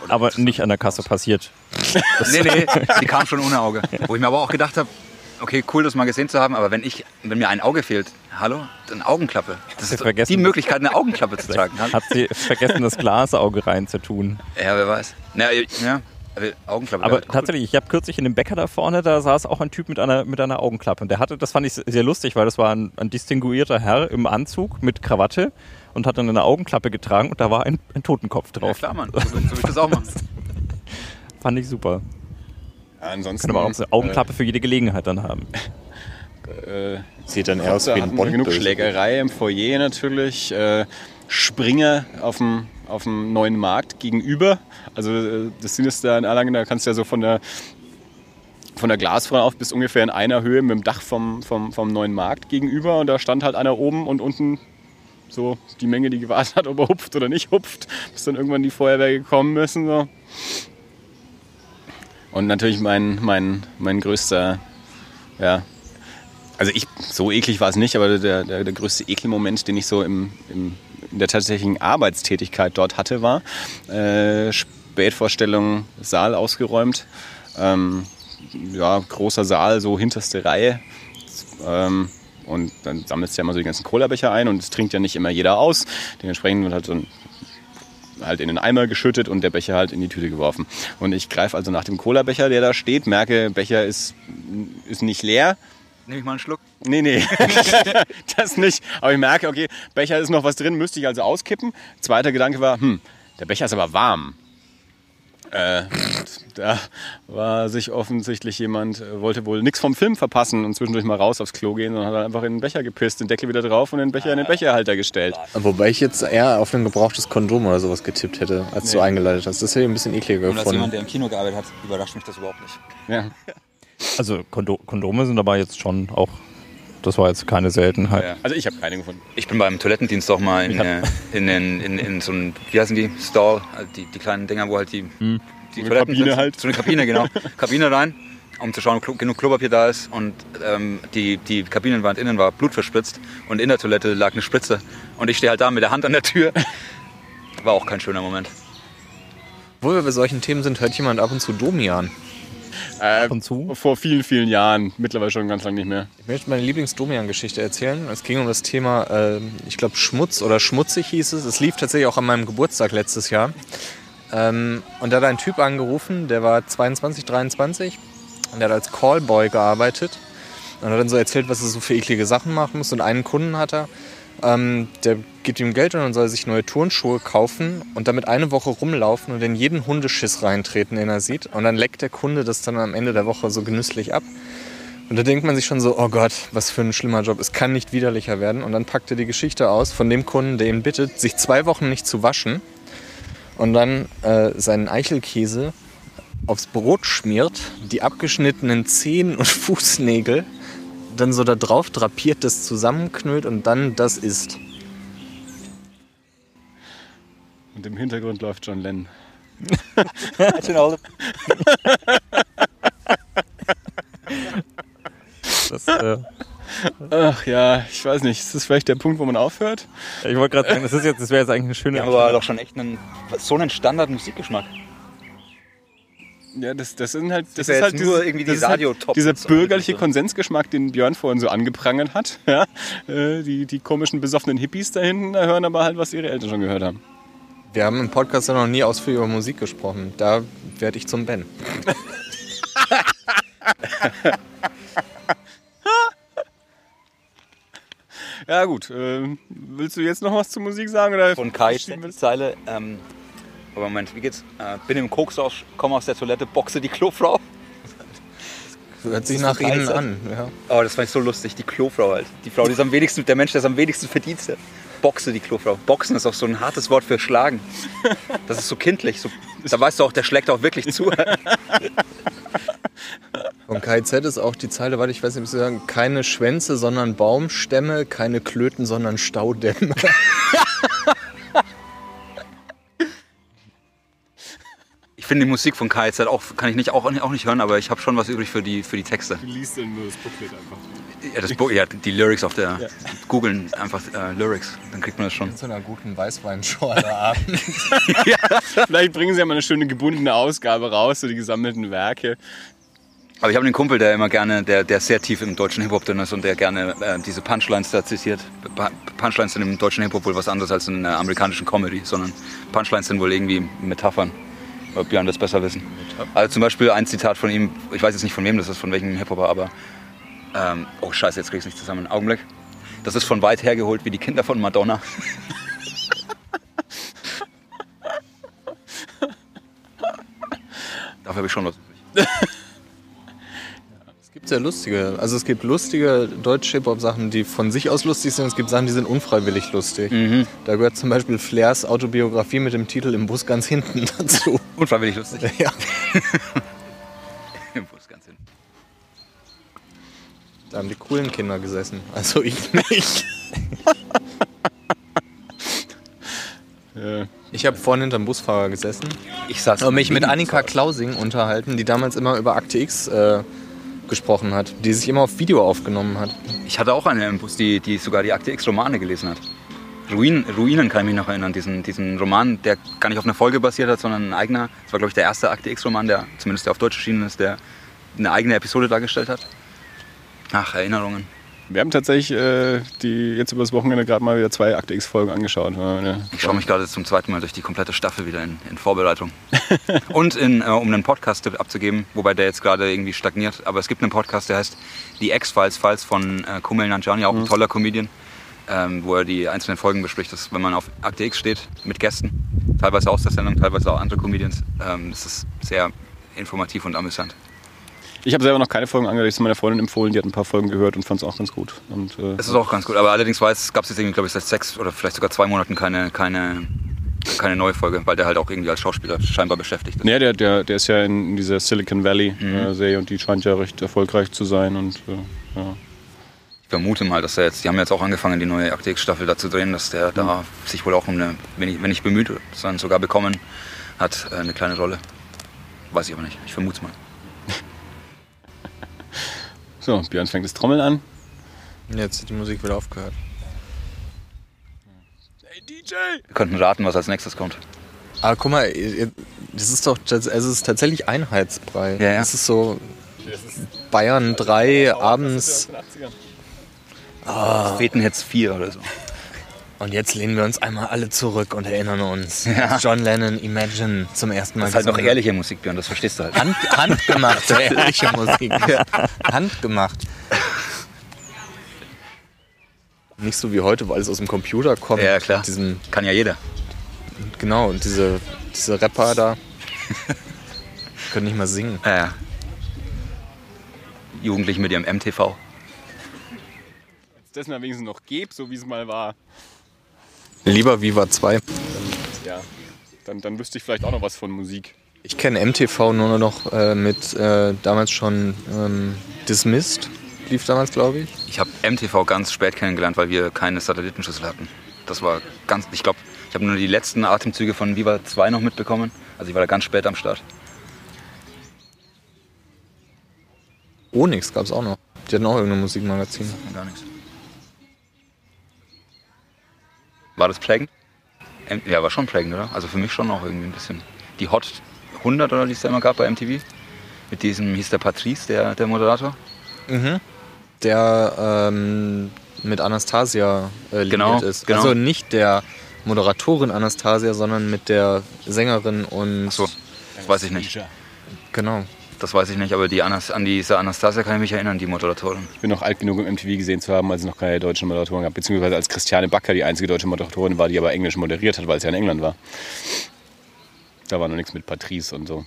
Oder aber nicht an der Kasse passiert. nee, nee, die kam schon ohne Auge. Wo ich mir aber auch gedacht habe, okay, cool, das mal gesehen zu haben, aber wenn, ich, wenn mir ein Auge fehlt, hallo, eine Augenklappe. Das ist vergessen. die Möglichkeit, eine Augenklappe zu tragen. Hat sie vergessen, das Glasauge reinzutun? Ja, wer weiß. Ja, ja Augenklappe. Aber tatsächlich, ich habe kürzlich in dem Bäcker da vorne, da saß auch ein Typ mit einer, mit einer Augenklappe. Und der hatte, das fand ich sehr lustig, weil das war ein, ein distinguierter Herr im Anzug mit Krawatte und hat dann eine Augenklappe getragen und da war ein, ein Totenkopf drauf. Ja, klar, Mann. So, so will ich das auch machen. fand ich super. Ja, ansonsten. Können wir auch eine Augenklappe äh, für jede Gelegenheit dann haben. Äh, Sieht dann aus wie ein Bond. Genug Schlägerei im Foyer natürlich. Äh, Springer auf dem auf dem neuen Markt gegenüber. Also äh, das Sinn ist da in Erlangen, da kannst du ja so von der von der Glasfront auf bis ungefähr in einer Höhe mit dem Dach vom, vom, vom neuen Markt gegenüber und da stand halt einer oben und unten so die Menge, die gewartet hat, ob er hupft oder nicht hupft, bis dann irgendwann die Feuerwehr gekommen müssen. So. Und natürlich mein, mein, mein größter, ja, also ich, so eklig war es nicht, aber der, der, der größte Ekelmoment, den ich so im, im in der tatsächlichen Arbeitstätigkeit dort hatte, war. Äh, Spätvorstellung, Saal ausgeräumt. Ähm, ja, großer Saal, so hinterste Reihe. Ähm, und dann sammelst du ja immer so die ganzen Cola-Becher ein und es trinkt ja nicht immer jeder aus. Dementsprechend wird halt so ein halt in den Eimer geschüttet und der Becher halt in die Tüte geworfen. Und ich greife also nach dem Cola-Becher, der da steht, merke, Becher ist, ist nicht leer, Nehme ich mal einen Schluck? Nee, nee, das nicht. Aber ich merke, okay, Becher ist noch was drin, müsste ich also auskippen. Zweiter Gedanke war, hm, der Becher ist aber warm. Äh, da war sich offensichtlich jemand, äh, wollte wohl nichts vom Film verpassen und zwischendurch mal raus aufs Klo gehen, sondern hat einfach in den Becher gepisst, den Deckel wieder drauf und den Becher in den Becherhalter gestellt. Wobei ich jetzt eher auf ein gebrauchtes Kondom oder sowas getippt hätte, als nee. du eingeleitet hast. Das hätte ich ein bisschen ekliger gefunden. Und als jemand, der im Kino gearbeitet hat, überrascht mich das überhaupt nicht. Ja. Also Kondo Kondome sind aber jetzt schon auch, das war jetzt keine Seltenheit. Ja. Also ich habe keine gefunden. Ich bin beim Toilettendienst auch mal in, äh, in, in, in, in, so einem, wie heißen die, Stall, also die, die kleinen Dinger, wo halt die, hm. die so Toiletten Kabine sind. halt. So eine Kabine, genau. Kabine rein, um zu schauen, ob genug Klopapier da ist. Und ähm, die, die Kabinenwand innen war blutverspritzt und in der Toilette lag eine Spritze. Und ich stehe halt da mit der Hand an der Tür. War auch kein schöner Moment. Wo wir bei solchen Themen sind, hört jemand ab und zu Domian. Äh, Ab und zu. Vor vielen, vielen Jahren. Mittlerweile schon ganz lange nicht mehr. Ich möchte meine Lieblings-Domian-Geschichte erzählen. Es ging um das Thema, äh, ich glaube, Schmutz oder schmutzig hieß es. Es lief tatsächlich auch an meinem Geburtstag letztes Jahr. Ähm, und da hat ein Typ angerufen, der war 22, 23 und der hat als Callboy gearbeitet. Und hat dann so erzählt, was er so für eklige Sachen machen muss. Und einen Kunden hat er, ähm, der gibt ihm Geld und dann soll er sich neue Turnschuhe kaufen und damit eine Woche rumlaufen und in jeden Hundeschiss reintreten, den er sieht. Und dann leckt der Kunde das dann am Ende der Woche so genüsslich ab. Und da denkt man sich schon so, oh Gott, was für ein schlimmer Job. Es kann nicht widerlicher werden. Und dann packt er die Geschichte aus von dem Kunden, der ihn bittet, sich zwei Wochen nicht zu waschen und dann äh, seinen Eichelkäse aufs Brot schmiert, die abgeschnittenen Zehen und Fußnägel dann so da drauf drapiert, das zusammenknüllt und dann das isst. Und im Hintergrund läuft John Lennon. Das, äh, Ach ja, ich weiß nicht. Ist das vielleicht der Punkt, wo man aufhört? ich wollte gerade sagen, das, ist jetzt, das wäre jetzt eigentlich eine schöne Wir haben aber doch schon echt einen, so einen Standard-Musikgeschmack. Ja, das, das sind halt, das ist ja ist halt nur dieses- irgendwie die das ist halt dieser und so. bürgerliche Konsensgeschmack, den Björn vorhin so angeprangert hat. Ja? Äh, Die, die komischen besoffenen Hippies da hinten da hören aber halt, was ihre Eltern schon gehört haben. Wir haben im Podcast ja noch nie ausführlich über Musik gesprochen. Da werde ich zum Ben. Ja gut, ähm, willst du jetzt noch was zur Musik sagen? Oder Von Kai Zeile. Ähm, aber Moment, wie geht's? Äh, bin im Koksrausch, komme aus der Toilette, boxe die Klofrau. Hört sich nach Ihnen an. Ja. Oh, das fand ich so lustig. Die Klofrau halt. Die Frau, die ist am wenigsten, der Mensch, der es am wenigsten verdient. hat. Boxe die Klofrau. Boxen ist auch so ein hartes Wort für schlagen. Das ist so kindlich. So, da weißt du auch, der schlägt auch wirklich zu. Von KZ ist auch die Zeile, warte, ich weiß nicht, wie Sie sagen, keine Schwänze, sondern Baumstämme, keine Klöten, sondern Staudämme. finde die Musik von KZ auch, kann ich nicht, auch, auch nicht hören, aber ich habe schon was übrig für die, für die Texte. Du liest dann nur das Booklet einfach. Ja, das, Bo- ja, die Lyrics auf der. Googeln einfach äh, Lyrics, dann kriegt man das schon. Zu einer guten Weißweinschorle abend. Vielleicht bringen sie ja mal eine schöne gebundene Ausgabe raus, so die gesammelten Werke. Aber ich habe einen Kumpel, der immer gerne, der, der sehr tief im deutschen Hip-Hop drin ist und der gerne äh, diese Punchlines da zitiert. Punchlines sind im deutschen Hip-Hop wohl was anderes als in der amerikanischen Comedy, sondern Punchlines sind wohl irgendwie Metaphern. Ob Björn das besser wissen. Also zum Beispiel ein Zitat von ihm, ich weiß jetzt nicht von wem das ist, von welchem Hip-Hopper, aber. Ähm, oh Scheiße, jetzt krieg ich's nicht zusammen. Augenblick. Das ist von weit hergeholt wie die Kinder von Madonna. Dafür habe ich schon was. gibt sehr lustige, also es gibt lustige deutsche Hip-Hop-Sachen, die von sich aus lustig sind. Es gibt Sachen, die sind unfreiwillig lustig. Da gehört zum Beispiel Flairs Autobiografie mit dem Titel Im Bus ganz hinten dazu. Unfreiwillig lustig. Ja. Wo ist ganz hin? Da haben die coolen Kinder gesessen. Also ich nicht. Ich habe vorhin hinterm Busfahrer gesessen Ich saß und mich mit Annika Klausing unterhalten, die damals immer über Akte X äh, gesprochen hat, die sich immer auf Video aufgenommen hat. Ich hatte auch eine im Bus, die, die sogar die Akte X-Romane gelesen hat. Ruinen, Ruinen kann ich mich noch erinnern, diesen, diesen Roman, der gar nicht auf einer Folge basiert hat, sondern ein eigener. Das war, glaube ich, der erste Akte X-Roman, der zumindest der auf Deutsch erschienen ist, der eine eigene Episode dargestellt hat. Ach, Erinnerungen. Wir haben tatsächlich äh, die jetzt übers Wochenende gerade mal wieder zwei Akte X-Folgen angeschaut. Äh, Ich schaue mich gerade zum zweiten Mal durch die komplette Staffel wieder in, in Vorbereitung. Und in, äh, um einen Podcast-Tipp abzugeben, wobei der jetzt gerade irgendwie stagniert. Aber es gibt einen Podcast, der heißt Die X-Files, Files von äh, Kumail Nanjiani, auch ein toller Comedian, ähm, wo er die einzelnen Folgen bespricht. Das, wenn man auf Akte X steht, mit Gästen, teilweise aus der Sendung, teilweise auch andere Comedians, ähm, das ist sehr informativ und amüsant. Ich habe selber noch keine Folgen angehört, ich habe meiner Freundin empfohlen, die hat ein paar Folgen gehört und fand es auch ganz gut. Und, äh, Es ist auch ganz gut. Aber allerdings gab es jetzt irgendwie, glaube ich, seit sechs oder vielleicht sogar zwei Monaten keine, keine, keine neue Folge, weil der halt auch irgendwie als Schauspieler scheinbar beschäftigt ist. Nee, der, der, der ist ja in, dieser Silicon Valley-Serie und die scheint ja recht erfolgreich zu sein. Und, äh, ja. Ich vermute mal, dass er jetzt, die haben jetzt auch angefangen, die neue Akte X-Staffel da zu drehen, dass der da sich wohl auch um eine, wenn ich, wenn nicht bemüht, sondern sogar bekommen hat, äh, eine kleine Rolle. Weiß ich aber nicht. Ich vermute es mal. So, Björn fängt das Trommeln an. Jetzt hat die Musik wieder aufgehört. Hey DJ! Wir könnten raten, was als nächstes kommt. Aber guck mal, Das ist doch also es ist tatsächlich Einheitsbrei. Ja, ja. Das ist so Bayern 3 abends. Fetenhetz 4 oder so. Und jetzt lehnen wir uns einmal alle zurück und erinnern uns. John Lennon Imagine zum ersten Mal. Das ist halt noch ehrliche Musik, Björn, das verstehst du halt. Hand, handgemachte, ehrliche Musik. Handgemacht. Nicht so wie heute, wo alles aus dem Computer kommt. Ja, klar. Mit Diesen, Kann ja jeder. genau, und diese, diese Rapper da können nicht mal singen. Ja, ja. Jugendliche mit ihrem MTV. Das mal wenigstens noch gibt, so wie es mal war. Lieber Viva 2. Ja. Dann, dann wüsste ich vielleicht auch noch was von Musik. Ich kenne MTV nur noch äh, mit äh, damals schon ähm, Dismissed. Lief damals, glaube ich. Ich habe MTV ganz spät kennengelernt, weil wir keine Satellitenschüssel hatten. Das war ganz, ich glaube, ich habe nur die letzten Atemzüge von Viva 2 noch mitbekommen. Also ich war da ganz spät am Start. Onyx gab es auch noch. Die hatten auch irgendein Musikmagazin. Gar nichts. War das prägend? M ja, war schon prägend, oder? Also für mich schon auch irgendwie ein bisschen. Die Hot 100 oder die es da immer gab bei MTV. Mit diesem, hieß der Patrice, der, der Moderator. Der ähm, mit Anastasia äh, liiert Genau, ist. genau. Also nicht der Moderatorin Anastasia, sondern mit der Sängerin und. Ach so, das weiß ich nicht. Genau. Das weiß ich nicht, aber die Anas an diese Anastasia kann ich mich erinnern, die Moderatorin. Ich bin noch alt genug, um MTV gesehen zu haben, als es noch keine deutschen Moderatoren gab. Beziehungsweise als Christiane Backer die einzige deutsche Moderatorin war, die aber Englisch moderiert hat, weil es ja in England war. Da war noch nichts mit Patrice und so.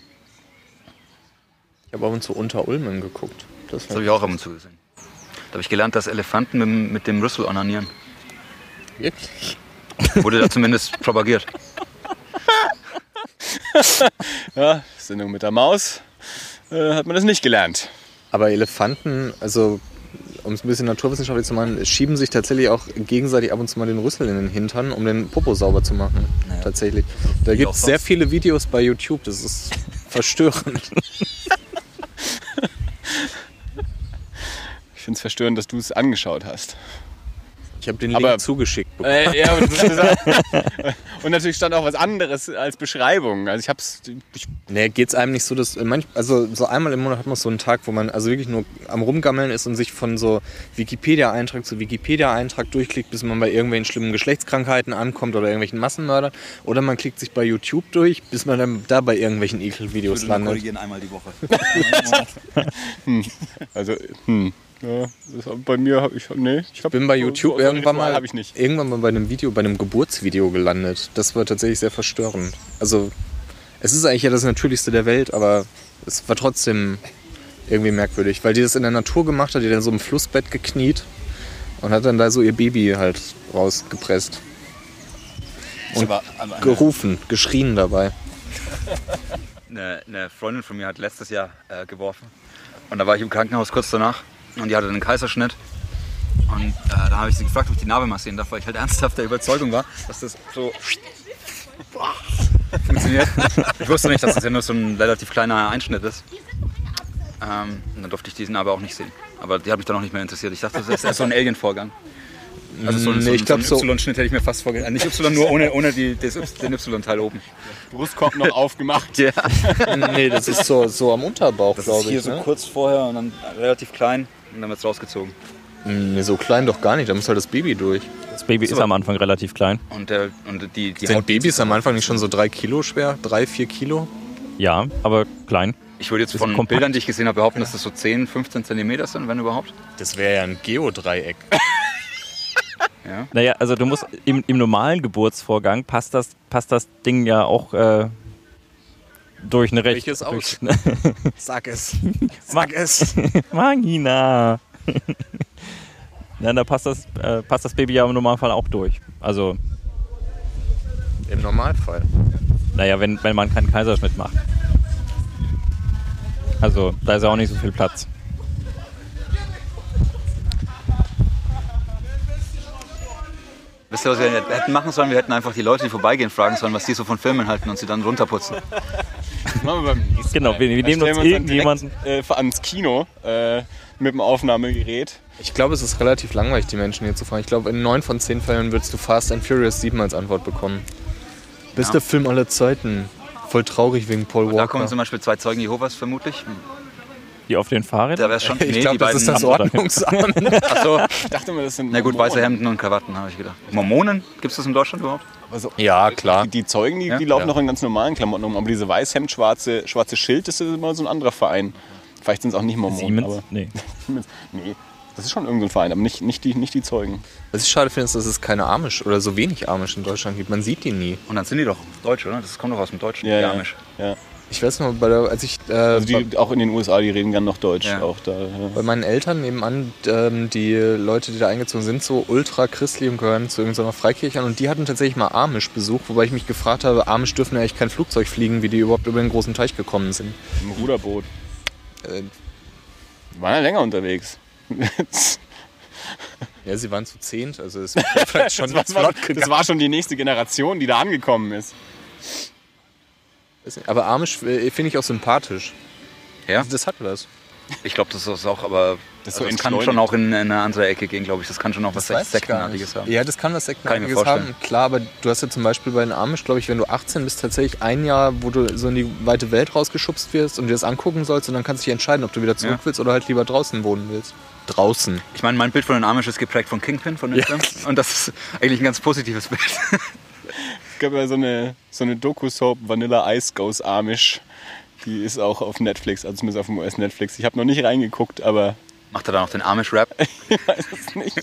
Ich habe ab und zu unter Ulmen geguckt. Das Das habe ich auch ab und zu gesehen. Da habe ich gelernt, dass Elefanten mit, dem- mit dem Rüssel onanieren. wirklich. Wurde da zumindest propagiert. Ja, Sendung mit der Maus äh, hat man das nicht gelernt. Aber Elefanten, also um es ein bisschen naturwissenschaftlich zu machen, schieben sich tatsächlich auch gegenseitig ab und zu mal den Rüssel in den Hintern, um den Popo sauber zu machen. Naja. Tatsächlich. Da gibt es sehr sonst. viele Videos bei YouTube, das ist verstörend. Ich finde es verstörend, dass du es angeschaut hast. Ich habe den Aber- Link zugeschickt bekommen. Äh, ja, und, und natürlich stand auch was anderes als Beschreibung. Also ich hab's. Ich, Nee, geht's einem nicht so, dass manch, also so einmal im Monat hat man so einen Tag, wo man also wirklich nur am rumgammeln ist und sich von so Wikipedia-Eintrag zu Wikipedia-Eintrag durchklickt, bis man bei irgendwelchen schlimmen Geschlechtskrankheiten ankommt oder irgendwelchen Massenmördern. Oder man klickt sich bei YouTube durch, bis man dann da bei irgendwelchen Ekelvideos landet. einmal die Woche. also, hm. Ja, bei mir habe ich. Nee, ich hab, bin bei YouTube so, so irgendwann mal, ich nicht. irgendwann mal bei einem Video, bei einem Geburtsvideo gelandet. Das war tatsächlich sehr verstörend. Also es ist eigentlich ja das Natürlichste der Welt, aber es war trotzdem irgendwie merkwürdig, weil die das in der Natur gemacht hat, die hat in so einem Flussbett gekniet und hat dann da so ihr Baby halt rausgepresst. Und gerufen, geschrien dabei. Eine, eine Freundin von mir hat letztes Jahr äh, geworfen. Und da war ich im Krankenhaus kurz danach. Und die hatte einen Kaiserschnitt. Und äh, da habe ich sie gefragt, ob ich die Narbe massieren darf, weil ich halt ernsthaft der Überzeugung war, dass das so funktioniert. Ich wusste nicht, dass das ja nur so ein relativ kleiner Einschnitt ist. Ähm, und dann durfte ich diesen aber auch nicht sehen. Aber die hat mich dann auch nicht mehr interessiert. Ich dachte, das ist erst so ein Alien-Vorgang. Also so, ein- Nee, so, ich glaub so ein Y-Schnitt hätte ich mir fast vorgestellt. Nicht Y, nur ohne, ohne die, das Y- den Y-Teil oben. Brustkorb noch aufgemacht. Ja. nee, das ist so, so am Unterbauch, Das glaube ist hier ich. so ne? kurz vorher und dann relativ klein und dann wird es rausgezogen. Nee, so klein doch gar nicht, da muss halt das Baby durch. Das Baby ist am Anfang relativ klein. Und, der, und die, die Sind Haut- Babys am Anfang nicht schon so drei Kilo schwer? Drei, vier Kilo? Ja, aber klein. Ich würde jetzt ist von kompakt. Bildern, die ich gesehen habe, behaupten, dass das so 10, 15 Zentimeter sind, wenn überhaupt. Das wäre ja ein Geodreieck. Ja. Naja, also du musst im, im normalen Geburtsvorgang passt das, passt das Ding ja auch äh, durch eine recht. Welches aus? Sag es. Sag es. Magina. Ja, da passt das, äh, passt das Baby ja im Normalfall auch durch. Also, Im Normalfall. naja, wenn, wenn man keinen Kaiserschnitt macht. Also, da ist ja auch nicht so viel Platz. Wisst ihr, was wir hätten machen sollen? Wir hätten einfach die Leute, die vorbeigehen, fragen sollen, was die so von Filmen halten und sie dann runterputzen. Das machen wir beim nächsten Genau, wir, wir Da nehmen uns wir dann irgendjemanden. direkt, äh, ans Kino äh, mit dem Aufnahmegerät. Ich glaube, es ist relativ langweilig, die Menschen hier zu fragen. Ich glaube, in neun von zehn Fällen würdest du Fast and Furious 7 als Antwort bekommen. Bester Ja. Film aller Zeiten. voll traurig wegen Paul Da kommen Walker. zum Beispiel zwei Zeugen Jehovas vermutlich. Die auf den Da Fahrrädern? wäre es schon. Ich glaube, das ist das. Ordnungsamt. Achso, Ich dachte mir, das sind. na gut, Mormonen. weiße Hemden und Krawatten, habe ich gedacht. Mormonen? Gibt es das in Deutschland überhaupt? Also, ja, klar. die, die Zeugen, die, Ja? die laufen Ja. noch in ganz normalen Klamotten rum. Aber diese Weißhemd, schwarze, schwarze Schild, das ist immer so ein anderer Verein. Vielleicht sind es auch nicht Mormonen. Siemens? Aber, Nee. Nee, das ist schon irgendein Verein, aber nicht, nicht, die, nicht die Zeugen. Was ich schade finde, ist, dass es keine Amish oder so wenig Amish in Deutschland gibt. Man sieht die nie. Und dann sind die doch Deutsch, oder? Das kommt doch aus dem Deutschen. Ja, die ja. Amish. ja. Ich weiß noch, bei der, als ich äh, Also die, auch in den USA, die reden gern noch Deutsch. Ja. Auch da, ja. bei meinen Eltern nebenan, ähm, die Leute, die da eingezogen sind, so ultra christlich und gehören zu irgendeiner Freikirche an. Und die hatten tatsächlich mal Amish besucht, wobei ich mich gefragt habe, Amish dürfen ja eigentlich kein Flugzeug fliegen, wie die überhaupt über den großen Teich gekommen sind. Im Ruderboot. Äh, Die waren ja länger unterwegs. ja, sie waren zu zehnt, also es war vielleicht schon das, war, das war schon die nächste Generation, die da angekommen ist. Aber Amish äh, finde ich auch sympathisch. Ja? Das hat was. Ich glaube, das ist auch, aber Das das, so also das kann schon auch in eine andere Ecke gehen, glaube ich. Das kann schon auch was ich gar Sektenartiges haben. Ja, das kann was Kann Sektenartiges vorstellen. haben. Klar, aber du hast ja zum Beispiel bei den Amish, glaube ich, wenn du 18 bist, tatsächlich ein Jahr, wo du so in die weite Welt rausgeschubst wirst und dir das angucken sollst und dann kannst du dich entscheiden, ob du wieder zurück Ja. willst oder halt lieber draußen wohnen willst. Draußen. Ich meine, mein Bild von den Amish ist geprägt von Kingpin, von dem Film. Und das ist eigentlich ein ganz positives Bild. Es gab ja so eine, so eine Doku-Soap Vanilla Ice Goes Amish. Die ist auch auf Netflix, also zumindest auf dem US-Netflix. Ich habe noch nicht reingeguckt, aber Macht er da noch den Amish-Rap? ich weiß es nicht.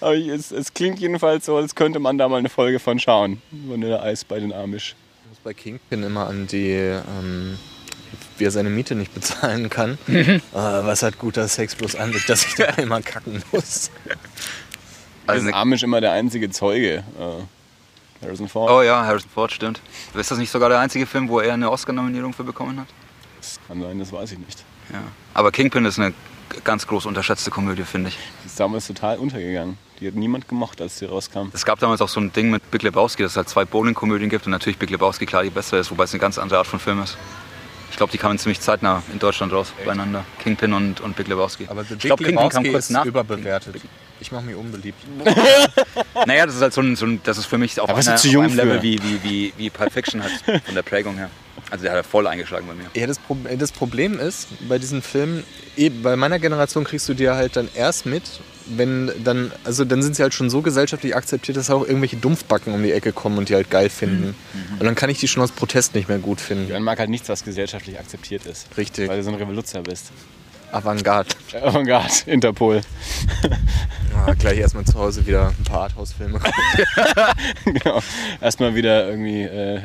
Aber ich, es, es klingt jedenfalls so, als könnte man da mal eine Folge von schauen. Vanilla Ice bei den Amish. Ich muss bei Kingpin immer an die, ähm, wie er seine Miete nicht bezahlen kann. Mhm. Ah, was hat guter Sex bloß an sich, dass ich da immer kacken muss. Also Also ist Amish immer der einzige Zeuge. Äh, Harrison Ford. Oh ja, Harrison Ford, stimmt. Ist das nicht sogar der einzige Film, wo er eine Oscar-Nominierung für bekommen hat? Das kann sein, das weiß ich nicht. Ja. Aber Kingpin ist eine ganz groß unterschätzte Komödie, finde ich. Die ist damals total untergegangen. Die hat niemand gemocht, als sie rauskam. Es gab damals auch so ein Ding mit Big Lebowski, dass es halt zwei Bowling-Komödien gibt und natürlich Big Lebowski klar die bessere ist, wobei es eine ganz andere Art von Film ist. Ich glaube, die kamen ziemlich zeitnah in Deutschland raus, beieinander. Kingpin und, und Big Lebowski. Aber The ich Big glaube, Kingpin kam Lebowski kurz ist nach. überbewertet. Ich mache mich unbeliebt. Naja, das ist halt so ein, so ein das ist für mich auf, einer, zu auf jung einem Level wie, wie, wie, wie Pulp Fiction halt von der Prägung her. Also der hat voll eingeschlagen bei mir. Ja, das, Pro das Problem ist, bei diesen Filmen, eh, bei meiner Generation kriegst du dir halt dann erst mit, wenn dann, also dann sind sie halt schon so gesellschaftlich akzeptiert, dass auch irgendwelche Dumpfbacken um die Ecke kommen und die halt geil finden. Und dann kann ich die schon aus Protest nicht mehr gut finden. Jan mag halt nichts, was gesellschaftlich akzeptiert ist. Richtig. Weil du so ein Revoluzer bist. Avantgarde. Avantgarde, Interpol. Ah, gleich erstmal zu Hause wieder ein paar Arthouse-Filme. genau. Erstmal wieder irgendwie äh,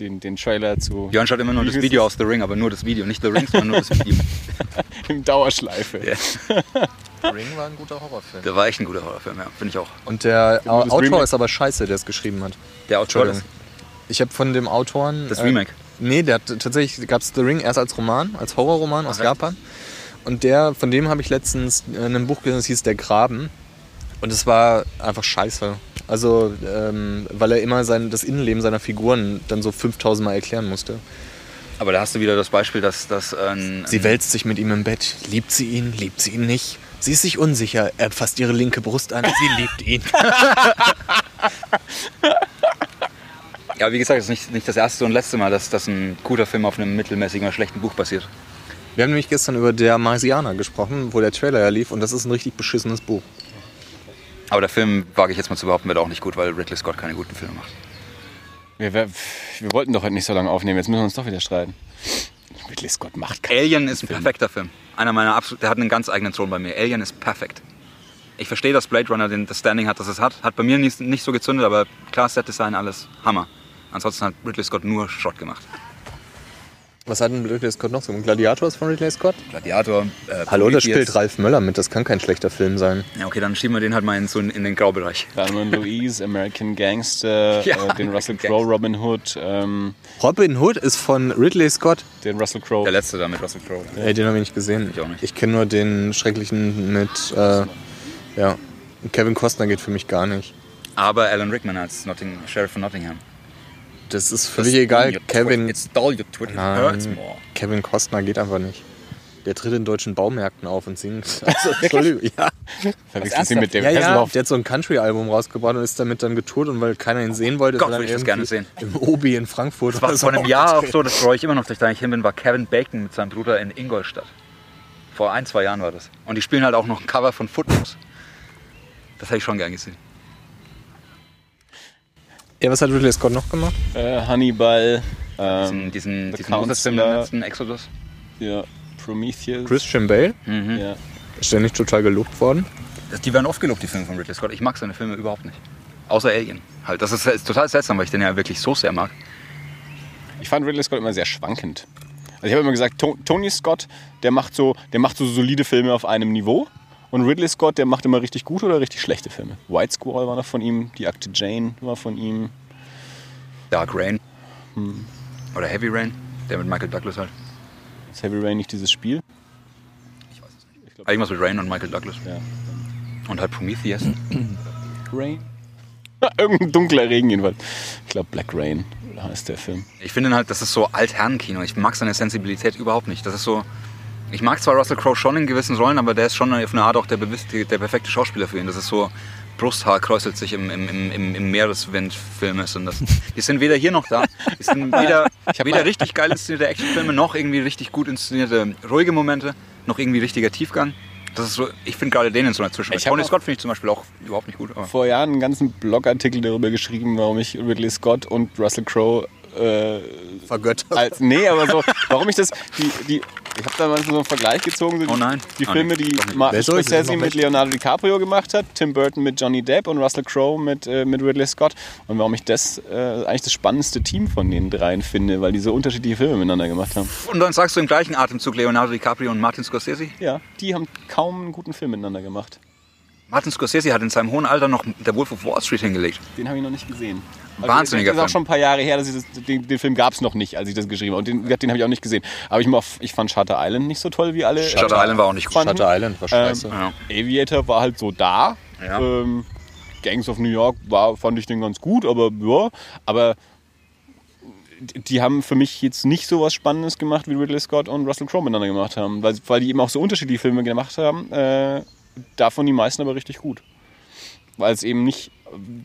den, den Trailer zu Björn schaut immer nur das Video aus The Ring, aber nur das Video. Nicht The Ring, sondern nur das Video. in Dauerschleife. Ja. Ring war ein guter Horrorfilm. Der war echt ein guter Horrorfilm, ja. Finde ich auch. Und der Autor Remake. ist aber scheiße, der es geschrieben hat. Der Autor ist Ich habe von dem Autoren. das äh, Remake. Nee, der hat tatsächlich gab es The Ring erst als Roman, als Horrorroman aus echt? Japan. Und der, von dem habe ich letztens äh, ein Buch gelesen, das hieß Der Graben. Und es war einfach scheiße. Also, ähm, weil er immer sein, das Innenleben seiner Figuren dann so 5000 Mal erklären musste. Aber da hast du wieder das Beispiel, dass das ein. Sie wälzt sich mit ihm im Bett. Liebt sie ihn? Liebt sie ihn nicht? Sie ist sich unsicher. Er fasst ihre linke Brust an. Sie liebt ihn. Ja, wie gesagt, es ist nicht, nicht das erste und letzte Mal, dass, dass ein guter Film auf einem mittelmäßigen oder schlechten Buch basiert. Wir haben nämlich gestern über Der Marsianer gesprochen, wo der Trailer ja lief. Und das ist ein richtig beschissenes Buch. Aber der Film, wage ich jetzt mal zu behaupten, wird auch nicht gut, weil Ridley Scott keine guten Filme macht. Wir, wir, wir wollten doch heute nicht so lange aufnehmen, jetzt müssen wir uns doch wieder streiten. Ridley Scott macht keinen. Alien ist ein perfekter Film. Einer meiner absolut, der hat einen ganz eigenen Ton bei mir. Alien ist perfekt. Ich verstehe, dass Blade Runner den, das Standing hat, das es hat. Hat bei mir nicht, nicht so gezündet, aber klar, Set-Design, alles Hammer. Ansonsten hat Ridley Scott nur Schrott gemacht. Was hat denn Ridley Scott noch so? Gladiator ist von Ridley Scott? Gladiator, äh, Hallo, da spielt Ralf Möller mit. Das kann kein schlechter Film sein. Ja, okay, dann schieben wir den halt mal in, so in, den Graubereich. Dann Louise, American Gangster, Ja, äh, den Russell. Crowe, Robin Hood, ähm, Robin Hood ist von Ridley Scott. den Russell Crowe. Der letzte da mit Russell Crowe. Ey, den habe ich nicht gesehen. Ich auch nicht. Ich kenne nur den schrecklichen mit. Äh, ja. Kevin Costner geht für mich gar nicht. Aber Alan Rickman als Notting, Sheriff von Nottingham. Das ist völlig egal. Kevin, Nein. Kevin Costner geht einfach nicht. Der tritt in deutschen Baumärkten auf und singt. Also, Entschuldigung, ja. Verwechselst du ihn mit dem Ja, ja, der hat so ein Country-Album rausgebracht und ist damit dann getourt und weil keiner ihn sehen wollte, Gott, ist er dann würde ich das gerne sehen. im Obi in Frankfurt. Das war vor einem Jahr auch so, das freue ich immer noch, dass ich da nicht hin bin, war Kevin Bacon mit seinem Bruder in Ingolstadt. Vor ein, zwei Jahren war das. Und die spielen halt auch noch ein Cover von Footloose. Das hätte ich schon gern gesehen. Ja, was hat Ridley Scott noch gemacht? Äh, Hannibal, Diesen, ähm, diesen, The diesen Moses-Film, den letzten Exodus. ja, Prometheus. Christian Bale? Mhm. Ja. Ist der nicht total gelobt worden? Das, die werden oft gelobt, die Filme von Ridley Scott. Ich mag seine Filme überhaupt nicht. Außer Alien. Halt, das ist, ist total seltsam, weil ich den ja wirklich so sehr mag. Ich fand Ridley Scott immer sehr schwankend. Also ich habe immer gesagt, To- Tony Scott, der macht so, der macht so solide Filme auf einem Niveau. Und Ridley Scott, der macht immer richtig gute oder richtig schlechte Filme. White Squall war noch von ihm, Die Akte Jane war von ihm. Dark Rain. Oder Heavy Rain, der mit Michael Douglas halt. Ist Heavy Rain nicht dieses Spiel? Irgendwas mit Rain und Michael Douglas. Ja. Und halt Prometheus. Rain? Irgendein dunkler Regen jedenfalls. Ich glaube Black Rain heißt der Film. Ich finde halt, das ist so Altherrenkino. Ich mag seine Sensibilität überhaupt nicht. Das ist so. Ich mag zwar Russell Crowe schon in gewissen Rollen, aber der ist schon auf eine Art auch der, der perfekte Schauspieler für ihn. Das ist so. Brusthaar kräuselt sich im, im, im, im, Meereswind-Film ist. Und das, die sind weder hier noch da. Die sind weder, weder richtig geil inszenierte Actionfilme, noch irgendwie richtig gut inszenierte ruhige Momente, noch irgendwie richtiger Tiefgang. Das ist so, ich finde gerade den in so einer Zwischen. Ich hab Tony Scott finde ich zum Beispiel auch überhaupt nicht gut. Vor Jahren einen ganzen Blogartikel darüber geschrieben, warum ich Ridley Scott und Russell Crowe äh, Vergöttert. als nee, aber so, warum ich das, die, die, ich habe da mal so einen Vergleich gezogen, so die, Oh nein. die Ah, Filme, die. Martin Scorsese mit? Leonardo DiCaprio gemacht hat, Tim Burton mit Johnny Depp und Russell Crowe mit, äh, mit Ridley Scott und warum ich das äh, eigentlich das spannendste Team von den dreien finde, weil die so unterschiedliche Filme miteinander gemacht haben. Und dann sagst du im gleichen Atemzug Leonardo DiCaprio und Martin Scorsese? Ja, die haben kaum einen guten Film miteinander gemacht. Martin Scorsese hat in seinem hohen Alter noch Der Wolf of Wall Street hingelegt. Den habe ich noch nicht gesehen. Wahnsinniger Das ist auch Film. schon ein paar Jahre her, dass ich das, den, den Film gab es noch nicht, als ich das geschrieben habe. Und den, den habe ich auch nicht gesehen. Aber ich, ich fand Shutter Island nicht so toll wie alle. Shutter Island war auch nicht gut. fanden. Shutter Island war scheiße. Ja. Aviator war halt so da. Ja. Ähm, Gangs of New York war, fand ich den ganz gut, aber ja. Aber die die haben für mich jetzt nicht so was Spannendes gemacht, wie Ridley Scott und Russell Crowe miteinander gemacht haben. Weil, weil die eben auch so unterschiedliche Filme gemacht haben. Äh, davon die meisten aber richtig gut. Weil es eben nicht.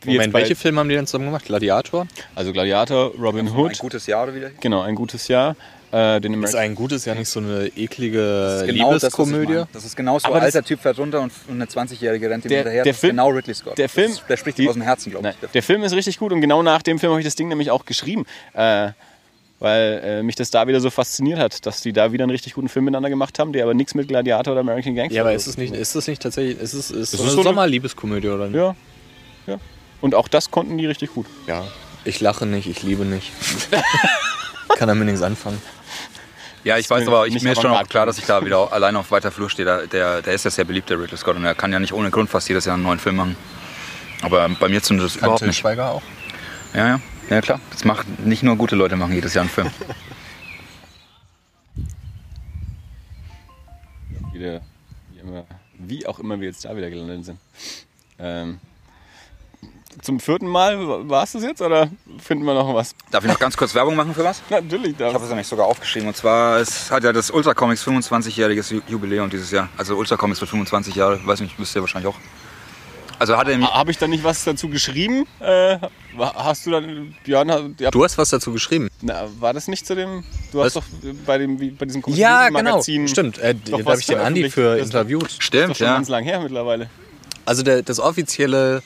Wie Moment, welche Filme haben die denn zusammen gemacht? Gladiator? Also Gladiator, Robin Hood. Ein gutes Jahr oder wieder? Genau, ein gutes Jahr. Äh, den Ist ein gutes, ja nicht so eine eklige Das, ich Liebeskomödie. meine. das ist genau so, Aber das- alter Typ fährt runter und eine 20-Jährige rennt ihm hinterher. der das ist Film- genau Ridley Scott. der Film- Das ist, der spricht die- aus dem Herzen, glaube Nein, ich. der Film ist richtig gut und genau nach dem Film habe ich das Ding nämlich auch geschrieben. Äh, weil äh, mich das da wieder so fasziniert hat, dass die da wieder einen richtig guten Film miteinander gemacht haben, der aber nichts mit Gladiator oder American Gangster Ja, aber ist es nicht, ist es nicht tatsächlich, ist es ist Das so ist eine so eine- Sommerliebeskomödie oder nicht? Ja, ja. Und auch das konnten die richtig gut. Ja. Ich lache nicht, ich liebe nicht. Kann damit nichts anfangen. Ja, ich weiß aber, ich, mir ist schon auch klar, dass ich da wieder allein auf weiter Flur stehe. Der, der, der ist ja sehr beliebt, der Ridley Scott. Und er kann ja nicht ohne Grund fast jedes Jahr einen neuen Film machen. Aber bei mir zündet das überhaupt nicht. Schweiger auch? Ja, ja. Ja, klar. Das macht nicht nur gute Leute machen jedes Jahr einen Film. Wieder, wie, immer, wie auch immer wir jetzt da wieder gelandet sind. Ähm, zum vierten Mal war es das jetzt oder finden wir noch was? Darf ich noch ganz kurz Werbung machen für was? Natürlich, Ich habe es nämlich sogar aufgeschrieben. Und zwar, es hat ja das Ultra Comics 25-jähriges Ju- Jubiläum dieses Jahr. Also Ultra Comics wird 25 Jahre. Weiß nicht, wisst ihr wahrscheinlich auch. Also hat er Habe ich da nicht was dazu geschrieben? Äh, hast du dann, Björn, hast- ja, Du hast was dazu geschrieben. Na, war das nicht zu dem? Du Was? hast doch bei, dem, wie- bei diesem Ja, genau. Magazin. Stimmt. Äh, da habe ich den Andi für interviewt. Das ist doch Stimmt, schon ja. ganz lang her mittlerweile. Also der, das offizielle,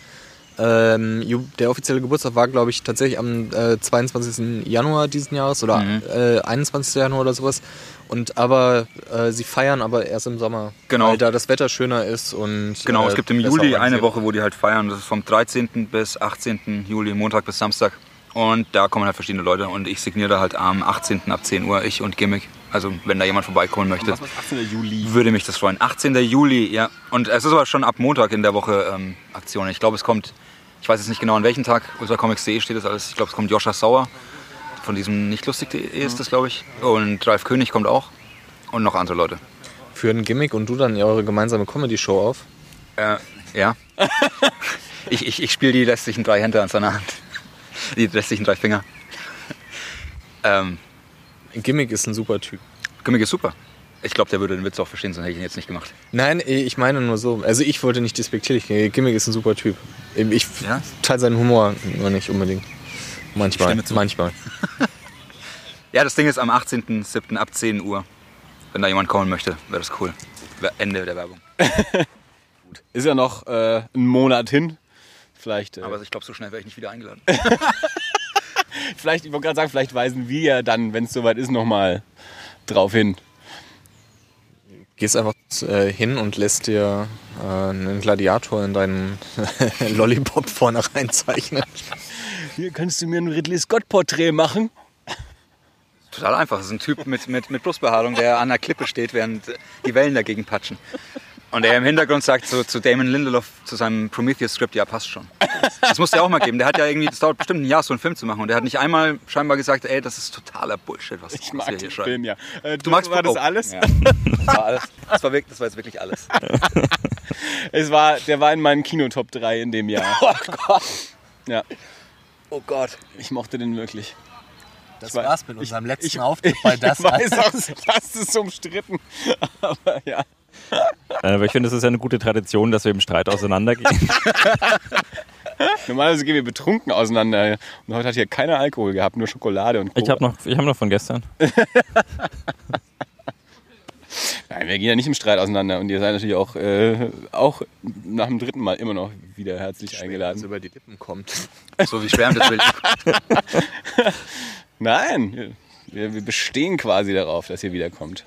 ähm, der offizielle Geburtstag war, glaube ich, tatsächlich am äh, 22. Januar diesen Jahres oder Mhm. äh, 21. Januar oder sowas. Und aber äh, sie feiern aber erst im Sommer, Genau. weil da das Wetter schöner ist und Genau, äh, es gibt im Juli eine. Woche, wo die halt feiern. Das ist vom 13. bis 18. Juli, Montag bis Samstag. Und da kommen halt verschiedene Leute. Und ich signiere da halt am 18. ab 10 Uhr, ich und Gimmick. Also wenn da jemand vorbeikommen möchte, Was war 18. Juli? würde mich das freuen. 18. Juli, ja. Und es ist aber schon ab Montag in der Woche ähm, Aktion. Ich glaube, es kommt, ich weiß jetzt nicht genau an welchem Tag, ultracomics.de steht das alles. Ich glaube, es kommt Joscha Sauer. Von diesem nicht lustig.de ist das, glaube ich. Und Ralf König kommt auch. Und noch andere Leute. Führen Gimmick und du dann eure gemeinsame Comedy-Show auf? Äh, ja. ich ich, ich spiele die restlichen drei Hände an seiner Hand. Die restlichen drei Finger. Ähm, Gimmick ist ein super Typ. Gimmick ist super. Ich glaube, der würde den Witz auch verstehen, sonst hätte ich ihn jetzt nicht gemacht. Nein, ich meine nur so. Also ich wollte nicht despektierlich. Gimmick ist ein super Typ. Ich Ja? teile seinen Humor nur nicht unbedingt. Manchmal. Manchmal. Ja, das Ding ist am 18.07. ab 10 Uhr. Wenn da jemand kommen möchte, wäre das cool. Ende der Werbung. Ist ja noch äh, ein Monat hin. Vielleicht, äh, Aber ich glaube, so schnell wäre ich nicht wieder eingeladen. vielleicht ich wollte gerade sagen, vielleicht weisen wir ja dann, wenn es soweit ist, nochmal drauf hin. Gehst einfach äh, hin und lässt dir äh, einen Gladiator in deinen Lollipop vorne reinzeichnen. Hier kannst du mir ein Ridley Scott-Porträt machen. Total einfach. Das ist ein Typ mit, mit, mit Brustbehaarung, der an der Klippe steht, während die Wellen dagegen patschen. Und der im Hintergrund sagt so, zu Damon Lindelof, zu seinem Prometheus-Skript, ja, passt schon. Das muss ja auch mal geben. Der hat ja irgendwie, das dauert bestimmt ein Jahr, so einen Film zu machen. Und der hat nicht einmal scheinbar gesagt, ey, das ist totaler Bullshit, was, Ich mag den hier schreiben. Film ja. Äh, Du magst war das oh. alles? Ja. Das war alles. Das war, wirklich, das war jetzt wirklich alles. Es war, der war in meinen Kinotop 3 in dem Jahr. Oh Gott. Ja, Oh Gott. ich mochte den wirklich. Das war's mit unserem letzten ich- Auftritt bei das. ich weiß auch, das ist umstritten. Aber ja. Äh, Aber ich finde, es ist ja eine gute Tradition, dass wir im Streit auseinandergehen. Normalerweise gehen wir betrunken auseinander. Und heute hat hier keiner Alkohol gehabt, nur Schokolade und Ich habe noch, ich hab noch von gestern. Nein, wir gehen ja nicht im Streit auseinander. Und ihr seid natürlich auch, äh, auch nach dem dritten Mal immer noch wieder herzlich was eingeladen. über die Lippen kommt. So wie schwer das will. Nein, wir, wir bestehen quasi darauf, dass ihr wiederkommt.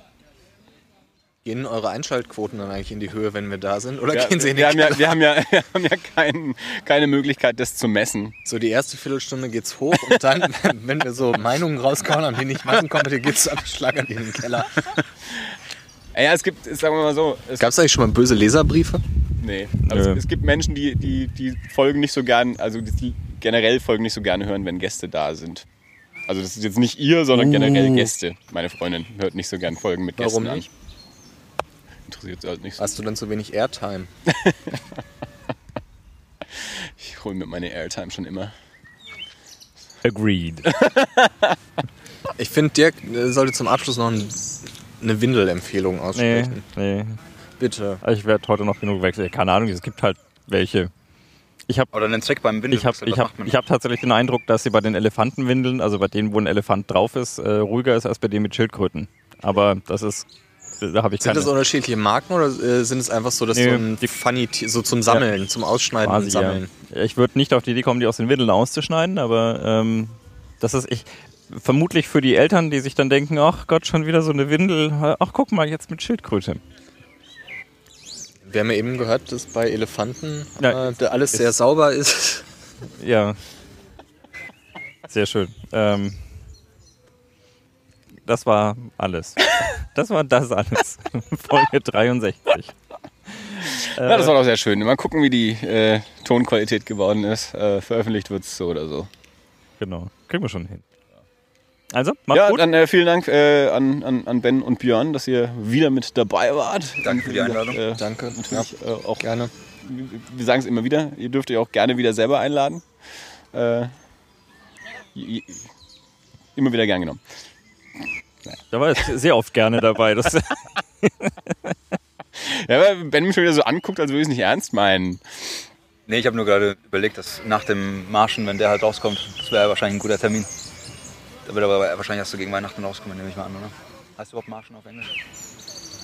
Gehen eure Einschaltquoten dann eigentlich in die Höhe, wenn wir da sind? Oder Ja, gehen sie in wir, den haben ja, wir haben ja, wir haben ja kein, keine Möglichkeit, das zu messen. So die erste Viertelstunde geht's hoch und dann, wenn wir so Meinungen rauskommen, an die nicht messen kommen, dann geht's am Schlag in den Keller. Ja, es gibt, sagen wir mal so, es, Gab's eigentlich schon mal böse Leserbriefe? nee, also es, es gibt Menschen, die, die, die folgen nicht so gern, also die generell folgen nicht so gerne hören, wenn Gäste da sind. Also das ist jetzt nicht ihr, sondern generell Gäste. Meine Freundin hört nicht so gern Folgen mit Gästen Warum nicht? an. Interessiert sie halt nicht so. Hast du dann zu wenig Airtime? Ich hole mir meine Airtime schon immer. Agreed. Ich finde, Dirk äh, sollte zum Abschluss noch ein, eine Windelempfehlung Nee, aussprechen. nee. Bitte. Ich werde heute noch genug wechseln. Keine Ahnung, es gibt halt welche. Ich habe Oder einen Zweck beim Windel. ich hab, ich hab, hab tatsächlich den Eindruck, dass sie bei den Elefantenwindeln, also bei denen, wo ein Elefant drauf ist, äh, ruhiger ist als bei denen mit Schildkröten. Aber das ist, da habe ich Sind keine das unterschiedliche Marken oder äh, sind es einfach so, dass Nee, so ein die- funny, so zum Sammeln, zum Ausschneiden und quasi, ja. Sammeln? Ich würde nicht auf die Idee kommen, die aus den Windeln auszuschneiden, aber ähm, das ist ich vermutlich für die Eltern, die sich dann denken, ach Gott, schon wieder so eine Windel. Ach guck mal, jetzt mit Schildkröte. Wir haben ja eben gehört, dass bei Elefanten Ja, äh, alles sehr sauber ist. Ja. Sehr schön. Ähm, das war alles. Das war das alles. Folge 63. Ja, das war doch sehr schön. Mal gucken, wie die äh, Tonqualität geworden ist. Äh, veröffentlicht wird es so oder so. Genau. Kriegen wir schon hin. Also, macht's ja, gut. dann äh, vielen Dank äh, an, an, an Ben und Björn, dass ihr wieder mit dabei wart. Danke für die Einladung. Äh, Danke. natürlich äh, auch, Gerne. wir sagen es immer wieder, ihr dürft euch auch gerne wieder selber einladen. Äh, immer wieder gern genommen. Da war jetzt sehr oft gerne dabei. Das, Ja, weil Ben mich schon wieder so anguckt, als würde ich es nicht ernst meinen. Nee, ich habe nur gerade überlegt, dass nach dem Marschen, wenn der halt rauskommt, das wäre wahrscheinlich ein guter Termin. Da wird aber wahrscheinlich erst so gegen Weihnachten rauskommen, nehme ich mal an, oder? Heißt überhaupt Marschen auf Englisch?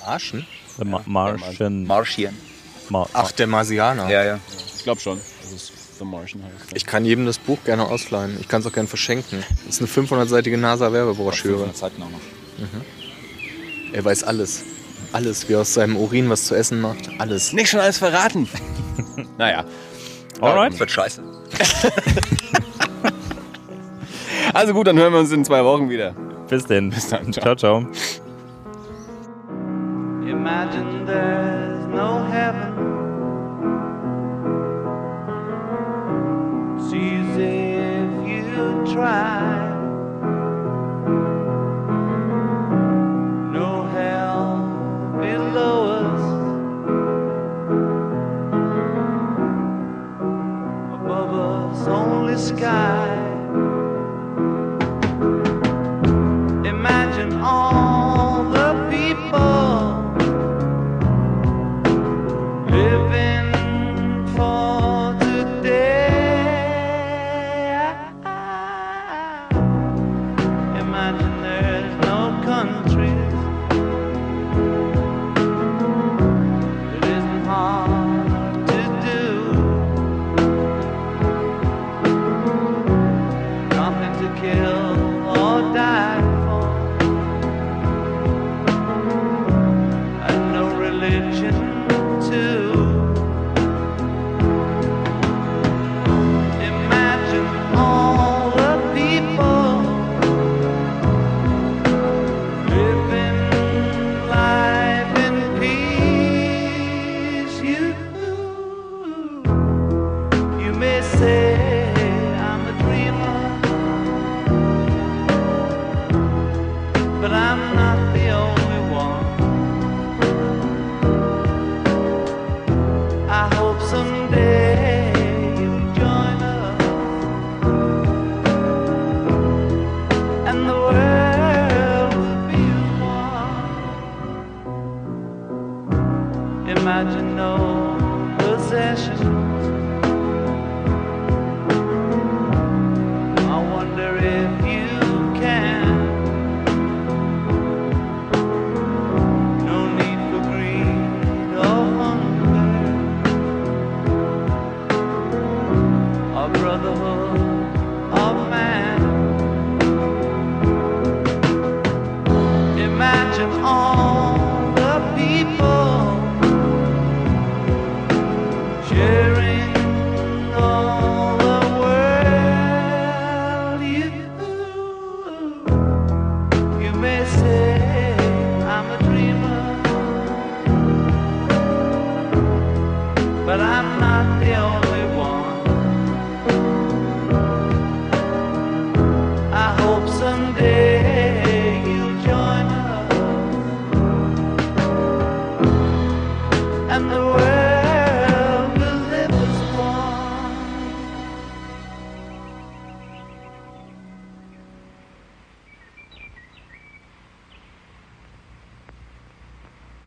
Arschen? The Ma Martian. Martian. Ma Ach, der Marsianer. Ja, ja. Ich glaube schon, dass es The Martian heißt. Ich kann jedem das Buch gerne ausleihen. Ich kann es auch gerne verschenken. Das ist eine 500-seitige NASA-Werbebroschüre. Zeiten auch noch. Er weiß alles. Alles, wie er aus seinem Urin was zu essen macht. Alles. Nicht schon alles verraten. naja. Alright. Das wird scheiße. Also gut, dann hören wir uns in zwei Wochen wieder. Bis denn. Bis dann, ciao. ciao. ciao. Imagine there's no heaven. If you try. No hell below us. Above us, only sky. Imagine all